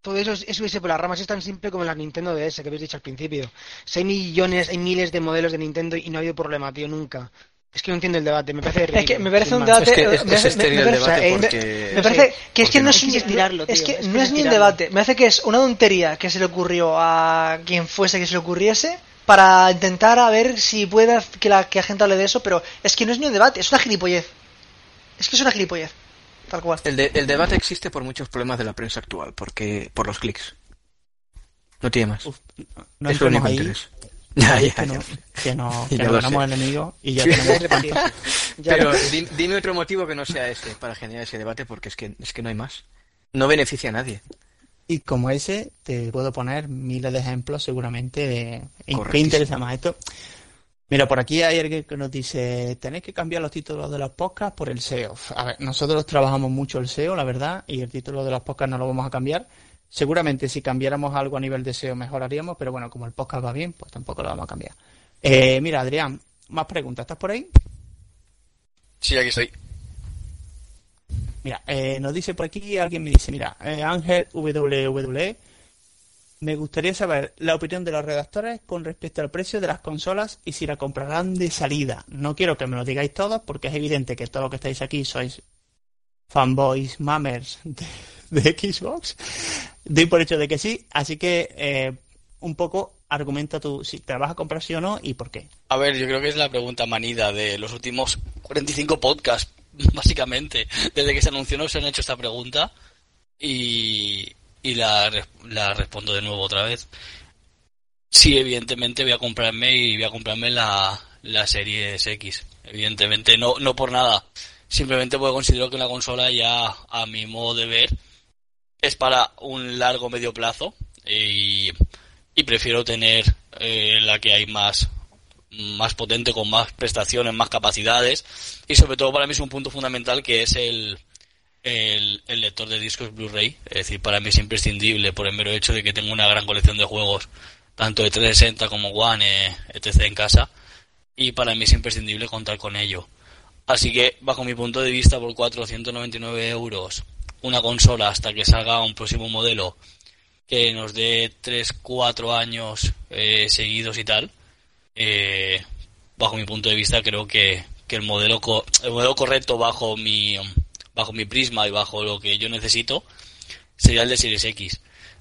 Todo eso es, es irse por las ramas. Es tan simple como la Nintendo DS que habéis dicho al principio. Si hay millones, hay miles de modelos de Nintendo y no ha habido problema, tío, nunca. Es que no entiendo el debate. Me parece ridículo. Es que me parece un más. debate. Es que es, me- es me- estéril me el parece- o sea, debate porque... Me parece que es que no es, que estirarlo, es tío, que es que no es ni un debate. Me hace que es una tontería que se le ocurrió a quien fuese que se le ocurriese para intentar a ver si puede que la, que la gente hable de eso, pero es que no es ni un debate, es una gilipollez. Es que es una gilipollez. El, de- el debate existe por muchos problemas de la prensa actual, porque por los clics. No tiene más. Uf, no es lo único ahí, interés. Ya, que ya, no, ya. que no, Ya que lo no ganamos sé. enemigos y ya Sí. tenemos Pero di- dime otro motivo que no sea ese para generar ese debate, porque es que, es que no hay más. No beneficia a nadie. Y como ese, te puedo poner miles de ejemplos seguramente de en qué interesa más esto. Mira, por aquí hay alguien que nos dice, tenéis que cambiar los títulos de los podcasts por el SEO. A ver, nosotros trabajamos mucho el SEO, la verdad, y el título de los podcasts no lo vamos a cambiar. Seguramente si cambiáramos algo a nivel de SEO mejoraríamos, pero bueno, como el podcast va bien, pues tampoco lo vamos a cambiar. Eh, mira, Adrián, más preguntas, ¿estás por ahí? Sí, aquí estoy. Mira, eh, nos dice por aquí, alguien me dice, mira, eh, Ángel WWE, me gustaría saber la opinión de los redactores con respecto al precio de las consolas y si la comprarán de salida. No quiero que me lo digáis todos porque es evidente que todos los que estáis aquí sois fanboys, mamers de, Xbox. Doy por hecho de que sí, así que eh, un poco argumenta tú si te la vas a comprar sí o no y por qué. A ver, yo creo que es la pregunta manida de los últimos 45 podcasts, básicamente. Desde que se anunció no se han hecho esta pregunta y, y la, la respondo de nuevo otra vez. Sí, evidentemente voy a comprarme y voy a comprarme la, la serie X. Evidentemente, no, no por nada. Simplemente porque considero que la consola ya, a mi modo de ver, es para un largo medio plazo y, y prefiero tener eh, la que hay más más potente con más prestaciones más capacidades y sobre todo para mí es un punto fundamental que es el el, el lector de discos Blu-ray. Es decir, para mí es imprescindible por el mero hecho de que tengo una gran colección de juegos, tanto de 360 como One, eh, etc. en casa. Y para mí es imprescindible contar con ello. Así que, bajo mi punto de vista, por 499 euros, una consola hasta que salga un próximo modelo que nos dé 3, 4 años eh, seguidos y tal, eh, bajo mi punto de vista, creo que, que el, modelo co- el modelo correcto bajo mi, bajo mi prisma y bajo lo que yo necesito sería el de Series X.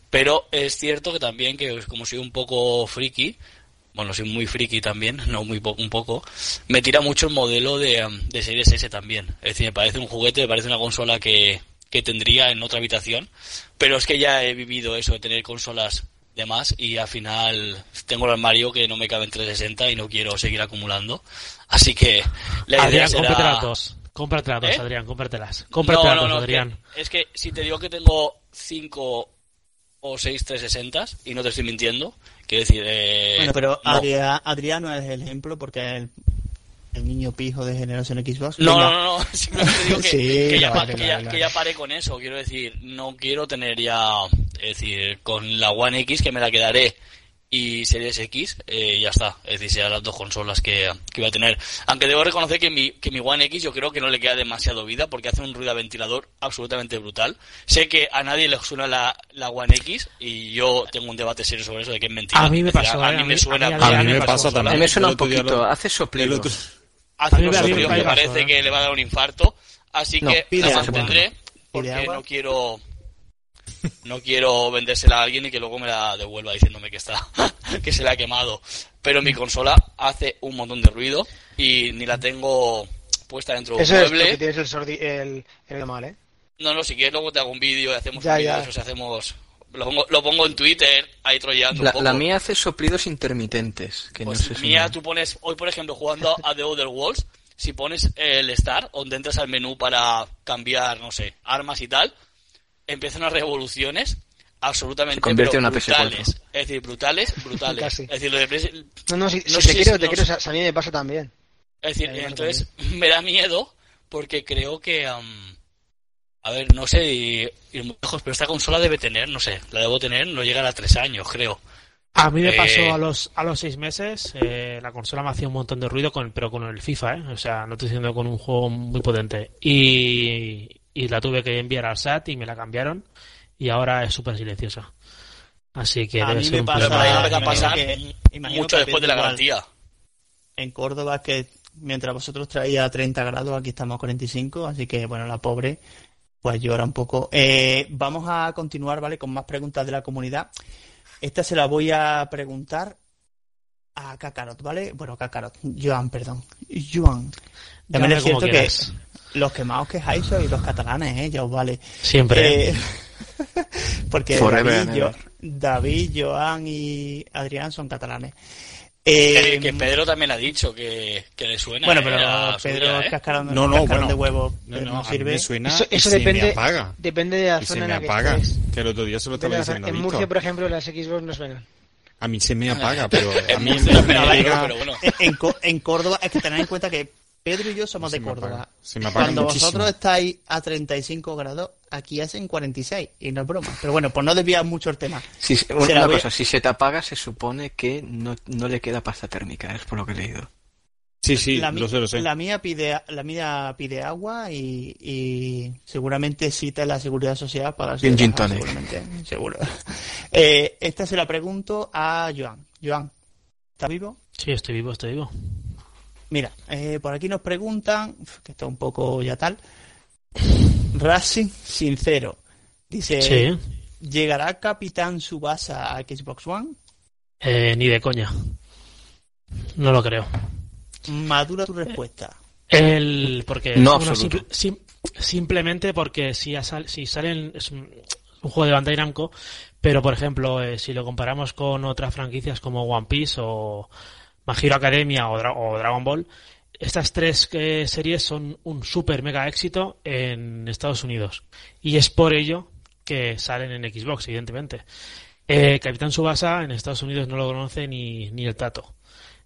Pero es cierto que también, que como soy un poco friki, bueno, soy muy friki también, no muy poco, un poco, me tira mucho el modelo de, um, de Series S también. Es decir, me parece un juguete, me parece una consola que, que tendría en otra habitación, pero es que ya he vivido eso de tener consolas de más y al final tengo el armario que no me cabe en 360 y no quiero seguir acumulando. Así que la idea será... cómprate las dos. ¿Eh? Adrián, cómpratelas. Cómprate No, las no, dos, no, es que- Adrián. Es que, si te digo que tengo 5 o 6 360 y no te estoy mintiendo, quiero decir... Eh, Bueno, pero no. Adrián, Adrián no es el ejemplo porque es el, el niño pijo de generación Xbox. No, Venga. no, no, no, simplemente digo que, Sí, que ya, vale, pa- que, ya, vale, que ya paré con eso, quiero decir, no quiero tener ya, es decir, con la One X que me la quedaré y Series X, eh, ya está, es decir, serán las dos consolas que, que voy a tener. Aunque debo reconocer que mi, que mi One X yo creo que no le queda demasiado vida porque hace un ruido a ventilador absolutamente brutal. Sé que a nadie le suena la, la One X y yo tengo un debate serio sobre eso de que es mentira. A mí me pasó, a, eh, mí a me suena a mí- A mí me pasa A también. me suena un poquito, hace soplido. hace A a me soplidos que parece ¿eh? que le va a dar un infarto, así No, que la mantendré porque no quiero no quiero vendérsela a alguien y que luego me la devuelva diciéndome que está que se la ha quemado. Pero mi consola hace un montón de ruido y ni la tengo puesta dentro de un es mueble. porque tienes el sordi el, el mal, ¿eh? No, no, si quieres luego te hago un vídeo y hacemos Ya, un vídeo ya. de eso, si hacemos lo pongo, lo pongo en Twitter ahí trollando un La, poco. la mía hace soplidos intermitentes. Que Pues no sé si mía, me- tú pones, hoy por ejemplo, jugando a The Other Worlds, si pones el Start, donde entras al menú para cambiar, no sé, armas y tal, empiezan las revoluciones absolutamente Se convierte pero en una PS4. brutales. Es decir, brutales, brutales. Casi. Es decir, lo de PS- No, no, si, No si te si quiero, es- te no quiero, a mí me pasa también. Es decir, me entonces me da miedo porque creo que, am, a ver, no sé ir ir muy lejos, pero esta consola debe tener, no sé, la debo tener, no llegará a tres años, creo. A mí me Eh, pasó a los a los seis meses, eh, la consola me hacía un montón de ruido, con, pero con el FIFA, ¿eh? O sea, no estoy diciendo con un juego muy potente. Y, y la tuve que enviar al SAT y me la cambiaron y ahora es súper silenciosa. Así que A debe mí ser me un pasa- problema. me que- mucho después de la garantía. En Córdoba que mientras vosotros traía 30 grados, aquí estamos a 45, así que bueno, la pobre pues llora un poco. Eh, vamos a continuar, ¿vale? Con más preguntas de la comunidad. Esta se la voy a preguntar a Kakarot, ¿vale? Bueno, Kakarot, Joan, perdón. Joan. También es cierto que quieras. Los quemados quejáis sois los catalanes, ¿eh? Ya os vale. Siempre. Eh, porque Forever David, Joan y Adrián son catalanes. Que, Eh, que Pedro también ha dicho que, que le suena. bueno, eh, pero a su Pedro es ¿eh? cascarón, No, no, cascarón bueno. de huevo, No, pero no, sirve. me suena Eso, y eso se depende, me apaga. depende de la Y zona se en me la que apaga. estés. Que el otro día se lo estaba diciendo En. Murcia, por ejemplo, las Xbox no suenan. A mí se me apaga, pero a mí me me pero bueno. En, en en Córdoba, es que tened en cuenta que Pedro y yo somos Se de me Córdoba. apaga. Se me apaga Cuando muchísimo. vosotros estáis a 35 grados, aquí hacen 46, y no es broma. Pero bueno, pues no desviar mucho el tema. Una a- cosa, si se te apaga, se supone que no, no le queda pasta térmica, es por lo que he leído. Sí, sí, la, lo sé, lo sé. la mía pide la mía pide agua y, y seguramente cita la seguridad social para Y gin tonic. seguramente seguro Eh, esta se la pregunto a Joan Joan ¿está vivo? Sí, estoy vivo, estoy vivo. Mira eh, por aquí nos preguntan que está un poco ya tal Racing sincero dice Sí. ¿llegará Capitán Subasa a Xbox One? Eh, ni de coña. No lo creo. madura tu respuesta El, porque No absoluto. simple- sim- simplemente porque si, ha sal- si salen es un, un juego de Bandai Namco, pero por ejemplo eh, si lo comparamos con otras franquicias como One Piece o My Hero Academia o, Dra- o Dragon Ball, estas tres eh, series son un super mega éxito en Estados Unidos y es por ello que salen en Xbox, evidentemente. Eh, Capitán Subasa en Estados Unidos no lo conoce ni, ni el tato.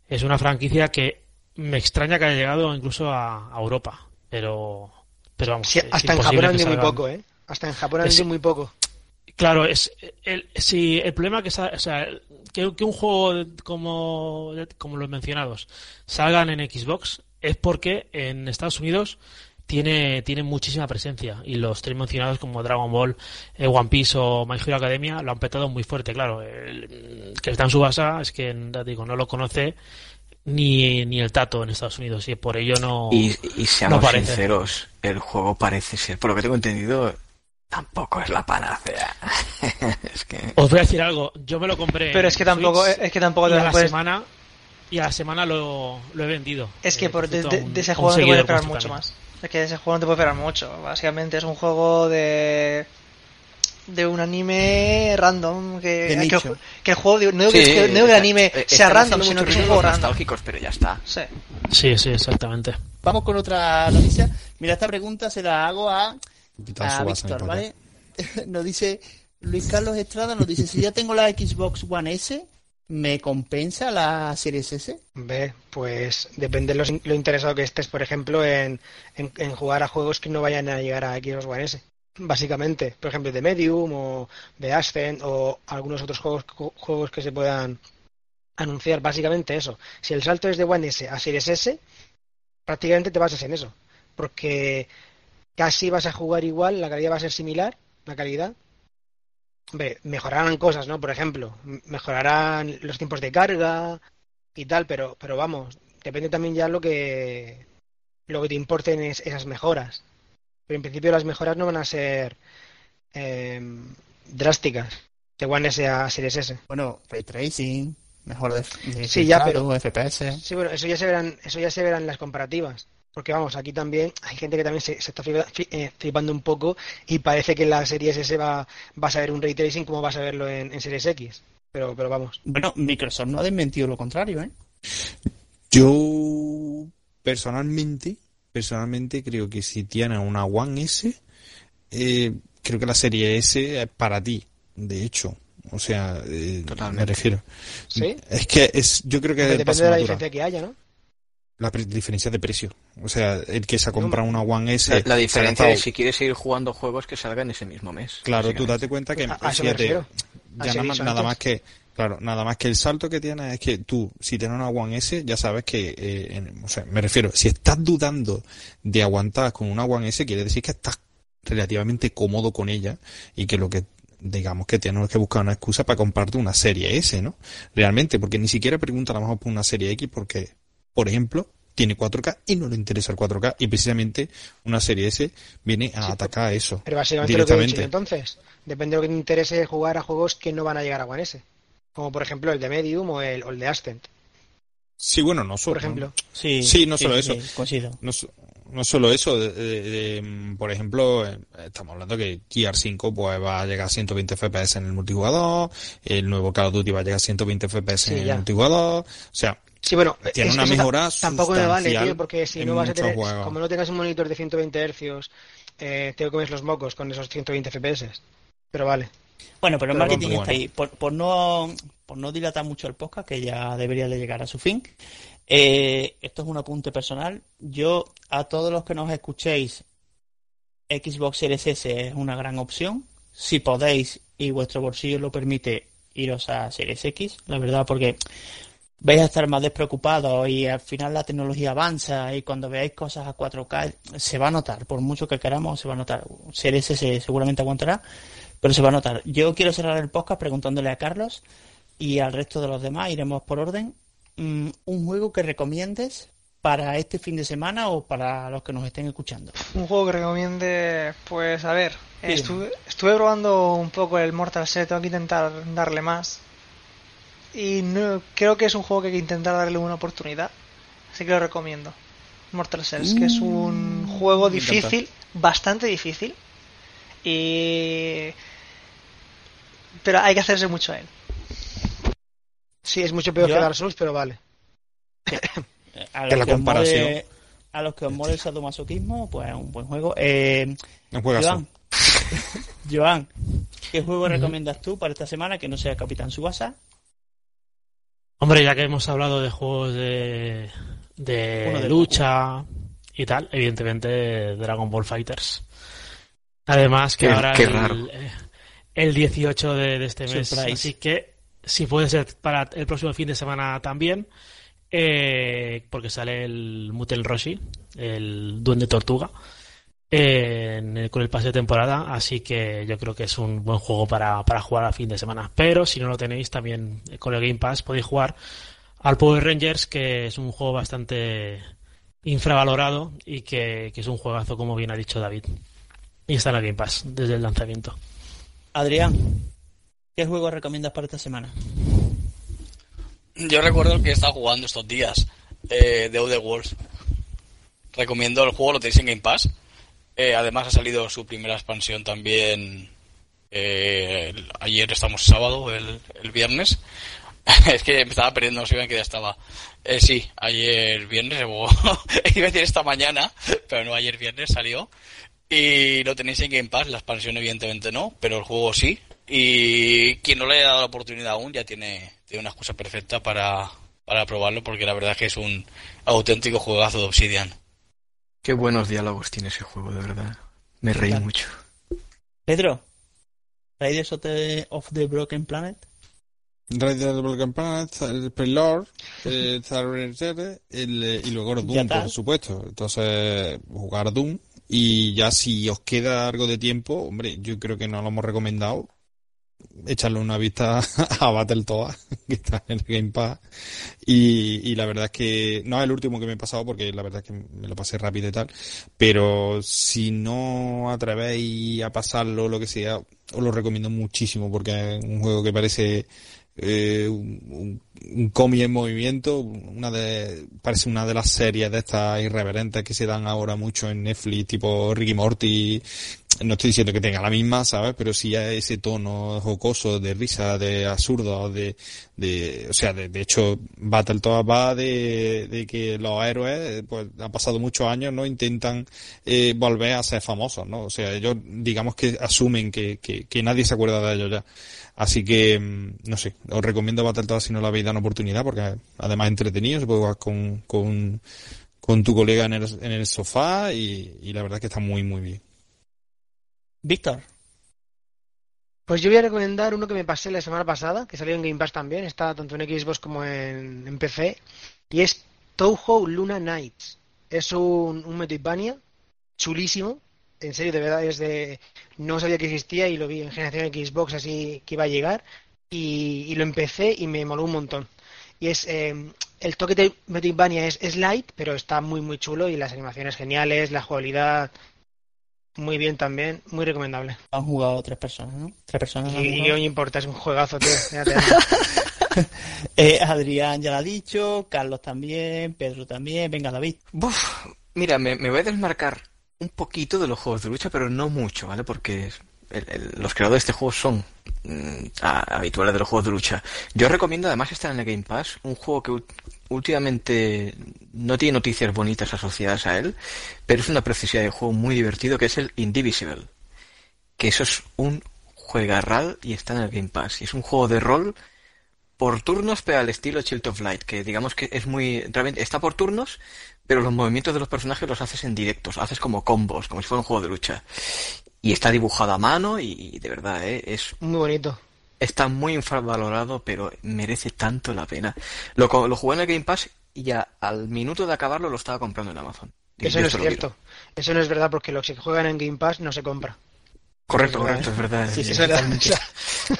Es una franquicia que me extraña que haya llegado incluso a, a Europa, pero Pero vamos, Sí, hasta en Japón han muy poco, ¿eh? Hasta en Japón han muy poco. Claro, es el, si el problema que, o sea, que, que un juego como, como los mencionados salgan en Xbox es porque en Estados Unidos tiene, tiene muchísima presencia y los tres mencionados como Dragon Ball, eh, One Piece o My Hero Academia lo han petado muy fuerte, claro. El, que está en su base es que digo, no lo conoce ni, ni el tato en Estados Unidos y por ello no... Y, y seamos no sinceros, el juego parece ser, por lo que tengo entendido, tampoco es la panacea. es que... Os voy a decir algo, yo me lo compré. Pero en es que tampoco, Switch. es que tampoco y te a la puedes- semana y a la semana lo, lo he vendido. Es que Eh, por de, necesito de- un- de ese juego no te puedes esperar mucho también. más. Es que de ese juego no te puedes esperar mucho. Básicamente es un juego de de un anime random que, De que, nicho. que el juego digo, no digo que, que- no digo que el anime eh, sea random sino que es un juego nostálgicos, pero ya está. sí. Sí, sí, exactamente. Vamos con otra noticia. Mira, esta pregunta se la hago a, a Tsubasa, Víctor, me ¿vale? nos dice Luis Carlos Estrada, nos dice, si ya tengo la Xbox One S, ¿me compensa la Series S? Ve, pues depende de lo, lo interesado que estés, por ejemplo, en, en, en jugar a juegos que no vayan a llegar a Xbox One S. Básicamente, por ejemplo, de Medium o de Ascent o algunos otros juegos, ju- juegos que se puedan anunciar. Básicamente eso. Si el salto es de One S a Series S, prácticamente te basas en eso. Porque casi vas a jugar igual, la calidad va a ser similar, la calidad. Hombre, mejorarán cosas, ¿no? Por ejemplo, mejorarán los tiempos de carga y tal, pero, pero vamos, depende también ya lo que lo que te importen es esas mejoras. Pero en principio las mejoras no van a ser eh, drásticas de One S a Series S. Bueno, Ray Tracing, mejor de, de Sí, ya, filtrado, FPS. Sí, bueno, eso ya se verán, eso ya se verán las comparativas. Porque vamos, aquí también hay gente que también se, se está eh, flipando un poco y parece que en la Series S va, vas a ver un ray tracing como vas a verlo en, en Series X. Pero, pero vamos. Bueno, Microsoft no ha desmentido lo contrario, ¿eh? Yo personalmente, personalmente creo que si tienes una One S, eh, creo que la serie S es para ti, de hecho. O sea, eh, me refiero. ¿Sí? Es que es, yo creo que depende de la diferencia que haya, ¿no? La pre- diferencia de precio. O sea, el que se compra una One S. La, ha diferencia es si quieres seguir jugando juegos que salgan ese mismo mes. Claro, tú date cuenta que A- a ya nada, más, nada más que claro, nada más que el salto que tienes es que tú, si tienes una One S, ya sabes que, eh, en- o sea, me refiero, si estás dudando de aguantar con una One S, quiere decir que estás relativamente cómodo con ella y que lo que digamos que tienes que buscar una excusa para comprarte una serie S, ¿no? Realmente, porque ni siquiera pregunta a lo mejor por una serie X porque, por ejemplo, tiene 4K y no le interesa el 4K y precisamente una serie S viene a Sí, atacar eso. Pero básicamente lo que he dicho directamente. entonces. Depende de lo que te interese jugar a juegos que no van a llegar a One S. Como por ejemplo el de Medium o el, o el de Ascent, Sí, bueno, no solo. por ejemplo. Sí, Sí, no solo eso. No, no solo eso, de- de- de, por ejemplo, eh, estamos hablando que Gear 5 pues, va a llegar a 120 FPS en el multijugador, el nuevo Call of Duty va a llegar a 120 FPS Sí, en ya. el multijugador, o sea, Sí, bueno, Tiene es- una mejora tampoco me vale, tío, porque si no vas a tener, como no tengas un monitor de 120 Hz, eh, te comes los mocos con esos 120 FPS. Pero vale. Bueno, pero el marketing bueno. está ahí. Por, por no, por no dilatar mucho el podcast, que ya debería de llegar a su fin, eh, esto es un apunte personal. Yo, a todos los que nos escuchéis, Xbox Series S es una gran opción. Si podéis y vuestro bolsillo lo permite, iros a Series X, la verdad, porque vais a estar más despreocupados y al final la tecnología avanza y cuando veáis cosas a 4K se va a notar, por mucho que queramos, se va a notar. Series S seguramente aguantará, pero se va a notar. Yo quiero cerrar el podcast preguntándole a Carlos y al resto de los demás, iremos por orden, mm, un juego que recomiendes para este fin de semana o para los que nos estén escuchando. Un juego que recomiende, pues a ver, estuve, estuve probando un poco el Mortal Set, tengo que intentar darle más. Y no, creo que es un juego que hay que intentar darle una oportunidad. Así que lo recomiendo. Mortal Cells, que es un juego encanta. difícil, bastante difícil. Y... Pero hay que hacerse mucho a él. Sí, es mucho peor Yo- que Dark Souls, pero vale. A la comparación. mole- a los que os mole el sadomasoquismo, pues es un buen juego. Eh, juegazo. Joan, Joan, ¿qué juego recomiendas tú para esta semana que no sea Capitán Subasa? Hombre, ya que hemos hablado de juegos de, de lucha y tal, evidentemente Dragon Ball Fighters. Además que Qué- ahora qué el, eh, el 18 de, de este mes, Surprise. así que si puede ser para el próximo fin de semana también, eh, porque sale el Mutel Roshi, el Duende Tortuga, en el- con el pase de temporada, así que yo creo que es un buen juego para, para jugar a fin de semana. Pero si no lo tenéis, también eh, con el Game Pass podéis jugar al Power Rangers, que es un juego bastante infravalorado y que, que es un juegazo, como bien ha dicho David. Y está en el Game Pass desde el lanzamiento. Adrián, ¿qué juego recomiendas para esta semana? Yo recuerdo que he estado jugando estos días eh, The Worlds. Recomiendo el juego, lo tenéis en Game Pass. Eh, además ha salido su primera expansión también eh, ayer estamos sábado, el, el viernes. es que me estaba perdiendo, no sé que ya estaba. Eh, sí, ayer viernes, o- iba a decir esta mañana, pero no, ayer viernes salió. Y lo tenéis en Game Pass, la expansión evidentemente no, pero el juego sí. Y quien no le haya dado la oportunidad aún ya tiene, tiene una excusa perfecta para, para probarlo, porque la verdad es que es un auténtico juegazo de Obsidian. Qué buenos diálogos tiene ese juego, de verdad. Me reí mucho. Pedro, Raiders of the, of the Broken Planet. Raiders of the Broken Planet, el Prelord, el Zarrere, el, eh, y luego el Doom, por supuesto. Entonces, jugar Doom. Y ya si os queda algo de tiempo, hombre, yo creo que no lo hemos recomendado. Echarle una vista a Battletoads, que está en el Game Pass. Y, la verdad es que no es el último que me he pasado porque la verdad es que me lo pasé rápido y tal. Pero si no atrevéis a pasarlo lo que sea, os lo recomiendo muchísimo porque es un juego que parece eh, un- un cómic en movimiento, una de, parece una de las series de estas irreverentes que se dan ahora mucho en Netflix, tipo Ricky Morty. No estoy diciendo que tenga la misma, ¿sabes? Pero sí a ese tono jocoso, de risa, de absurdo, de, de, o sea, de, de hecho, Battletoads va de, de que los héroes, pues, han pasado muchos años, ¿no? Intentan, eh, volver a ser famosos, ¿no? O sea, ellos, digamos que asumen que, que, nadie se acuerda de ellos ya. Así que, mm, no sé, os recomiendo Battletoads si no lo habéis una oportunidad, porque además es entretenido, se puede jugar con, con, con tu colega en el, en el sofá y, y la verdad es que está muy, muy bien. Víctor, Pues yo voy a recomendar uno que me pasé la semana pasada, que salió en Game Pass también, está tanto en Xbox como en, en PC, y es Touhou Luna Nights. Es un, un Metroidvania chulísimo, en serio, de verdad, es de... No sabía que existía y lo vi en generación Xbox así que iba a llegar, y, y lo empecé y me moló un montón. Y es... eh, el toque de Metroidvania es, es light, pero está muy muy chulo y las animaciones geniales, la jugabilidad muy bien también, muy recomendable. han jugado tres personas, ¿no? Tres personas. Y, y qué jugado. coño importa, es un juegazo, tío. Eh, Adrián ya lo ha dicho, Carlos también, Pedro también. Venga, David. Buf, mira, me, me voy a desmarcar un poquito de los juegos de lucha, pero no mucho, ¿vale? Porque los creadores de este juego son mm, habituales de los juegos de lucha. Yo recomiendo, además, estar en el Game Pass, un juego que últimamente no tiene noticias bonitas asociadas a él, pero es una preciosidad de juego muy divertido, que es el Indivisible. Que eso es un juegarral y está en el Game Pass. Y es un juego de rol por turnos, pero al estilo Child of Light, que digamos que es muy... Realmente está por turnos, pero los movimientos de los personajes los haces en directos, haces como combos, como si fuera un juego de lucha. Y está dibujado a mano y, y de verdad, ¿eh? es Muy bonito. está muy infravalorado, pero merece tanto la pena. Lo, co- lo jugué en el Game Pass y ya al minuto de acabarlo lo estaba comprando en Amazon. Y Eso no es cierto. Eso no es verdad porque los que juegan en Game Pass no se compra. Correcto, Es verdad, correcto, es verdad. Sí, sí, Es verdad. O sea,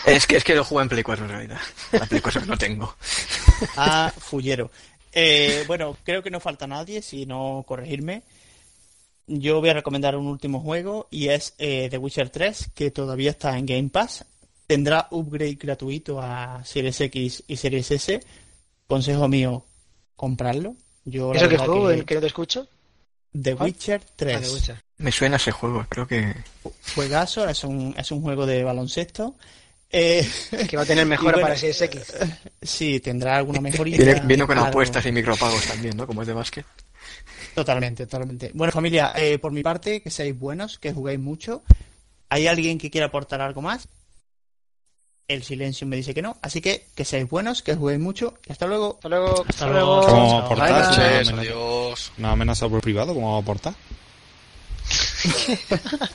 Es que, es que lo jugué en Play 4 en realidad. La Play 4 que no tengo. Ah, Fullero. Eh, bueno, creo que no falta nadie, si no corregirme. Yo voy a recomendar un último juego y es eh, The Witcher 3, que todavía está en Game Pass. Tendrá upgrade gratuito a Series X y Series S. Consejo mío, comprarlo. Yo, ¿Eso juego? que ¿El que no te escucho? The ¿Cuál? Witcher Ah, 3. de Witcher. Me suena ese juego, creo que... Juegazo, es un, es un juego de baloncesto. Eh, Que va a tener mejora bueno, para Series X. sí, tendrá alguna mejorita. Viene, viene con algo. apuestas y micropagos también, ¿no? Como es de básquet. Totalmente, totalmente. Bueno, familia, eh, por mi parte, que seáis buenos, que juguéis mucho. ¿Hay alguien que quiera aportar algo más? El silencio me dice que no. Así que que seáis buenos, que juguéis mucho. Y hasta luego. Hasta luego. Hasta luego. Chao. aportar, Bye, adiós. Vamos. Una amenaza por privado, ¿cómo va a aportar?